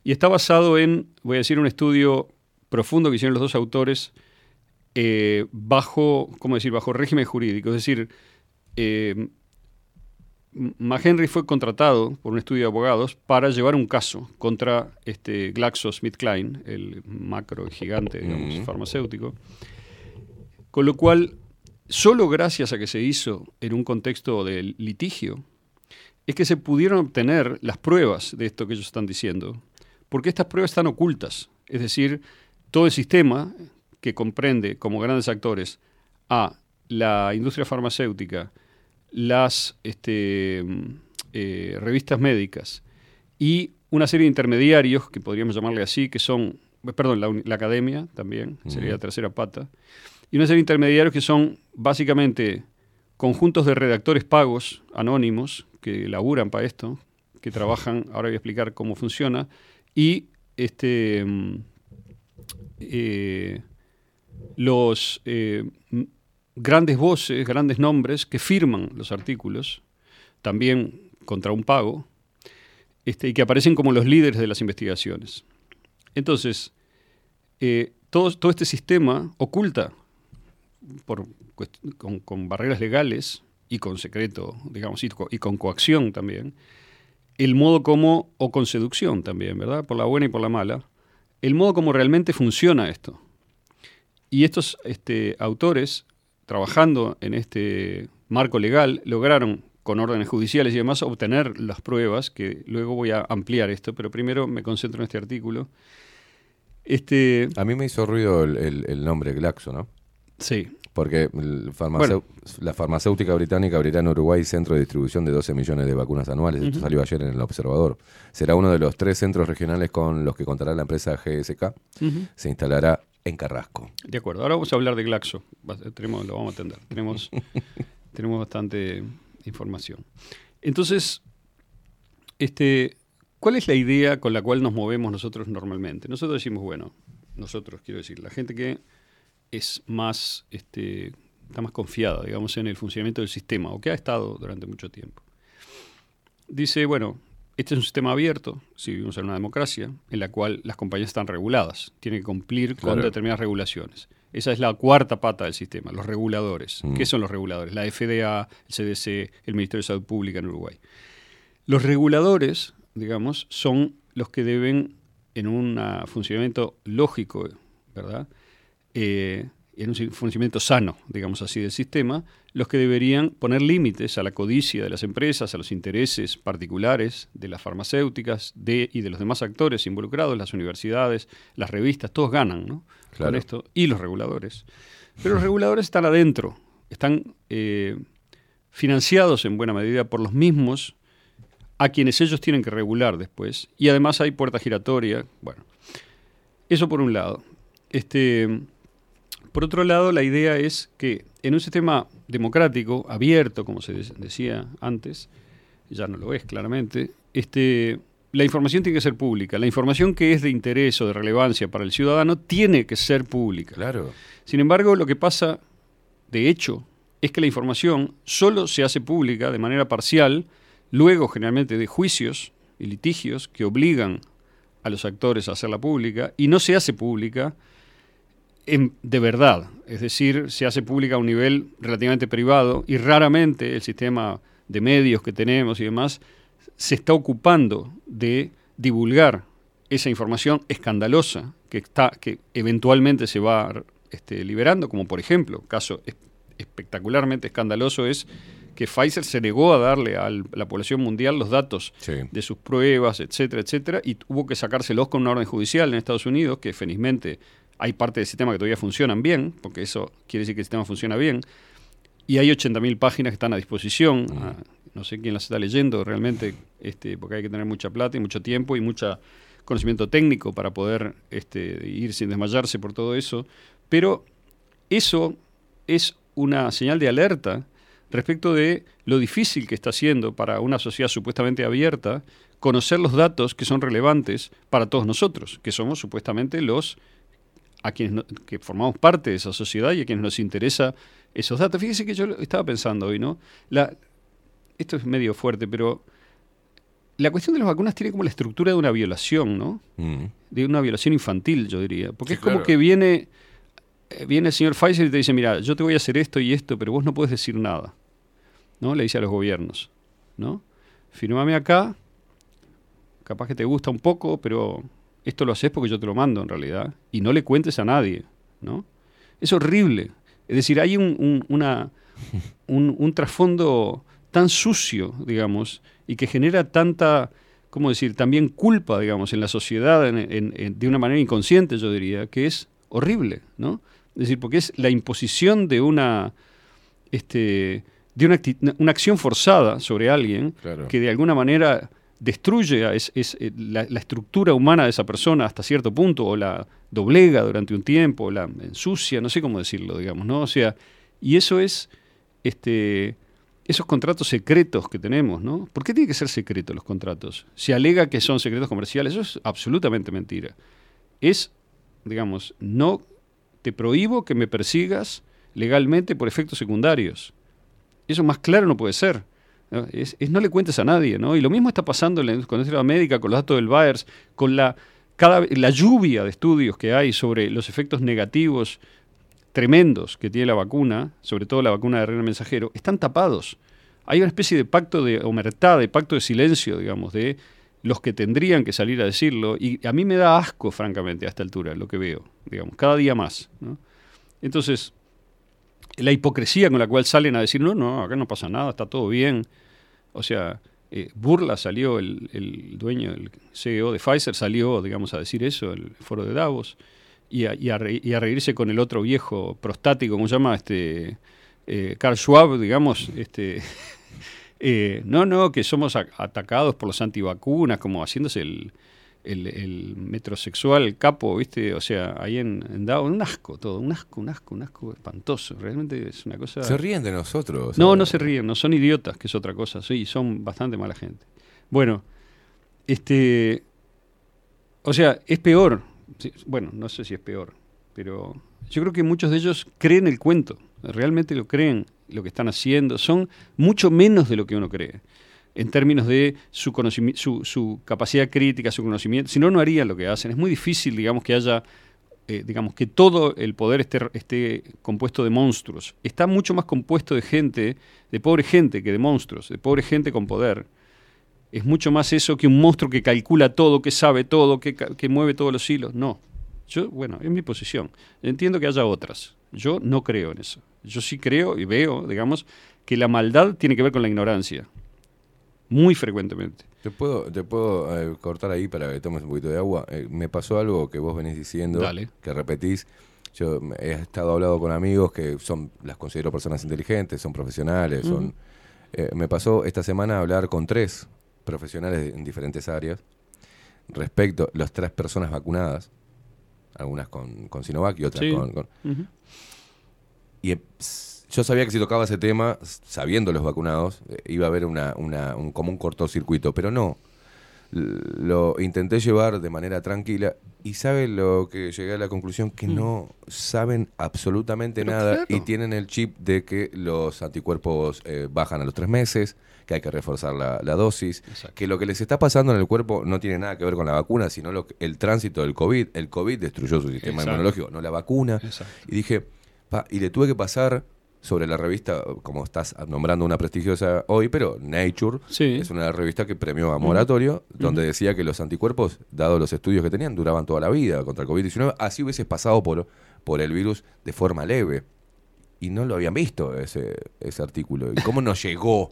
Y está basado en, voy a decir, un estudio profundo que hicieron los dos autores eh, bajo, ¿cómo decir?, bajo régimen jurídico. Es decir, eh, McHenry fue contratado por un estudio de abogados para llevar un caso contra este GlaxoSmithKline, el macro gigante digamos, farmacéutico, con lo cual, solo gracias a que se hizo en un contexto de litigio, es que se pudieron obtener las pruebas de esto que ellos están diciendo, porque estas pruebas están ocultas. Es decir, todo el sistema que comprende como grandes actores a la industria farmacéutica, las este, eh, revistas médicas y una serie de intermediarios, que podríamos llamarle así, que son, perdón, la, academia también, sería la tercera pata, y una serie de intermediarios que son básicamente conjuntos de redactores pagos, anónimos, que laburan para esto, que trabajan, ahora voy a explicar cómo funciona, y este, mm, eh, los eh, grandes voces, grandes nombres que firman los artículos, también contra un pago, este, y que aparecen como los líderes de las investigaciones. Entonces, eh, todo, todo este sistema oculta por con, barreras legales y con secreto, digamos, y y con coacción también, el modo como, o con seducción también, ¿verdad? Por la buena y por la mala, el modo como realmente funciona esto. Y estos este, autores, trabajando en este marco legal, lograron, con órdenes judiciales y demás, obtener las pruebas, que luego voy a ampliar esto, pero primero me concentro en este artículo. Este, A mí me hizo ruido el, el- el nombre Glaxo, ¿no? Sí. Porque la farmacéutica británica abrirá en Uruguay centro de distribución de 12 millones de vacunas anuales. Esto salió ayer en el Observador. Será uno de los tres centros regionales con los que contará la empresa GSK. Se instalará en Carrasco. De acuerdo, ahora vamos a hablar de Glaxo. Tenemos, lo vamos a atender. Tenemos, tenemos bastante información. Entonces, este, ¿cuál es la idea con la cual nos movemos nosotros normalmente? Nosotros decimos, bueno, nosotros quiero decir, la gente que es más, este, está más confiada, digamos, en el funcionamiento del sistema, o que ha estado durante mucho tiempo. Dice, bueno, este es un sistema abierto, si vivimos en una democracia, en la cual las compañías están reguladas, tienen que cumplir con determinadas regulaciones. Esa es la cuarta pata del sistema, los reguladores. Mm. ¿Qué son los reguladores? La FDA, el CDC, el Ministerio de Salud Pública en Uruguay. Los reguladores, digamos, son los que deben, en un funcionamiento lógico, ¿verdad? Eh, en un funcionamiento sano, digamos así, del sistema, los que deberían poner límites a la codicia de las empresas, a los intereses particulares de las farmacéuticas de, y de los demás actores involucrados, las universidades, las revistas, todos ganan ¿no? con Claro. esto, y los reguladores. Pero los reguladores están adentro, están eh, financiados en buena medida por los mismos a quienes ellos tienen que regular después. Y además hay puerta giratoria. Bueno, eso por un lado. Este, por otro lado, la idea es que en un sistema democrático, abierto, como se de- decía antes, ya no lo es claramente, este, la información tiene que ser pública. La información que es de interés o de relevancia para el ciudadano tiene que ser pública. Claro. Sin embargo, lo que pasa, de hecho, es que la información solo se hace pública de manera parcial, luego generalmente de juicios y litigios que obligan a los actores a hacerla pública, y no se hace pública en- de verdad, es decir, se hace pública a un nivel relativamente privado y raramente el sistema de medios que tenemos y demás se está ocupando de divulgar esa información escandalosa que está que eventualmente se va este, liberando, como por ejemplo, caso es- espectacularmente escandaloso es que Pfizer se negó a darle a la población mundial los datos de sus pruebas, etcétera, etcétera, y tuvo que sacárselos con una orden judicial en Estados Unidos, que felizmente hay parte del sistema que todavía funcionan bien, porque eso quiere decir que el sistema funciona bien, y hay 80.000 páginas que están a disposición. ah, no sé quién las está leyendo realmente, este, porque hay que tener mucha plata y mucho tiempo y mucho conocimiento técnico para poder este, ir sin desmayarse por todo eso. Pero eso es una señal de alerta respecto de lo difícil que está siendo para una sociedad supuestamente abierta conocer los datos que son relevantes para todos nosotros, que somos supuestamente los a quienes no- que formamos parte de esa sociedad y a quienes nos interesa esos datos. Fíjese que yo estaba pensando hoy, ¿no? La, esto es medio fuerte, pero la cuestión de las vacunas tiene como la estructura de una violación, ¿no? Mm. De una violación infantil, yo diría. Porque Sí, es como claro. que viene, eh, viene el señor Pfizer y te dice, mira, yo te voy a hacer esto y esto, pero vos no puedes decir nada. ¿No? Le dice a los gobiernos, ¿no? Firmame acá, capaz que te gusta un poco, pero esto lo haces porque yo te lo mando en realidad, y no le cuentes a nadie, ¿no? Es horrible. Es decir, hay un, un- una, un, un trasfondo tan sucio, digamos, y que genera tanta, ¿cómo decir?, también culpa, digamos, en la sociedad, en- en- en- de una manera inconsciente, yo diría, que es horrible, ¿no? Es decir, porque es la imposición de una, este, de una, una acción forzada sobre alguien Claro. que de alguna manera destruye a es- es, eh, la, la estructura humana de esa persona hasta cierto punto, o la doblega durante un tiempo, o la ensucia, no sé cómo decirlo, digamos, ¿no? O sea, y eso es este, esos contratos secretos que tenemos, ¿no? ¿Por qué tienen que ser secretos los contratos? Se alega que son secretos comerciales, eso es absolutamente mentira. Es, digamos, no te prohíbo que me persigas legalmente por efectos secundarios. Eso más claro no puede ser. ¿No? Es, no le cuentes a nadie, ¿no? Y lo mismo está pasando en la, con la industria médica, con los datos del Bayer, con la, cada, la lluvia de estudios que hay sobre los efectos negativos tremendos que tiene la vacuna, sobre todo la vacuna de RNA mensajero, están tapados. Hay una especie de pacto de omertad, de pacto de silencio, digamos, de los que tendrían que salir a decirlo, y a mí me da asco, francamente, a esta altura, lo que veo, digamos, cada día más. Entonces, la hipocresía con la cual salen a decir, no, no, acá no pasa nada, está todo bien. O sea, eh, Burla salió, el, el dueño, el CEO de Pfizer salió, digamos, a decir eso, el foro de Davos, y a, y a re- a reírse con el otro viejo prostático, ¿cómo se llama? Este, eh, Carl Schwab, digamos, este, eh, no, no, que somos a- atacados por los antivacunas, como haciéndose el, el, el metrosexual capo, ¿viste? O sea, ahí en, en Davos, un asco todo, un asco, un asco, un asco espantoso. Realmente es una cosa. Se ríen de nosotros. No, no se ríen, no son idiotas, que es otra cosa, sí, son bastante mala gente. Bueno, este. O sea, es peor. Bueno, no sé si es peor, pero yo creo que muchos de ellos creen el cuento, realmente lo creen, lo que están haciendo, son mucho menos de lo que uno cree, en términos de su, conocimi- su, su capacidad crítica, su conocimiento, si no, no harían lo que hacen. Es muy difícil, digamos, que haya, eh, digamos, que todo el poder esté, esté compuesto de monstruos. Está mucho más compuesto de gente, de pobre gente, que de monstruos, de pobre gente con poder. Es mucho más eso que un monstruo que calcula todo, que sabe todo, que, que mueve todos los hilos. No. Yo, bueno, es mi posición. Entiendo que haya otras. Yo no creo en eso. Yo sí creo y veo, digamos, que la maldad tiene que ver con la ignorancia. Muy frecuentemente. Te puedo, te puedo eh, cortar ahí para que tomes un poquito de agua. Eh, me pasó algo que vos venís diciendo, Dale. que repetís. Yo me- he estado hablando con amigos que son, las considero personas inteligentes, son profesionales, son. Eh, me pasó esta semana hablar con tres profesionales en diferentes áreas respecto las tres personas vacunadas, algunas con, con Sinovac y otras Sí. con, con- y s- yo sabía que si tocaba ese tema, sabiendo los vacunados, eh, iba a haber una, una- un, como un cortocircuito, pero no. Lo intenté llevar de manera tranquila y sabe lo que llegué a la conclusión que no saben absolutamente Mm. Pero nada claro. y tienen el chip de que los anticuerpos eh, bajan a los tres meses, que hay que reforzar la, la dosis, que lo que les está pasando en el cuerpo no tiene nada que ver con la vacuna, sino lo que- el tránsito del COVID. El COVID destruyó su sistema Exacto. inmunológico, no la vacuna. Exacto. Y dije, pa, y le tuve que pasar sobre la revista, como estás nombrando una prestigiosa hoy, pero Nature es una revista que premió a Moratorio, donde decía que los anticuerpos, dado los estudios que tenían, duraban toda la vida contra el COVID-19. Así hubieses pasado por, por el virus de forma leve. Y no lo habían visto ese, ese artículo. ¿Y cómo nos llegó?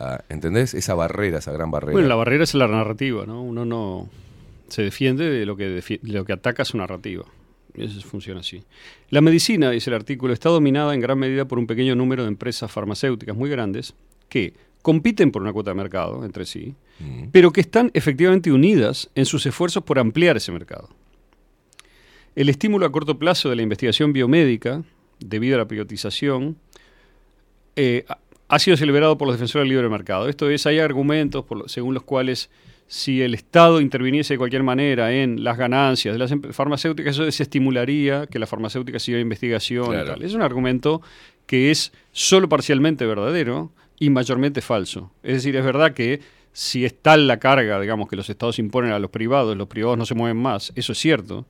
a- ¿Entendés? Esa barrera, esa gran barrera. Bueno, la barrera es la narrativa, ¿no? Uno no se defiende de lo que, de lo que ataca su narrativa. Eso funciona así. La medicina, dice el artículo, está dominada en gran medida por un pequeño número de empresas farmacéuticas muy grandes que compiten por una cuota de mercado entre sí, pero que están efectivamente unidas en sus esfuerzos por ampliar ese mercado. El estímulo a corto plazo de la investigación biomédica, debido a la privatización, eh, ha- sido celebrado por los defensores del libre mercado. Esto es, hay argumentos por según los cuales si el Estado interviniese de cualquier manera en las ganancias de las em- farmacéuticas, eso desestimularía que la farmacéutica siga investigación Claro. y tal. Es un argumento que es solo parcialmente verdadero y mayormente falso. Es decir, es verdad que si es tal la carga, digamos, que los estados imponen a los privados, los privados no se mueven más, eso es cierto,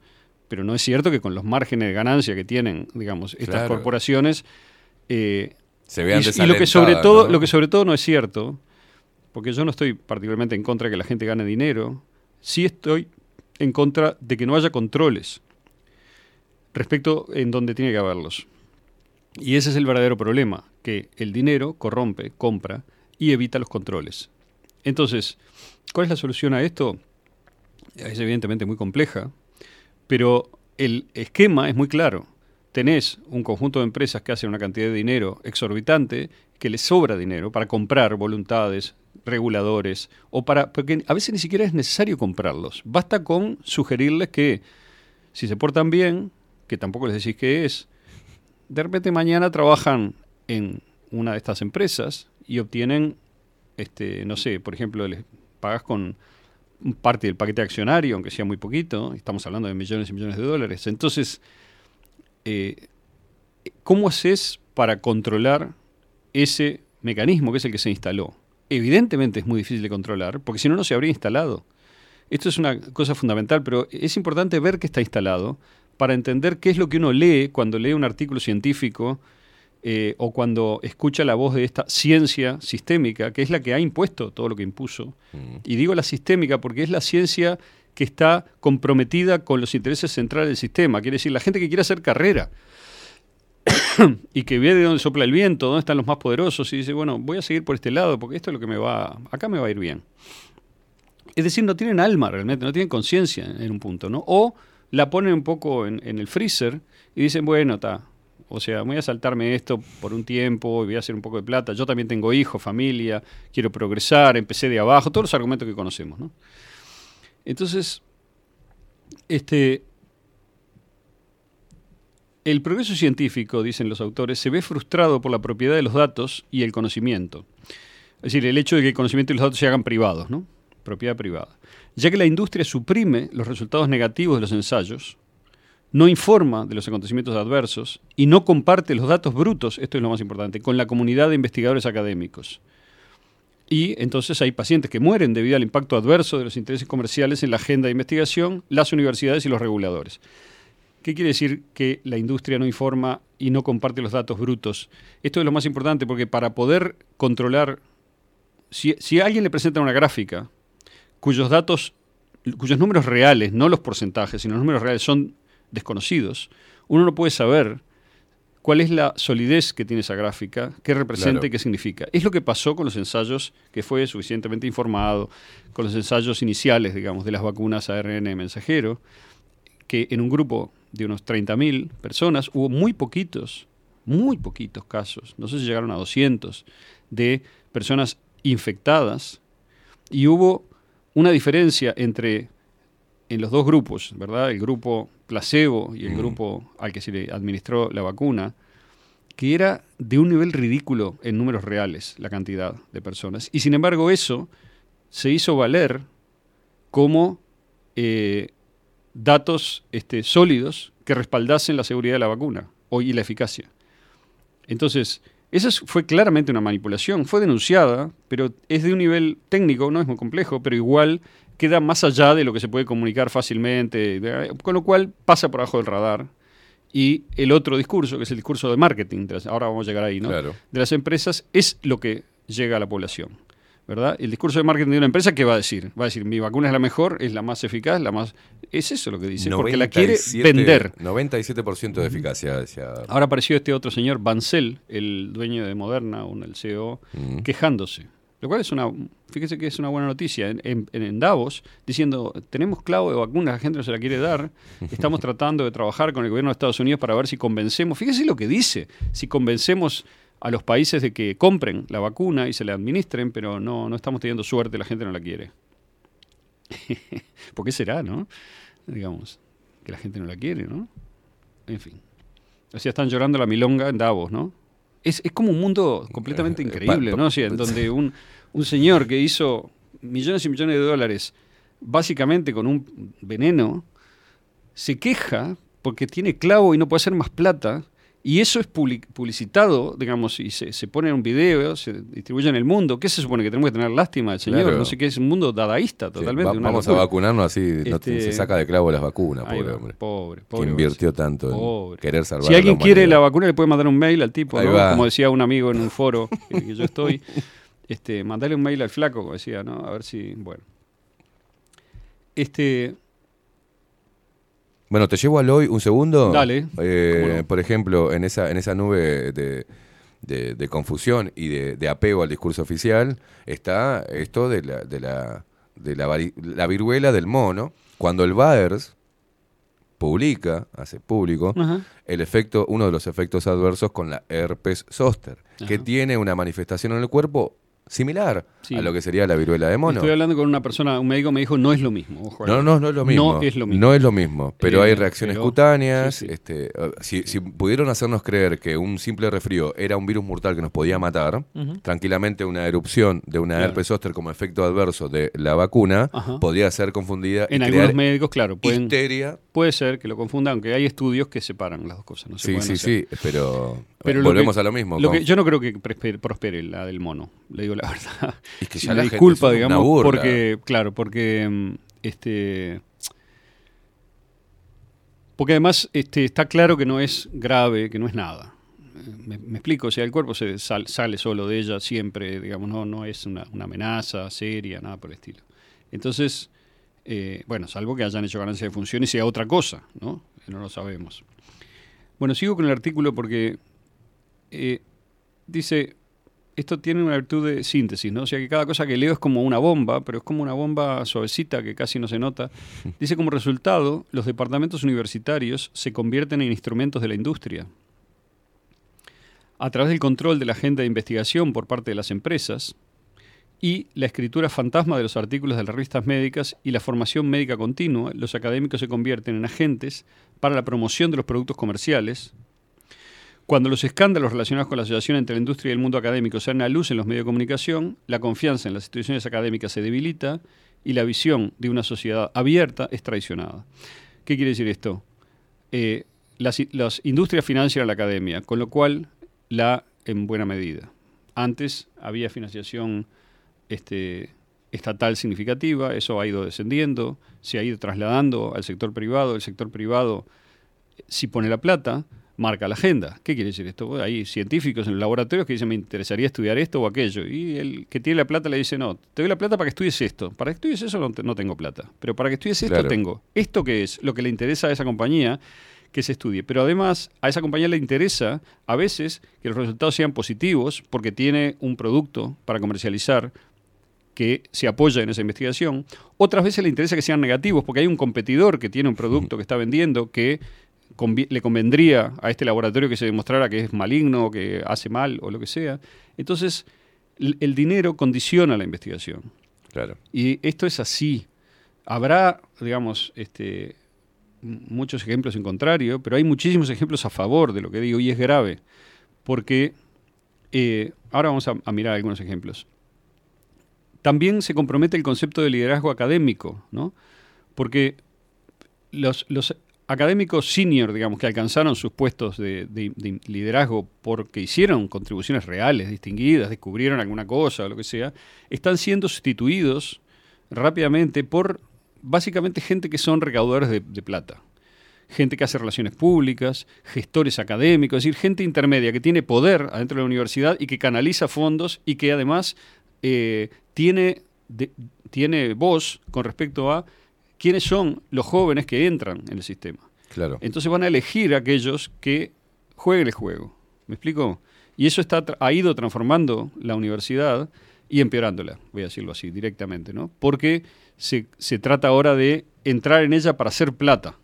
pero no es cierto que con los márgenes de ganancia que tienen, digamos, estas Claro. corporaciones, eh, Se vean y, y lo que sobre todo, ¿no? lo que sobre todo no es cierto, porque yo no estoy particularmente en contra de que la gente gane dinero, sí estoy en contra de que no haya controles respecto en donde tiene que haberlos. Y ese es el verdadero problema, que el dinero corrompe, compra y evita los controles. Entonces, ¿cuál es la solución a esto? Es evidentemente muy compleja, pero el esquema es muy claro. Tenés un conjunto de empresas que hacen una cantidad de dinero exorbitante, que les sobra dinero para comprar voluntades, reguladores, o para. porque a veces ni siquiera es necesario comprarlos. Basta con sugerirles que si se portan bien, que tampoco les decís que es, de repente mañana trabajan en una de estas empresas y obtienen, este, no sé, por ejemplo, les pagas con parte del paquete accionario, aunque sea muy poquito, estamos hablando de millones y millones de dólares. Entonces, eh, ¿cómo haces para controlar ese mecanismo que es el que se instaló? Evidentemente es muy difícil de controlar, porque si no, no se habría instalado. Esto es una cosa fundamental, pero es importante ver que está instalado para entender qué es lo que uno lee cuando lee un artículo científico eh, o cuando escucha la voz de esta ciencia sistémica, que es la que ha impuesto todo lo que impuso. Y digo la sistémica porque es la ciencia que está comprometida con los intereses centrales del sistema. Quiere decir, la gente que quiere hacer carrera y que ve de dónde sopla el viento, dónde están los más poderosos, y dice, bueno, voy a seguir por este lado porque esto es lo que me va, acá me va a ir bien. Es decir, no tienen alma realmente, no tienen conciencia en, un punto, ¿no? O la ponen un poco en el freezer y dicen, bueno, está, o sea, voy a saltarme esto por un tiempo y voy a hacer un poco de plata. Yo también tengo hijos, familia, quiero progresar, empecé de abajo, todos los argumentos que conocemos, ¿no? Entonces, este, el progreso científico, dicen los autores, se ve frustrado por la propiedad de los datos y el conocimiento. Es decir, el hecho de que el conocimiento y los datos se hagan privados, ¿no? Propiedad privada. Ya que la industria suprime los resultados negativos de los ensayos, no informa de los acontecimientos adversos y no comparte los datos brutos, esto es lo más importante, con la comunidad de investigadores académicos. Y entonces hay pacientes que mueren debido al impacto adverso de los intereses comerciales en la agenda de investigación, las universidades y los reguladores. ¿Qué quiere decir que la industria no informa y no comparte los datos brutos? Esto es lo más importante porque para poder controlar, si, si a alguien le presenta una gráfica cuyos datos, cuyos números reales, no los porcentajes, sino los números reales son desconocidos, uno no puede saber cuál es la solidez que tiene esa gráfica, qué representa Claro. y qué significa. Es lo que pasó con los ensayos, que fue suficientemente informado, con los ensayos iniciales, digamos, de las vacunas ARN mensajero, que en un grupo de unos 30.000 personas hubo muy poquitos, muy poquitos casos, no sé si llegaron a 200, de personas infectadas y hubo una diferencia entre en los dos grupos, ¿verdad? El grupo placebo y el Mm. grupo al que se le administró la vacuna, que era de un nivel ridículo en números reales la cantidad de personas. Y sin embargo eso se hizo valer como eh, datos este, sólidos que respaldasen la seguridad de la vacuna y la eficacia. Entonces, esa es- fue claramente una manipulación, fue denunciada, pero es de un nivel técnico, no es muy complejo, pero igual queda más allá de lo que se puede comunicar fácilmente, con lo cual pasa por abajo del radar. Y el otro discurso, que es el discurso de marketing, ahora vamos a llegar ahí, ¿no? Claro. De las empresas, es lo que llega a la población. ¿Verdad? El discurso de marketing de una empresa, ¿qué va a decir? Va a decir, mi vacuna es la mejor, es la más eficaz, la más... Es eso lo que dice, porque la quiere 97 vender. 97% de eficacia. decía. Ahora apareció este otro señor, Bancel, el dueño de Moderna, un, el CEO, quejándose. Lo cual es una, fíjese que es una buena noticia. En, en- en Davos, diciendo, tenemos clavo de vacunas, la gente no se la quiere dar, estamos tratando de trabajar con el gobierno de Estados Unidos para ver si convencemos, fíjese lo que dice, si convencemos a los países de que compren la vacuna y se la administren, pero no, no estamos teniendo suerte, la gente no la quiere. ¿Por qué será, no? Digamos, que la gente no la quiere, ¿no? En fin. O sea, están llorando la milonga en Davos, ¿no? Es, es como un mundo completamente Eh, increíble, pa- ¿no? O sea, en donde un, un señor que hizo millones y millones de dólares básicamente con un veneno, se queja porque tiene clavo y no puede hacer más plata, y eso es public- publicitado, digamos, y se, se pone en un video, se distribuye en el mundo. ¿Qué se supone que tenemos que tener lástima del señor? Claro. No sé qué, es un mundo dadaísta Sí, totalmente. va- vamos a vacunarnos así, no Este, se saca de clavo las vacunas, pobre va, hombre. Pobre, Que pobre. invirtió tanto en querer salvar Si alguien la quiere la vacuna, le puede mandar un mail al tipo. Como decía un amigo en un foro que, que yo estoy. Este, mandarle un mail al flaco, como decía, ¿no? A ver si. Bueno. Este. Bueno, te llevo al hoy un segundo. Dale. Eh. Por ejemplo, en esa, en esa nube de, de- de confusión y de, de apego al discurso oficial está esto de la, de la, de la, vari- la viruela del mono. Cuando el VAERS publica, hace público, Ajá. el efecto, uno de los efectos adversos con la herpes zóster, que tiene una manifestación en el cuerpo similar Sí. a lo que sería la viruela de mono. Estoy hablando con una persona, un médico me dijo, no es lo mismo. Ojo ahí. No, no, no es lo mismo. No es lo mismo. No es lo mismo, pero Eh, hay reacciones pero- cutáneas. sí, sí. Este, eh, si, si pudieron hacernos creer que un simple resfrío era un virus mortal que nos podía matar, tranquilamente una erupción de una Claro. herpes zóster como efecto adverso de la vacuna Ajá. podría ser confundida En y algunos médicos, claro, pueden, histeria. puede ser que lo confundan, aunque hay estudios que separan las dos cosas. No se Sí, sí, hacer. sí, pero, Pero volvemos que- a lo mismo. Lo que, yo no creo que prospere, la del mono, le digo la verdad. Es que ya la gente disculpa, es una digamos, burla. porque, claro, porque mm, este porque además este, está claro que no es grave, que no es nada. Me, me explico, o sea, el cuerpo se sal- sale solo de ella siempre, digamos, no, no es una, una amenaza seria, nada por el estilo. Entonces, eh, bueno, salvo que hayan hecho ganancia de función y sea otra cosa, ¿no? No lo sabemos. Bueno, sigo con el artículo porque eh, dice, esto tiene una virtud de síntesis, ¿no? O sea que cada cosa que leo es como una bomba, pero es como una bomba suavecita que casi no se nota. Dice como resultado, los departamentos universitarios se convierten en instrumentos de la industria. A través del control de la agenda de investigación por parte de las empresas y la escritura fantasma de los artículos de las revistas médicas y la formación médica continua, los académicos se convierten en agentes para la promoción de los productos comerciales, cuando los escándalos relacionados con la asociación entre la industria y el mundo académico salen a luz en los medios de comunicación, la confianza en las instituciones académicas se debilita y la visión de una sociedad abierta es traicionada. ¿Qué quiere decir esto? Eh, las, industrias financian a la academia, con lo cual la en buena medida. Antes había financiación este, estatal significativa, eso ha ido descendiendo, se ha ido trasladando al sector privado, el sector privado si pone la plata, marca la agenda. ¿Qué quiere decir esto? Hay científicos en los laboratorios que dicen me interesaría estudiar esto o aquello. Y el que tiene la plata le dice, no, te doy la plata para que estudies esto. Para que estudies eso no, te- no tengo plata. Pero para que estudies esto Claro. tengo. ¿Esto qué es? Lo que le interesa a esa compañía que se estudie. Pero además a esa compañía le interesa a veces que los resultados sean positivos porque tiene un producto para comercializar que se apoya en esa investigación. Otras veces le interesa que sean negativos porque hay un competidor que tiene un producto que está vendiendo que le convendría a este laboratorio que se demostrara que es maligno o que hace mal o lo que sea. Entonces, el dinero condiciona la investigación. Claro. Y esto es así. Habrá, digamos, este, muchos ejemplos en contrario, pero hay muchísimos ejemplos a favor de lo que digo y es grave. Porque eh, ahora vamos a, a mirar algunos ejemplos. También se compromete el concepto de liderazgo académico, ¿no? Porque los, los académicos senior, digamos, que alcanzaron sus puestos de, de- de liderazgo porque hicieron contribuciones reales, distinguidas, descubrieron alguna cosa o lo que sea, están siendo sustituidos rápidamente por básicamente gente que son recaudadores de, plata. Gente que hace relaciones públicas, gestores académicos, es decir, gente intermedia que tiene poder adentro de la universidad y que canaliza fondos y que además eh, tiene, tiene voz con respecto a quiénes son los jóvenes que entran en el sistema. Claro. Entonces van a elegir a aquellos que jueguen el juego. ¿Me explico? Y eso está, ha ido transformando la universidad y empeorándola, voy a decirlo así directamente, ¿no? Porque se, se trata ahora de entrar en ella para hacer plata,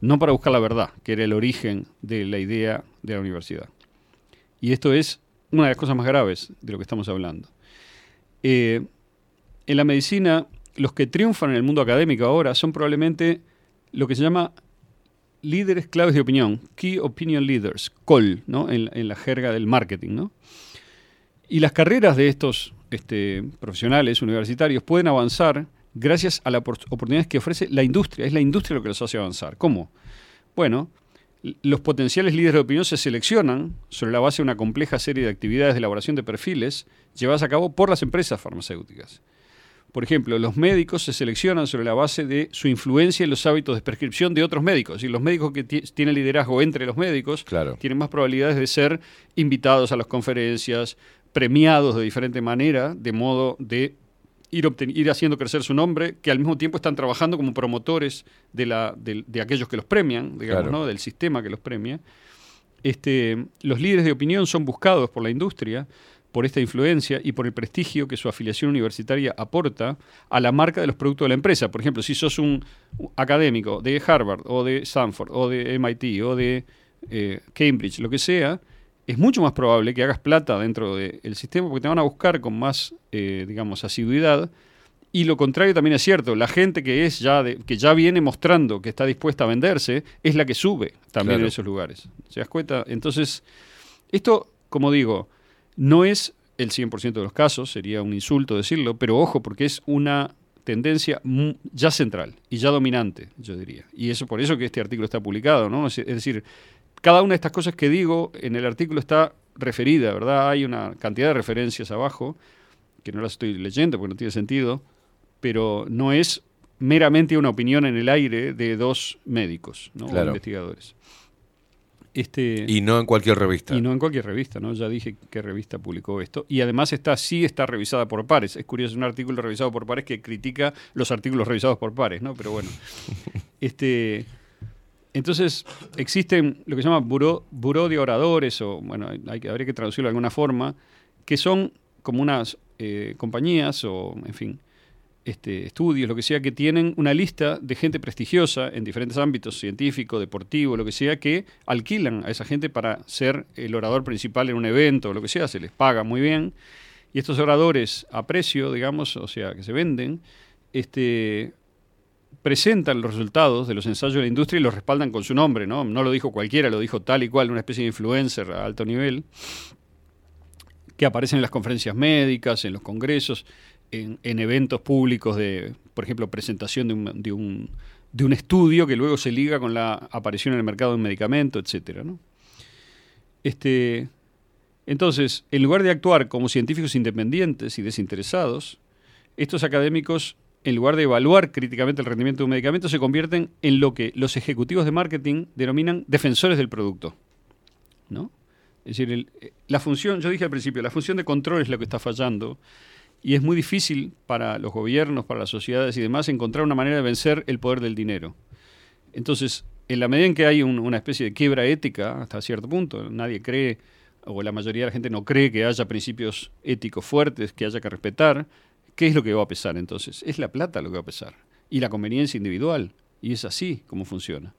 no para buscar la verdad, que era el origen de la idea de la universidad. Y esto es una de las cosas más graves de lo que estamos hablando. Eh, en la medicina, los que triunfan en el mundo académico ahora son probablemente lo que se llama líderes claves de opinión, Key Opinion Leaders, COL, ¿no? en, en la jerga del marketing. ¿no? Y las carreras de estos este, profesionales universitarios pueden avanzar gracias a las opor- oportunidades que ofrece la industria. Es la industria lo que los hace avanzar. ¿Cómo? Bueno, los potenciales líderes de opinión se seleccionan sobre la base de una compleja serie de actividades de elaboración de perfiles llevadas a cabo por las empresas farmacéuticas. Por ejemplo, los médicos se seleccionan sobre la base de su influencia en los hábitos de prescripción de otros médicos. Y los médicos que ti- tienen liderazgo entre los médicos tienen más probabilidades de ser invitados a las conferencias, premiados de diferente manera, de modo de ir, ir haciendo crecer su nombre, que al mismo tiempo están trabajando como promotores de, la, de aquellos que los premian, digamos, Claro. ¿no? del sistema que los premia. Este, los líderes de opinión son buscados por la industria por esta influencia y por el prestigio que su afiliación universitaria aporta a la marca de los productos de la empresa. Por ejemplo, si sos un académico de Harvard o de Stanford o de MIT o de eh, Cambridge, lo que sea, es mucho más probable que hagas plata dentro del sistema porque te van a buscar con más, eh, digamos, asiduidad. Y lo contrario también es cierto, la gente que es ya de- que ya viene mostrando que está dispuesta a venderse es la que sube también Claro. en esos lugares. ¿Se das cuenta? Entonces, esto, como digo, no es el 100% de los casos, sería un insulto decirlo, pero ojo, porque es una tendencia ya central y ya dominante, yo diría. Y eso por eso que este artículo está publicado, ¿no? Es, decir, cada una de estas cosas que digo en el artículo está referida, ¿verdad? Hay una cantidad de referencias abajo, que no las estoy leyendo porque no tiene sentido, pero no es meramente una opinión en el aire de dos médicos, ¿no? O investigadores. Este, Y no en cualquier revista. y no en cualquier revista, ¿no? Ya dije qué revista publicó esto. Y además está, sí está revisada por pares. Es curioso, un artículo revisado por pares que critica los artículos revisados por pares, ¿no? Pero bueno. este, entonces, existen lo que se llama buró, buró de oradores, o bueno, hay que, habría que traducirlo de alguna forma, que son como unas eh, compañías o, en fin, este, estudios, lo que sea, que tienen una lista de gente prestigiosa en diferentes ámbitos, científico, deportivo, lo que sea, que alquilan a esa gente para ser el orador principal en un evento, lo que sea, se les paga muy bien. Y estos oradores a precio, digamos, o sea, que se venden, este, presentan los resultados de los ensayos de la industria y los respaldan con su nombre, ¿no? No lo dijo cualquiera, lo dijo tal y cual, una especie de influencer a alto nivel, que aparecen en las conferencias médicas, en los congresos, en, en eventos públicos de, por ejemplo, presentación de un, de, un, de un estudio que luego se liga con la aparición en el mercado de un medicamento, etcétera, ¿no? Este, entonces, en lugar de actuar como científicos independientes y desinteresados, estos académicos, en lugar de evaluar críticamente el rendimiento de un medicamento, se convierten en lo que los ejecutivos de marketing denominan defensores del producto. ¿no? Es decir, eh, la función, yo dije al principio, la función de control es lo que está fallando y es muy difícil para los gobiernos, para las sociedades y demás encontrar una manera de vencer el poder del dinero. Entonces, en la medida en que hay un- una especie de quiebra ética hasta cierto punto, nadie cree, o la mayoría de la gente no cree que haya principios éticos fuertes que haya que respetar, ¿qué es lo que va a pesar entonces? Es la plata lo que va a pesar y la conveniencia individual. Y es así como funciona.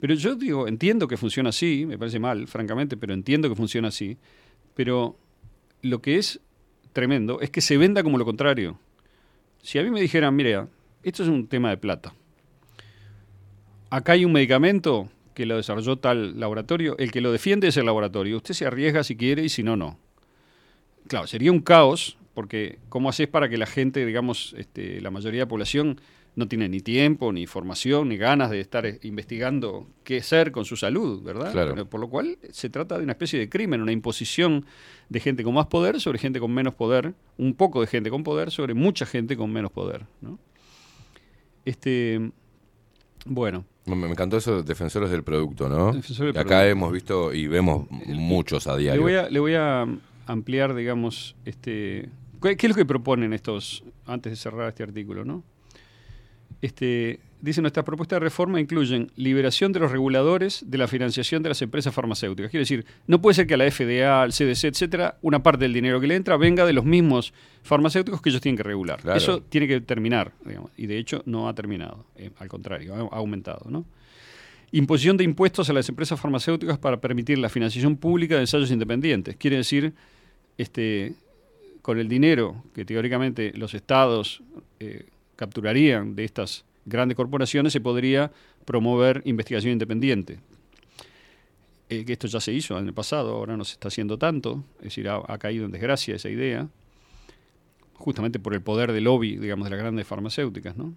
Pero yo digo, entiendo que funciona así, me parece mal, francamente, pero entiendo que funciona así. Pero lo que es tremendo es que se venda como lo contrario. Si a mí me dijeran, mira, esto es un tema de plata. Acá hay un medicamento que lo desarrolló tal laboratorio, el que lo defiende es el laboratorio. Usted se arriesga si quiere y si no, no. Claro, sería un caos, porque ¿cómo haces para que la gente, digamos, este, la mayoría de la población no tiene ni tiempo, ni formación, ni ganas de estar eh, investigando qué hacer con su salud, ¿verdad? Claro. Pero Por lo cual se trata de una especie de crimen, una imposición de gente con más poder sobre gente con menos poder, un poco de gente con poder sobre mucha gente con menos poder, ¿no? Este, bueno, Me, encantó eso, defensores del producto, ¿no? Defensores del Y acá producto. hemos visto y vemos muchos a Le diario. voy a, le voy a ampliar, digamos, este, ¿qué, qué es lo que proponen estos, antes de cerrar este artículo, no? Este, dice, nuestras propuestas de reforma incluyen liberación de los reguladores de la financiación de las empresas farmacéuticas. Quiere decir, no puede ser que a la FDA, al CDC, etcétera, una parte del dinero que le entra venga de los mismos farmacéuticos que ellos tienen que regular. Claro. Eso tiene que terminar, digamos, y de hecho no ha terminado, eh, al contrario, ha, ha aumentado, ¿no? Imposición de impuestos a las empresas farmacéuticas para permitir la financiación pública de ensayos independientes. Quiere decir, este, con el dinero que teóricamente los estados eh, capturarían de estas grandes corporaciones, se podría promover investigación independiente. Eh, que esto ya se hizo en el pasado, ahora no se está haciendo tanto, es decir, ha, ha caído en desgracia esa idea, justamente por el poder del lobby, digamos, de las grandes farmacéuticas, ¿no?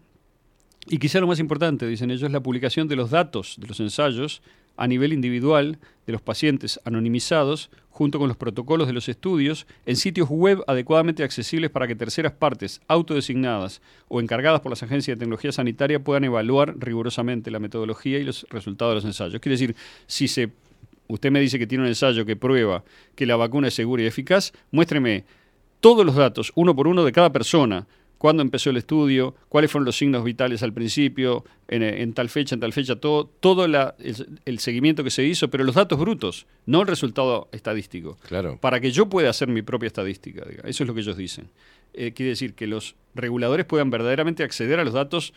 Y quizá lo más importante, dicen ellos, es la publicación de los datos de los ensayos a nivel individual de los pacientes anonimizados, junto con los protocolos de los estudios, en sitios web adecuadamente accesibles para que terceras partes autodesignadas o encargadas por las agencias de tecnología sanitaria puedan evaluar rigurosamente la metodología y los resultados de los ensayos. Quiere decir, si se, usted me dice que tiene un ensayo que prueba que la vacuna es segura y eficaz, muéstreme todos los datos, uno por uno, de cada persona. Cuándo empezó el estudio, cuáles fueron los signos vitales al principio, en, en tal fecha, en tal fecha, todo, todo la- el, el seguimiento que se hizo, pero los datos brutos, no el resultado estadístico. Claro. Para que yo pueda hacer mi propia estadística. diga. Eso es lo que ellos dicen. Eh, quiere decir que los reguladores puedan verdaderamente acceder a los datos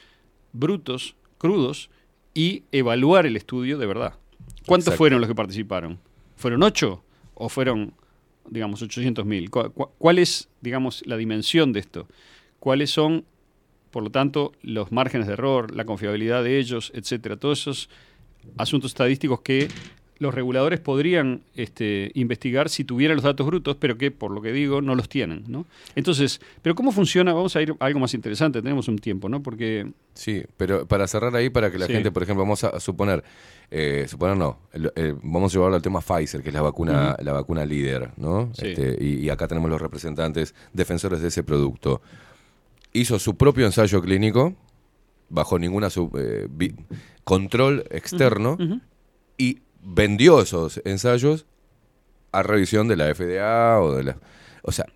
brutos, crudos, y evaluar el estudio de verdad. ¿Cuántos Exacto. fueron los que participaron? ¿Fueron ocho o fueron, digamos, 800 mil? ¿Cuál es, digamos, la dimensión de esto? ¿Cuáles son, por lo tanto, los márgenes de error, la confiabilidad de ellos, etcétera? Todos esos asuntos estadísticos que los reguladores podrían este, investigar si tuvieran los datos brutos, pero que, por lo que digo, no los tienen. ¿no? Entonces, ¿pero cómo funciona? Vamos a ir a algo más interesante, tenemos un tiempo, ¿no? Porque Sí, pero para cerrar ahí, para que la Sí. gente, por ejemplo, vamos a suponer, eh, suponer no, el- vamos a llevarlo al tema Pfizer, que es la vacuna, la vacuna líder, ¿no? Sí. Este, y, y acá tenemos los representantes defensores de ese producto. Hizo su propio ensayo clínico, bajo ninguna sub- eh, control externo, y vendió esos ensayos a revisión de la FDA o de la... O sea,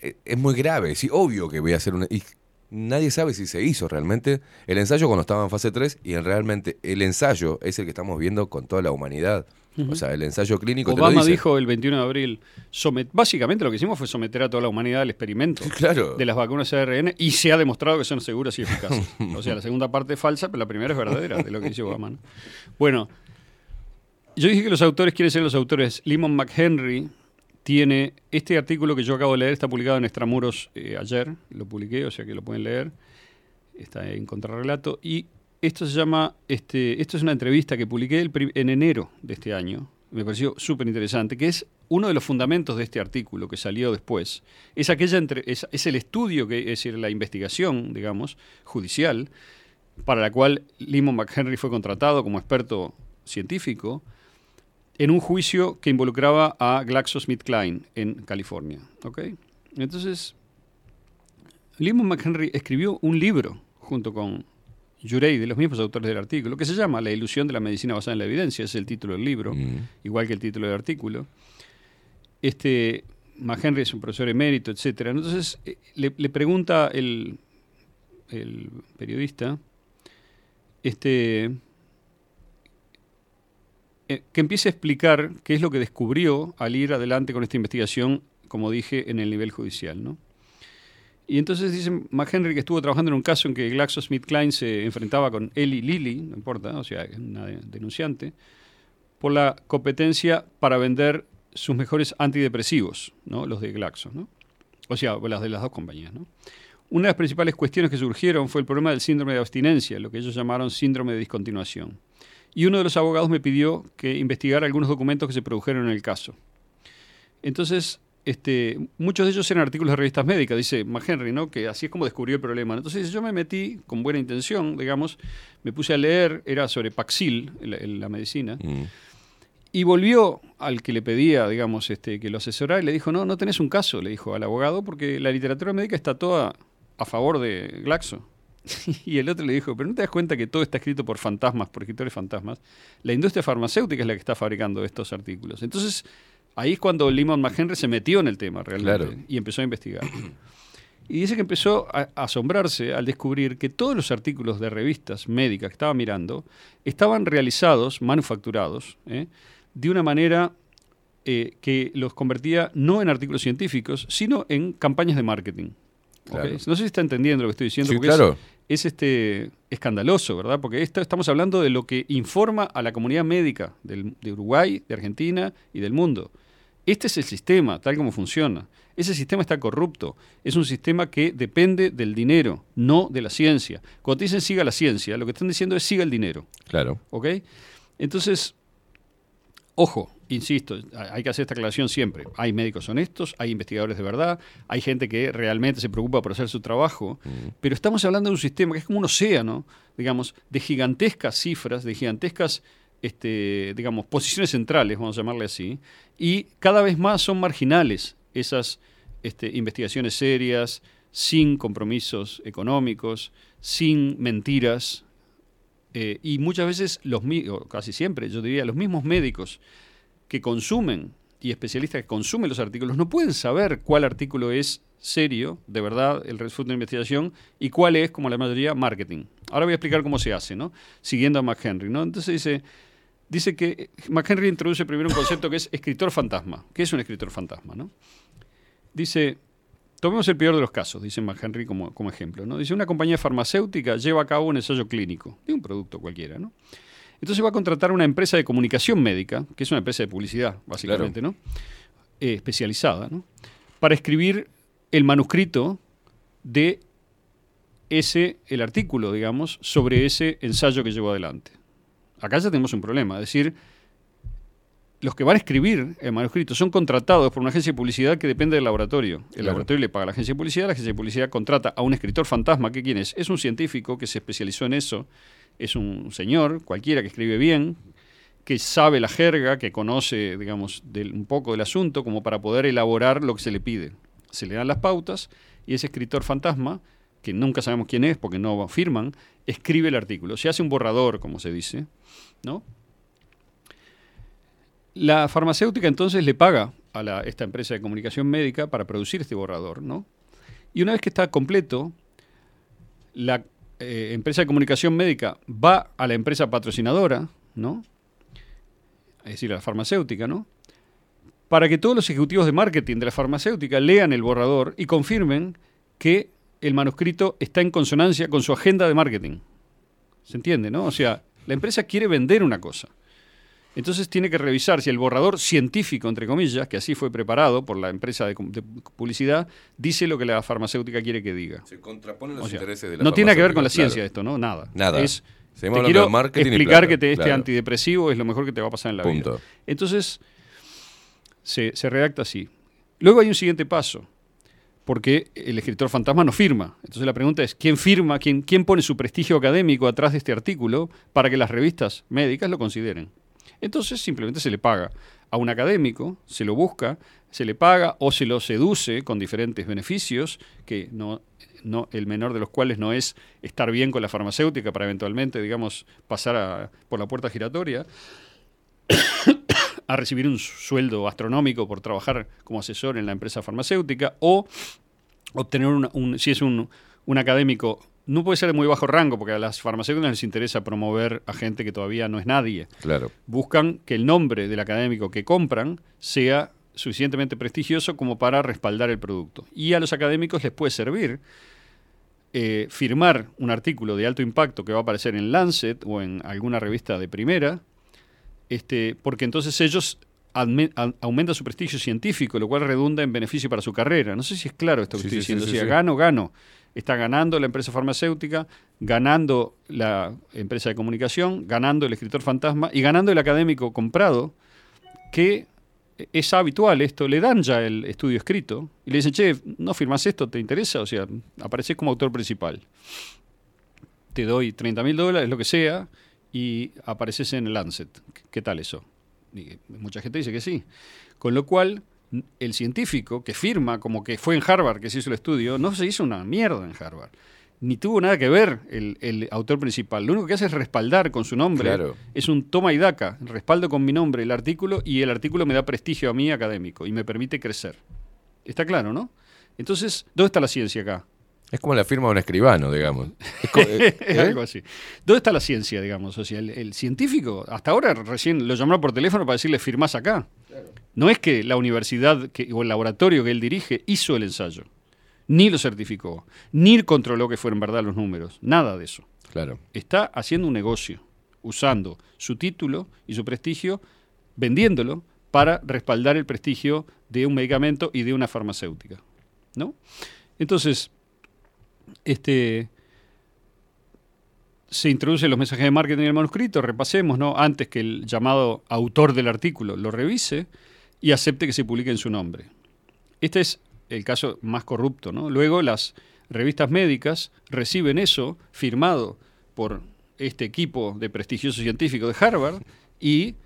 e- es muy grave, sí, obvio que voy a hacer una... Y nadie sabe si se hizo realmente el ensayo cuando estaba en fase 3 y en realmente el ensayo es el que estamos viendo con toda la humanidad. O sea, el ensayo clínico te lo Obama dice. dijo el 21 de abril, somet- básicamente lo que hicimos fue someter a toda la humanidad al experimento Claro. de las vacunas ARN y se ha demostrado que son seguras y eficaces. o sea, la segunda parte es falsa, pero la primera es verdadera, de lo que dice Obama. ¿no? Bueno, yo dije que los autores quieren ser los autores. Limon McHenry tiene este artículo que yo acabo de leer, está publicado en Extramuros eh, ayer, lo publiqué, o sea que lo pueden leer, está en contrarrelato, y esto se llama, este, esto es una entrevista que publiqué el en enero de este año, me pareció súper interesante, que es uno de los fundamentos de este artículo que salió después. Es, aquella entre- es, es el estudio, que, es decir, la investigación, digamos, judicial, para la cual Limon McHenry fue contratado como experto científico en un juicio que involucraba a GlaxoSmithKline en California. ¿ok? Entonces, Limon McHenry escribió un libro junto con Jurey, de los mismos autores del artículo, que se llama La ilusión de la medicina basada en la evidencia, es el título del libro, igual que el título del artículo. Este, McHenry es un profesor emérito, etcétera. Entonces, eh, le, le pregunta el, el periodista, este, eh, que empiece a explicar qué es lo que descubrió al ir adelante con esta investigación, como dije, en el nivel judicial. ¿no? Y entonces dice McHenry que estuvo trabajando en un caso en que GlaxoSmithKline se enfrentaba con Eli Lilly, no importa, o sea, una de- denunciante, por la competencia para vender sus mejores antidepresivos, ¿no? los de Glaxo, ¿no? o sea, las de las dos compañías. Una de las principales cuestiones que surgieron fue el problema del síndrome de abstinencia, lo que ellos llamaron síndrome de discontinuación. Y uno de los abogados me pidió que investigara algunos documentos que se produjeron en el caso. Entonces, este, muchos de ellos eran artículos de revistas médicas, dice McHenry, ¿no? que así es como descubrió el problema. Entonces yo me metí con buena intención, digamos, me puse a leer, era sobre Paxil, la, la medicina, y volvió al que le pedía, digamos, este, que lo asesorara y le dijo, no, no tenés un caso, le dijo al abogado, porque la literatura médica está toda a favor de Glaxo. Y el otro le dijo, pero no te das cuenta que todo está escrito por fantasmas, por escritores fantasmas. La industria farmacéutica es la que está fabricando estos artículos. Entonces, ahí es cuando Lehman McHenry se metió en el tema realmente Claro. y empezó a investigar. Y dice que empezó a asombrarse al descubrir que todos los artículos de revistas médicas que estaba mirando estaban realizados, manufacturados, ¿eh? de una manera eh, que los convertía no en artículos científicos, sino en campañas de marketing. No sé si está entendiendo lo que estoy diciendo, Sí, porque claro. es, es, este, escandaloso, ¿verdad? Porque esto, estamos hablando de lo que informa a la comunidad médica del- de Uruguay, de Argentina y del mundo. Este es el sistema, tal como funciona. Ese sistema está corrupto. Es un sistema que depende del dinero, no de la ciencia. Cuando te dicen siga la ciencia, lo que están diciendo es siga el dinero. Claro. ¿Ok? Entonces, ojo, insisto, hay que hacer esta aclaración siempre. Hay médicos honestos, hay investigadores de verdad, hay gente que realmente se preocupa por hacer su trabajo, pero estamos hablando de un sistema que es como un océano, digamos, de gigantescas cifras, de gigantescas, este, digamos, posiciones centrales, vamos a llamarle así, y cada vez más son marginales esas este, investigaciones serias, sin compromisos económicos, sin mentiras, eh, y muchas veces, los o casi siempre, yo diría, los mismos médicos que consumen y especialistas que consumen los artículos no pueden saber cuál artículo es serio, de verdad, el resultado de investigación, y cuál es, como la mayoría, marketing. Ahora voy a explicar cómo se hace, ¿no? Siguiendo a McHenry, ¿no? Entonces dice, dice que McHenry introduce primero un concepto que es escritor fantasma. ¿Qué es un escritor fantasma, no? Dice, tomemos el peor de los casos, dice McHenry como, como ejemplo, ¿no? Dice, una compañía farmacéutica lleva a cabo un ensayo clínico de un producto cualquiera, ¿no? Entonces va a contratar una empresa de comunicación médica, que es una empresa de publicidad, básicamente, ¿no? Eh, especializada, ¿no? Para escribir el manuscrito de ese, el artículo, digamos, sobre ese ensayo que llevó adelante. Acá ya tenemos un problema, es decir, los que van a escribir el manuscrito son contratados por una agencia de publicidad que depende del laboratorio. El Claro. laboratorio le paga a la agencia de publicidad, la agencia de publicidad contrata a un escritor fantasma, que quién es? Es un científico que se especializó en eso, es un señor, cualquiera que escribe bien, que sabe la jerga, que conoce, digamos, del- un poco del asunto, como para poder elaborar lo que se le pide. Se le dan las pautas y ese escritor fantasma, que nunca sabemos quién es porque no firman, escribe el artículo. Se hace un borrador, como se dice, ¿no? La farmacéutica entonces le paga a esta empresa de comunicación médica para producir este borrador, ¿no? Y una vez que está completo, la eh, empresa de comunicación médica va a la empresa patrocinadora, ¿no? Es decir, a la farmacéutica, ¿no? Para que todos los ejecutivos de marketing de la farmacéutica lean el borrador y confirmen que el manuscrito está en consonancia con su agenda de marketing. ¿Se entiende, no? O sea, la empresa quiere vender una cosa. Entonces tiene que revisar si el borrador científico, entre comillas, que así fue preparado por la empresa de, publicidad, dice lo que la farmacéutica quiere que diga. Se contraponen los O sea, intereses de la No tiene nada que ver con la ciencia esto, ¿no? Nada. Nada. Es, te quiero de marketing y explicar que te, este claro. antidepresivo es lo mejor que te va a pasar en la Punto. vida. Entonces, se, se redacta así. Luego hay un siguiente paso, porque el escritor fantasma no firma. Entonces la pregunta es, ¿quién firma, quién, quién pone su prestigio académico atrás de este artículo para que las revistas médicas lo consideren? Entonces simplemente se le paga a un académico, se lo busca, se le paga o se lo seduce con diferentes beneficios, que no, no, el menor de los cuales no es estar bien con la farmacéutica para eventualmente, digamos, pasar a- por la puerta giratoria, a recibir un sueldo astronómico por trabajar como asesor en la empresa farmacéutica o obtener un, un- si es un, un académico no puede ser de muy bajo rango, porque a las farmacéuticas les interesa promover a gente que todavía no es nadie. Claro. Buscan que el nombre del académico que compran sea suficientemente prestigioso como para respaldar el producto. Y a los académicos les puede servir eh, firmar un artículo de alto impacto que va a aparecer en Lancet o en alguna revista de primera, este, porque entonces ellos adme- a- aumentan su prestigio científico, lo cual redunda en beneficio para su carrera. No sé si es claro esto que Sí, estoy sí, diciendo. sí. gano, gano. Está ganando la empresa farmacéutica, ganando la empresa de comunicación, ganando el escritor fantasma y ganando el académico comprado, que es habitual esto, le dan ya el estudio escrito y le dicen, che, ¿no firmas esto? ¿Te interesa? O sea, apareces como autor principal. Te doy 30 mil dólares, lo que sea, y apareces en el Lancet. ¿Qué tal eso? Mucha gente dice que sí. Con lo cual, el científico que firma como que fue en Harvard que se hizo el estudio, no se hizo una mierda en Harvard. Ni tuvo nada que ver el, el autor principal. Lo único que hace es respaldar con su nombre. Claro. Es un toma y daca. Respaldo con mi nombre el artículo y el artículo me da prestigio a mí académico y me permite crecer. Está claro, ¿no? Entonces, ¿dónde está la ciencia acá? Es como la firma de un escribano, digamos. Es eh, ¿eh? algo así. ¿Dónde está la ciencia, digamos? O sea, el, el científico, hasta ahora recién lo llamaron por teléfono para decirle firmás acá. No es que la universidad que, o el laboratorio que él dirige hizo el ensayo, ni lo certificó, ni controló que fueran verdad los números, nada de eso. Claro. Está haciendo un negocio, usando su título y su prestigio, vendiéndolo para respaldar el prestigio de un medicamento y de una farmacéutica. ¿No? Entonces, este, se introducen los mensajes de marketing en el manuscrito, repasemos, ¿no? Antes que el llamado autor del artículo lo revise y acepte que se publique en su nombre. Este es el caso más corrupto, ¿no? Luego las revistas médicas reciben eso firmado por este equipo de prestigioso científico de Harvard y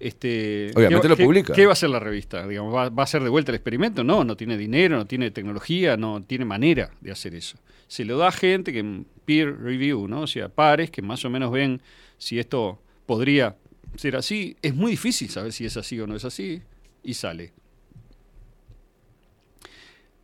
este Obviamente ¿qué, lo qué- publica. ¿Qué va a hacer la revista? Digamos, ¿va, va a hacer de vuelta el experimento? No, no tiene dinero, no tiene tecnología, no tiene manera de hacer eso. Se lo da a gente que en peer review, ¿no? O sea, pares que más o menos ven si esto podría ser así. Es muy difícil saber si es así o no es así y sale.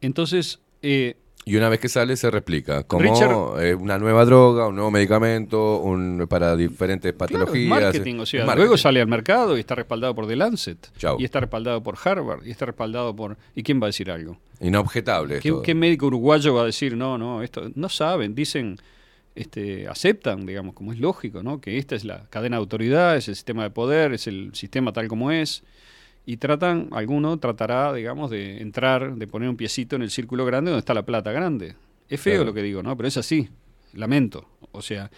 Entonces, eh, Y una vez que sale se replica como Richard- eh, una nueva droga, un nuevo medicamento, un, para diferentes Claro, patologías. marketing, o sea, Es marketing. luego sale al mercado y está respaldado por The Lancet. Chau. Y está respaldado por Harvard. Y está respaldado por... ¿Y quién va a decir algo? Inobjetable. ¿Qué, esto. qué médico uruguayo va a decir, no, no, esto no saben, dicen, este, aceptan, digamos, como es lógico, ¿no? Que esta es la cadena de autoridad, es el sistema de poder, es el sistema tal como es. Y tratan, alguno tratará, digamos, de entrar, de poner un piecito en el círculo grande donde está la plata grande. Es feo Claro. lo que digo, ¿no? Pero es así, lamento. O sea,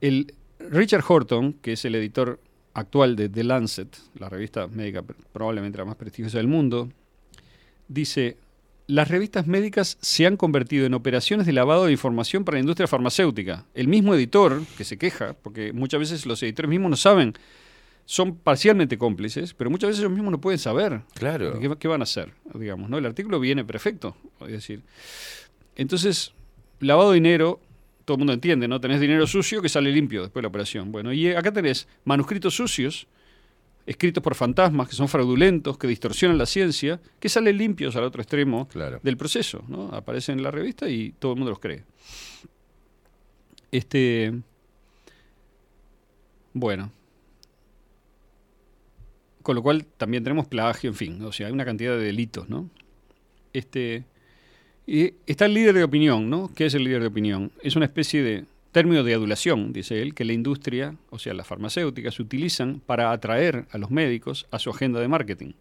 el Richard Horton, que es el editor actual de The Lancet, la revista médica pr- probablemente la más prestigiosa del mundo, dice, las revistas médicas se han convertido en operaciones de lavado de información para la industria farmacéutica. El mismo editor, que se queja, porque muchas veces los editores mismos no saben, son parcialmente cómplices, pero muchas veces ellos mismos no pueden saber Claro. qué, qué van a hacer, digamos, ¿no? El artículo viene perfecto, es decir. Entonces, lavado de dinero, todo el mundo entiende, ¿no? Tenés dinero sucio que sale limpio después de la operación. Bueno, y acá tenés manuscritos sucios, escritos por fantasmas, que son fraudulentos, que distorsionan la ciencia, que salen limpios al otro extremo del proceso, ¿no? Aparecen en la revista y todo el mundo los cree. Este. Bueno. Con lo cual también tenemos plagio, en fin, o sea, hay una cantidad de delitos, ¿no? Este. Y está el líder de opinión, ¿no? ¿Qué es el líder de opinión? Es una especie de término de adulación, dice él, que la industria, o sea, las farmacéuticas, utilizan para atraer a los médicos a su agenda de marketing,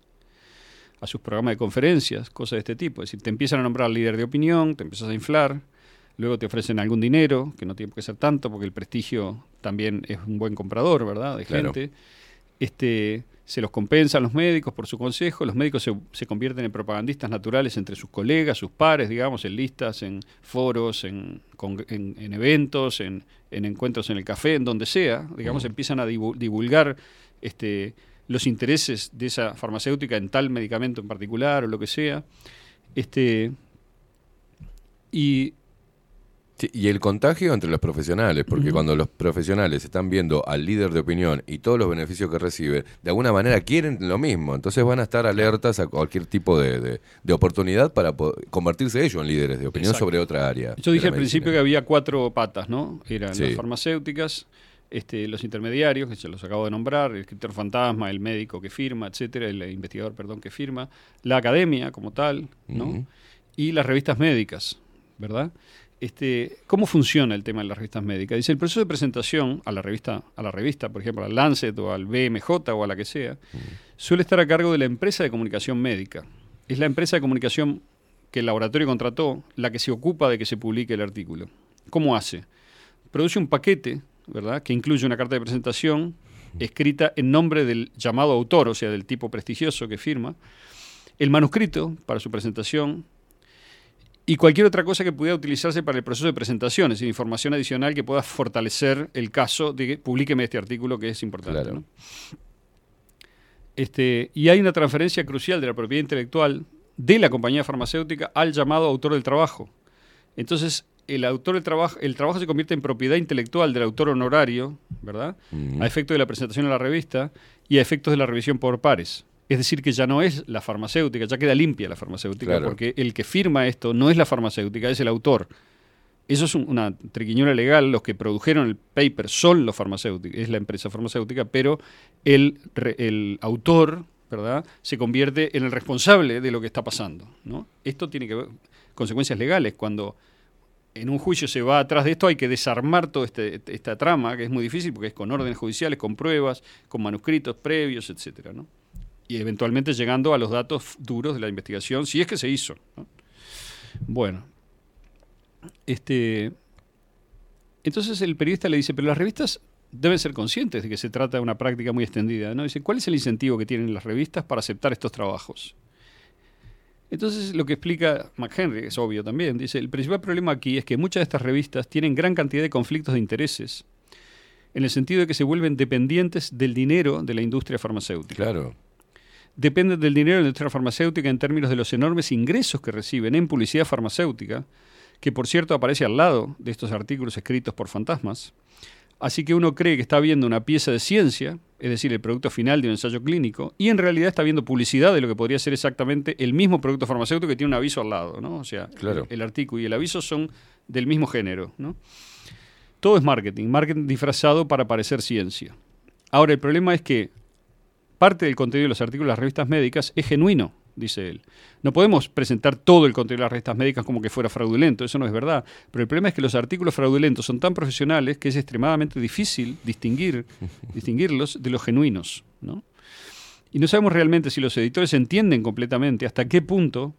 a sus programas de conferencias, cosas de este tipo. Es decir, te empiezan a nombrar líder de opinión, te empiezas a inflar, luego te ofrecen algún dinero, que no tiene que ser tanto, porque el prestigio también es un buen comprador, ¿verdad? De Claro. gente. Este, se los compensan los médicos por su consejo, los médicos se, se convierten en propagandistas naturales entre sus colegas, sus pares, digamos, en listas, en foros, en, con- en- en eventos, en, en encuentros en el café, en donde sea, digamos, empiezan a divu- divulgar este, los intereses de esa farmacéutica en tal medicamento en particular o lo que sea. Este, y Sí, y el contagio entre los profesionales, porque cuando los profesionales están viendo al líder de opinión y todos los beneficios que recibe, de alguna manera quieren lo mismo, entonces van a estar alertas a cualquier tipo de, de- de oportunidad para convertirse ellos en líderes de opinión Exacto. sobre otra área. Yo dije al principio que había cuatro patas, ¿no? Eran Sí. las farmacéuticas, este, los intermediarios, que se los acabo de nombrar, el escritor fantasma, el médico que firma, etcétera, el investigador, perdón, que firma, la academia como tal, ¿no? Y las revistas médicas, ¿verdad? Este, ¿Cómo funciona el tema de las revistas médicas? Dice, el proceso de presentación a la revista, a la revista, por ejemplo, al Lancet o al BMJ o a la que sea, suele estar a cargo de la empresa de comunicación médica. Es la empresa de comunicación que el laboratorio contrató la que se ocupa de que se publique el artículo. ¿Cómo hace? Produce un paquete, ¿verdad?, que incluye una carta de presentación escrita en nombre del llamado autor, o sea, del tipo prestigioso que firma, el manuscrito para su presentación y cualquier otra cosa que pudiera utilizarse para el proceso de presentación, es decir, información adicional que pueda fortalecer el caso de que publíqueme este artículo que es importante. ¿no? Este, y hay una transferencia crucial de la propiedad intelectual de la compañía farmacéutica al llamado autor del trabajo. Entonces, el autor del trabajo, el trabajo se convierte en propiedad intelectual del autor honorario, ¿verdad? A efecto de la presentación a la revista y a efectos de la revisión por pares. Es decir, que ya no es la farmacéutica, ya queda limpia la farmacéutica, Claro. porque el que firma esto no es la farmacéutica, es el autor. Eso es un- una triquiñuela legal. Los que produjeron el paper son los farmacéuticos, es la empresa farmacéutica, pero el, el autor, ¿verdad?, se convierte en el responsable de lo que está pasando. ¿no? Esto tiene que ver consecuencias legales. Cuando en un juicio se va atrás de esto, hay que desarmar toda este- esta trama, que es muy difícil porque es con órdenes judiciales, con pruebas, con manuscritos previos, etcétera, ¿no? Y eventualmente llegando a los datos duros de la investigación, si es que se hizo. ¿no? Bueno, este, entonces el periodista le dice, pero las revistas deben ser conscientes de que se trata de una práctica muy extendida. ¿no? Dice, ¿cuál es el incentivo que tienen las revistas para aceptar estos trabajos? Entonces lo que explica McHenry es obvio también. Dice, el principal problema aquí es que muchas de estas revistas tienen gran cantidad de conflictos de intereses, en el sentido de que se vuelven dependientes del dinero de la industria farmacéutica. Claro. Dependen del dinero de la industria farmacéutica en términos de los enormes ingresos que reciben en publicidad farmacéutica, que por cierto aparece al lado de estos artículos escritos por fantasmas. Así que uno cree que está viendo una pieza de ciencia, es decir, el producto final de un ensayo clínico, y en realidad está viendo publicidad de lo que podría ser exactamente el mismo producto farmacéutico que tiene un aviso al lado, ¿no? O sea, Claro. el, el artículo y el aviso son del mismo género, ¿no? Todo es marketing, marketing disfrazado para parecer ciencia. Ahora, el problema es que parte del contenido de los artículos de las revistas médicas es genuino, dice él. No podemos presentar todo el contenido de las revistas médicas como que fuera fraudulento, eso no es verdad. Pero el problema es que los artículos fraudulentos son tan profesionales que es extremadamente difícil distinguir, distinguirlos de los genuinos. ¿no? Y no sabemos realmente si los editores entienden completamente hasta qué punto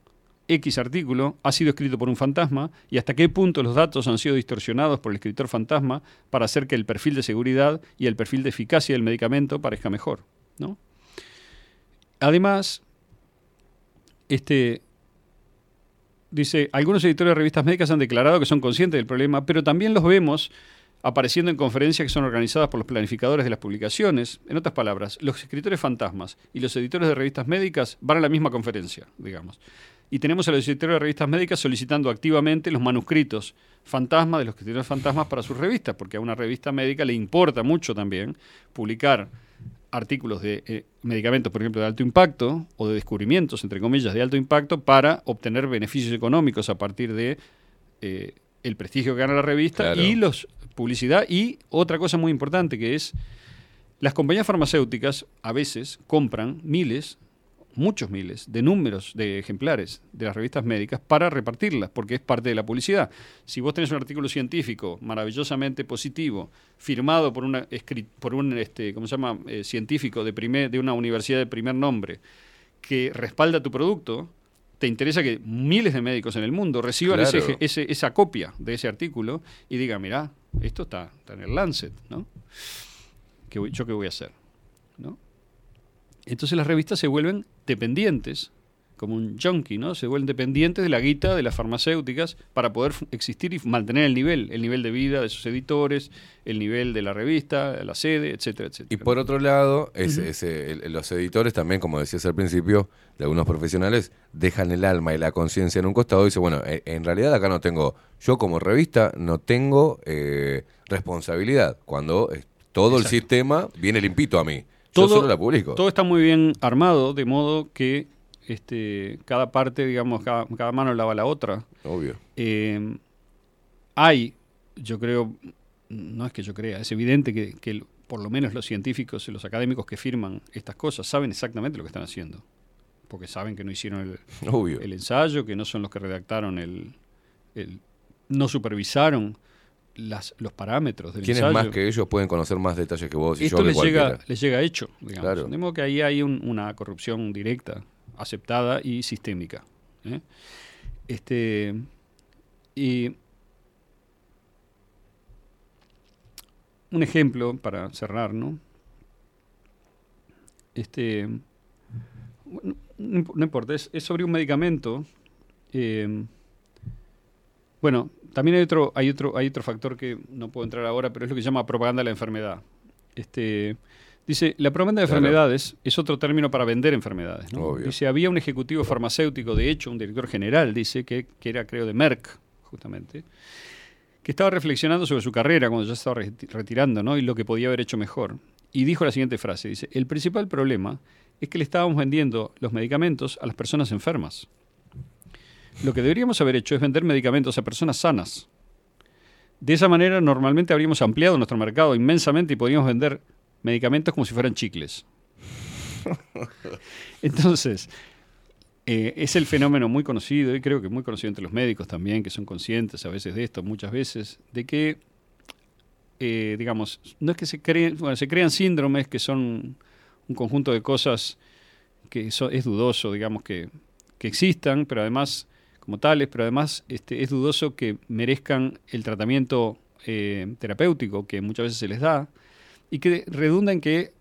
X artículo ha sido escrito por un fantasma y hasta qué punto los datos han sido distorsionados por el escritor fantasma para hacer que el perfil de seguridad y el perfil de eficacia del medicamento parezca mejor. ¿no? Además, este, dice, algunos editores de revistas médicas han declarado que son conscientes del problema, pero también los vemos apareciendo en conferencias que son organizadas por los planificadores de las publicaciones. En otras palabras, los escritores fantasmas y los editores de revistas médicas van a la misma conferencia, digamos. Y tenemos a los editores de revistas médicas solicitando activamente los manuscritos fantasma de los escritores fantasmas para sus revistas, porque a una revista médica le importa mucho también publicar artículos de eh, medicamentos, por ejemplo, de alto impacto o de descubrimientos, entre comillas, de alto impacto para obtener beneficios económicos a partir de eh, el prestigio que gana la revista Claro. y los publicidad y otra cosa muy importante que es las compañías farmacéuticas a veces compran miles, muchos miles de números de ejemplares de las revistas médicas para repartirlas, porque es parte de la publicidad. Si vos tenés un artículo científico maravillosamente positivo, firmado por, una, por un este, ¿cómo se llama? Eh, científico de, primer, de una universidad de primer nombre, que respalda tu producto, te interesa que miles de médicos en el mundo reciban Claro. ese, ese- esa copia de ese artículo y digan, mirá, esto está, está en el Lancet, ¿no? ¿Qué voy- ¿Yo qué voy a hacer? ¿no? Entonces las revistas se vuelven dependientes, como un junkie, ¿no? Se vuelven dependientes de la guita de las farmacéuticas para poder existir y mantener el nivel, el nivel de vida de sus editores, el nivel de la revista, la sede, etcétera, etcétera. Y por otro lado, ese- el- los editores también, como decías al principio, de algunos profesionales, dejan el alma y la conciencia en un costado y dicen, bueno, eh, en realidad acá no tengo, yo como revista no tengo eh, responsabilidad, cuando todo el sistema viene limpito a mí. Yo todo, solo la publico. todo está muy bien armado, de modo que este, cada parte, digamos, cada, cada mano lava la otra. Obvio. Eh, hay, yo creo, no es que yo crea, es evidente que, por lo menos los científicos y los académicos que firman estas cosas saben exactamente lo que están haciendo. Porque saben que no hicieron el, Obvio. el ensayo, que no son los que redactaron el... el- no supervisaron las, los parámetros del ¿Quiénes ensayo. más que ellos pueden conocer más detalles que vos y Esto yo les llega, les llega hecho, digamos. Claro. De modo que ahí hay un- una corrupción directa, aceptada y sistémica. ¿eh? Este, y un ejemplo para cerrar, ¿no? Este, bueno, no importa, es, es sobre un medicamento. eh, bueno, también hay otro, hay otro, hay otro factor que no puedo entrar ahora, pero es lo que se llama propaganda de la enfermedad. Este, dice, la propaganda de Claro. enfermedades es otro término para vender enfermedades. ¿no? Dice, había un ejecutivo farmacéutico, de hecho, un director general, dice, que, que era, creo, de Merck, justamente, que estaba reflexionando sobre su carrera cuando ya estaba reti- retirando, ¿no? Y lo que podía haber hecho mejor. Y dijo la siguiente frase, dice, el principal problema es que le estábamos vendiendo los medicamentos a las personas enfermas. Lo que deberíamos haber hecho es vender medicamentos a personas sanas. De esa manera, normalmente habríamos ampliado nuestro mercado inmensamente y podríamos vender medicamentos como si fueran chicles. Entonces, eh, es el fenómeno muy conocido, y creo que muy conocido entre los médicos también, que son conscientes a veces de esto, muchas veces, de que, eh, digamos, no es que se creen, bueno, se crean síndromes que son un conjunto de cosas que es dudoso, digamos, que, que existan, pero además, como tales, pero además este, es dudoso que merezcan el tratamiento eh, terapéutico que muchas veces se les da, y que redunda en que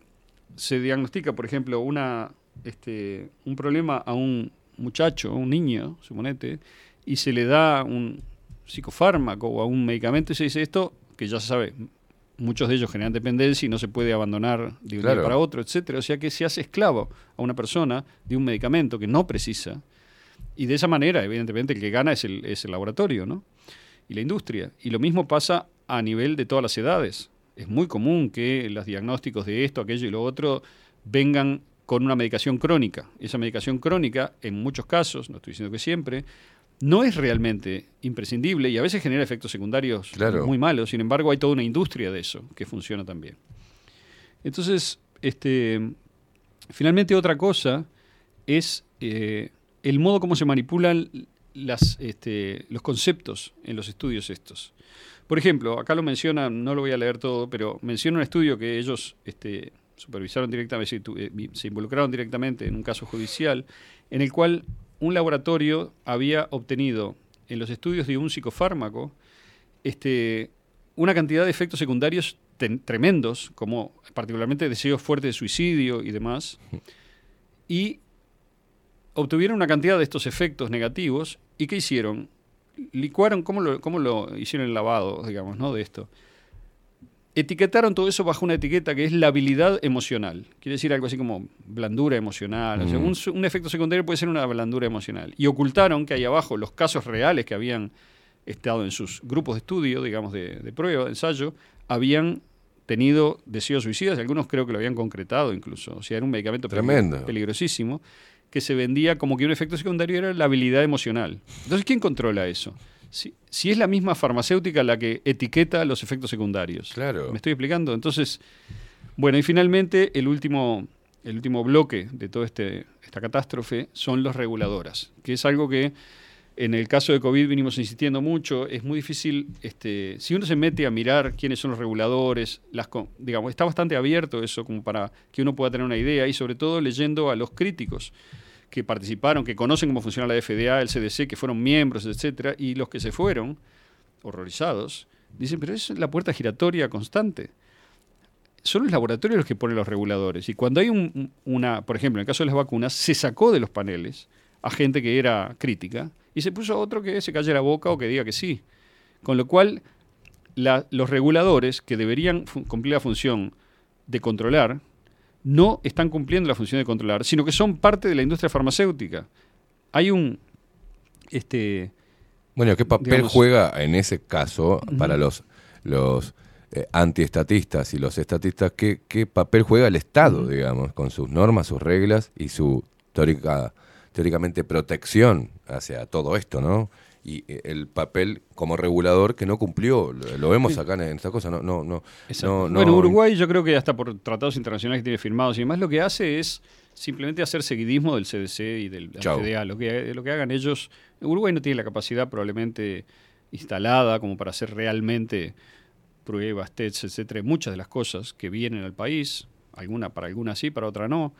se diagnostica, por ejemplo, una, este, un problema a un muchacho, a un niño, suponete, y se le da un psicofármaco o a un medicamento y se dice esto, que ya se sabe, muchos de ellos generan dependencia y no se puede abandonar de un Claro. día para otro, etcétera. O sea que se hace esclavo a una persona de un medicamento que no precisa. Y de esa manera, evidentemente, el que gana es el, es el laboratorio, ¿no? Y la industria. Y lo mismo pasa a nivel de todas las edades. Es muy común que los diagnósticos de esto, aquello y lo otro vengan con una medicación crónica. Esa medicación crónica, en muchos casos, no estoy diciendo que siempre, no es realmente imprescindible y a veces genera efectos secundarios Claro. muy malos. Sin embargo, hay toda una industria de eso que funciona también. Entonces, este, finalmente otra cosa es eh, el modo como se manipulan este, los conceptos en los estudios estos. Por ejemplo, acá lo menciona, no lo voy a leer todo, pero menciona un estudio que ellos este, supervisaron directamente, eh, se involucraron directamente en un caso judicial, en el cual un laboratorio había obtenido en los estudios de un psicofármaco este, una cantidad de efectos secundarios tremendos, como particularmente deseos fuertes de suicidio y demás, y obtuvieron una cantidad de estos efectos negativos, ¿y qué hicieron? Licuaron, ¿cómo lo, cómo lo hicieron el lavado, digamos, ¿no? de esto? Etiquetaron todo eso bajo una etiqueta que es la habilidad emocional. Quiere decir algo así como blandura emocional. O sea, un, efecto secundario puede ser una blandura emocional. Y ocultaron que ahí abajo los casos reales que habían estado en sus grupos de estudio, digamos, de, de prueba, de ensayo, habían tenido deseos suicidas, y algunos creo que lo habían concretado incluso. O sea, era un medicamento Tremendo. peligrosísimo que se vendía como que un efecto secundario era la habilidad emocional. Entonces, ¿quién controla eso? Si, si es la misma farmacéutica la que etiqueta los efectos secundarios. Claro. ¿Me estoy explicando? Entonces, bueno, y finalmente el último, el último bloque de toda este, esta catástrofe son los reguladoras, que es algo que en el caso de COVID vinimos insistiendo mucho, es muy difícil, este, si uno se mete a mirar quiénes son los reguladores, las, digamos, está bastante abierto eso como para que uno pueda tener una idea y sobre todo leyendo a los críticos que participaron, que conocen cómo funciona la FDA, el CDC, que fueron miembros, etcétera, y los que se fueron, horrorizados, dicen, pero es la puerta giratoria constante. Son los laboratorios los que ponen los reguladores. Y cuando hay un- una, por ejemplo, en el caso de las vacunas, se sacó de los paneles a gente que era crítica y se puso a otro que se calle la boca o que diga que sí. Con lo cual, los reguladores que deberían cumplir la función de controlar, no están cumpliendo la función de controlar, sino que son parte de la industria farmacéutica. Hay un... Este, Bueno, ¿qué papel digamos- juega en ese caso para los, los eh, antiestatistas y los estatistas? ¿qué, qué papel juega el Estado, digamos, con sus normas, sus reglas y su teórica, teóricamente protección hacia todo esto, ¿no? Y eh, el papel como regulador que no cumplió, lo, vemos acá en esta cosa, no, no, no, no, no- bueno, Uruguay yo creo que hasta por tratados internacionales que tiene firmados y demás, lo que hace es simplemente hacer seguidismo del CDC y del Chau. FDA. Lo que, lo que hagan ellos, Uruguay no tiene la capacidad probablemente instalada como para hacer realmente pruebas, tests, etcétera, muchas de las cosas que vienen al país, alguna para alguna sí, para otra no.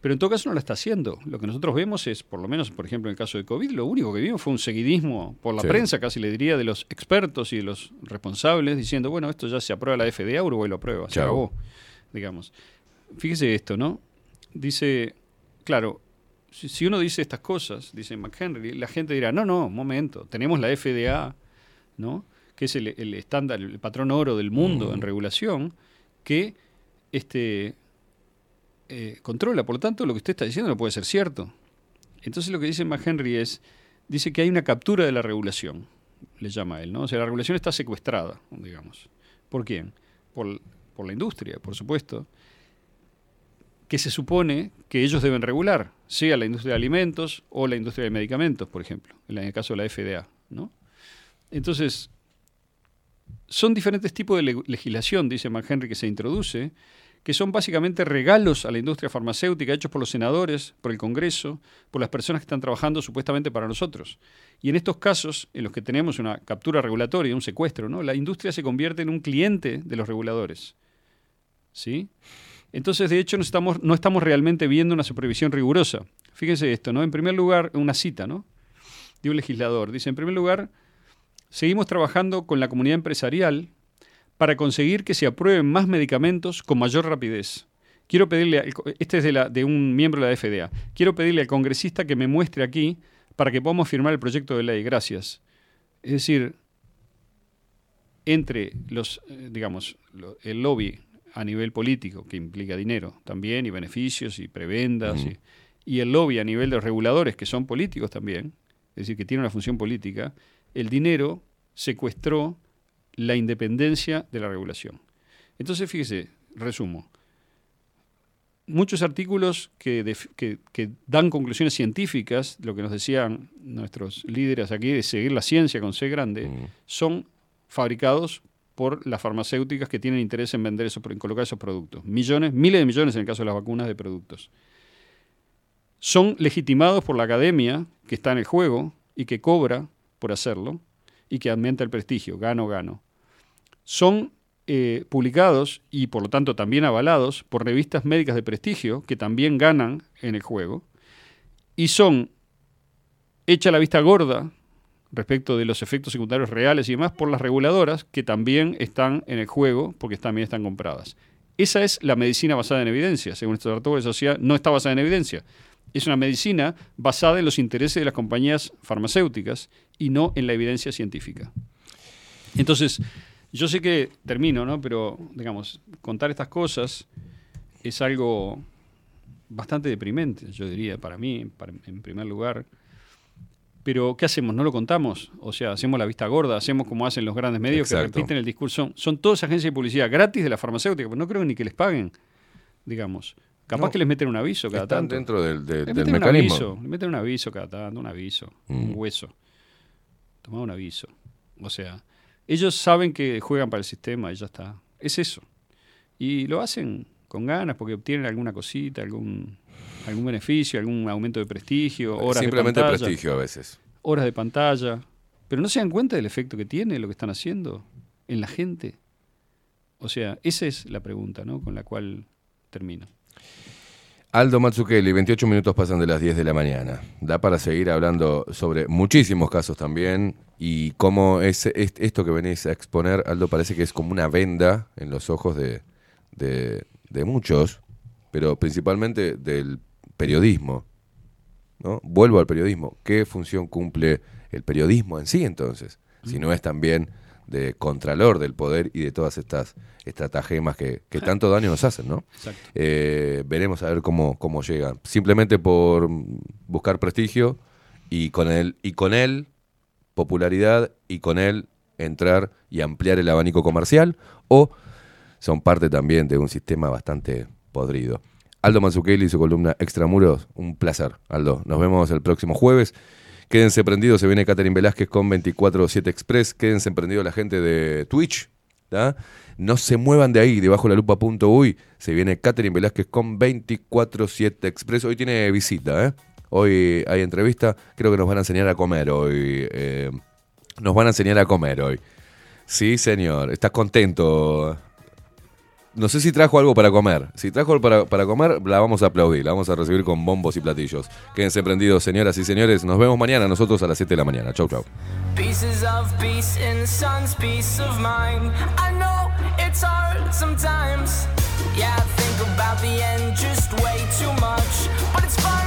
Pero en todo caso no la está haciendo. Lo que nosotros vemos es, por lo menos, por ejemplo, en el caso de COVID, lo único que vimos fue un seguidismo por la Sí. prensa, casi le diría, de los expertos y de los responsables, diciendo, bueno, esto ya se aprueba la FDA, Uruguay lo aprueba, se acabó, digamos. Fíjese esto, ¿no? Dice, claro, si, si uno dice estas cosas, dice McHenry, la gente dirá, no, no, un momento, tenemos la FDA, ¿no? Que es el, el estándar, el patrón oro del mundo en regulación, que este, eh, controla. Por lo tanto, lo que usted está diciendo no puede ser cierto. Entonces lo que dice McHenry es, dice que hay una captura de la regulación, le llama él, ¿no? O sea, la regulación está secuestrada, digamos. ¿Por quién? Por, por la industria, por supuesto, que se supone que ellos deben regular, sea la industria de alimentos o la industria de medicamentos, por ejemplo, en el caso de la FDA, ¿no? Entonces, son diferentes tipos de le- legislación, dice McHenry, que se introduce, que son básicamente regalos a la industria farmacéutica hechos por los senadores, por el Congreso, por las personas que están trabajando supuestamente para nosotros. Y en estos casos, en los que tenemos una captura regulatoria, un secuestro, ¿no? la industria se convierte en un cliente de los reguladores. ¿Sí? Entonces, de hecho, no estamos, no estamos realmente viendo una supervisión rigurosa. Fíjense esto, ¿no? En primer lugar, una cita, ¿no? De un legislador. Dice, en primer lugar, seguimos trabajando con la comunidad empresarial para conseguir que se aprueben más medicamentos con mayor rapidez. Quiero pedirle, al este es de, la, de un miembro de la FDA, quiero pedirle al congresista que me muestre aquí para que podamos firmar el proyecto de ley. Gracias. Es decir, entre los, eh, digamos, el lobby a nivel político, que implica dinero también, y beneficios, y prebendas, y, y el lobby a nivel de los reguladores, que son políticos también, es decir, que tienen una función política, el dinero secuestró la independencia de la regulación. Entonces, fíjese, resumo. Muchos artículos que, def- que- que dan conclusiones científicas, lo que nos decían nuestros líderes aquí, de seguir la ciencia con C grande, son fabricados por las farmacéuticas que tienen interés en vender esos, en colocar esos productos. Millones, miles de millones en el caso de las vacunas de productos. Son legitimados por la academia que está en el juego y que cobra por hacerlo y que aumenta el prestigio, gano, gano. Son eh, publicados y por lo tanto también avalados por revistas médicas de prestigio que también ganan en el juego y son hecha la vista gorda respecto de los efectos secundarios reales y demás por las reguladoras que también están en el juego porque también están compradas. Esa es la medicina basada en evidencia. Según estos artículos de sociedad, no está basada en evidencia. Es una medicina basada en los intereses de las compañías farmacéuticas y no en la evidencia científica. Entonces, yo sé que termino, ¿no? Pero, digamos, contar estas cosas es algo bastante deprimente, yo diría, para mí, para- en primer lugar. Pero, ¿qué hacemos? ¿No lo contamos? O sea, hacemos la vista gorda, hacemos como hacen los grandes medios Exacto. que repiten el discurso. Son, todas agencias de publicidad gratis de la farmacéutica, pero no creo ni que les paguen, digamos. Capaz No. que les meten un aviso cada Están tanto. dentro del, meten un mecanismo. aviso, le meten un aviso cada tanto, un aviso, un Mm. hueso. Tomá un aviso. O sea, ellos saben que juegan para el sistema y ya está. Es eso. Y lo hacen con ganas porque obtienen alguna cosita, algún, algún beneficio, algún aumento de prestigio, horas Simplemente de pantalla. prestigio a veces. Horas de pantalla. Pero no se dan cuenta del efecto que tiene lo que están haciendo en la gente. O sea, esa es la pregunta, ¿no? Con la cual termino. Aldo Matsukeli, 28 minutos pasan de las 10 de la mañana. Da para seguir hablando sobre muchísimos casos también y cómo es, es- esto que venís a exponer, Aldo, parece que es como una venda en los ojos de, de- de muchos, pero principalmente del periodismo. ¿no? Vuelvo al periodismo. ¿Qué función cumple el periodismo en sí entonces? Si no es también de contralor del poder y de todas estas estratagemas que, que tanto daño nos hacen, ¿no? Exacto. Eh, veremos a ver cómo, cómo llegan. Simplemente por buscar prestigio y con él, y con él popularidad y con él entrar y ampliar el abanico comercial o son parte también de un sistema bastante podrido. Aldo Mazzucchelli y su columna Extramuros, un placer, Aldo. Nos vemos el próximo jueves. Quédense prendidos, se viene Catherine Velázquez con 24-7 Express. Quédense prendidos la gente de Twitch. No se muevan de ahí, debajo la lupa.uy. Se viene Catherine Velázquez con 24-7 Express. Hoy tiene visita, ¿eh? Hoy hay entrevista. Creo que nos van a enseñar a comer hoy. eh, nos van a enseñar a comer hoy. Sí, señor. ¿Estás contento? No sé si trajo algo para comer. Si trajo algo para, para comer, la vamos a aplaudir. La vamos a recibir con bombos y platillos. Quédense prendidos, señoras y señores. Nos vemos mañana, nosotros a las 7 de la mañana. Chau, chau. Yeah, I think about the end just way too much. But it's fun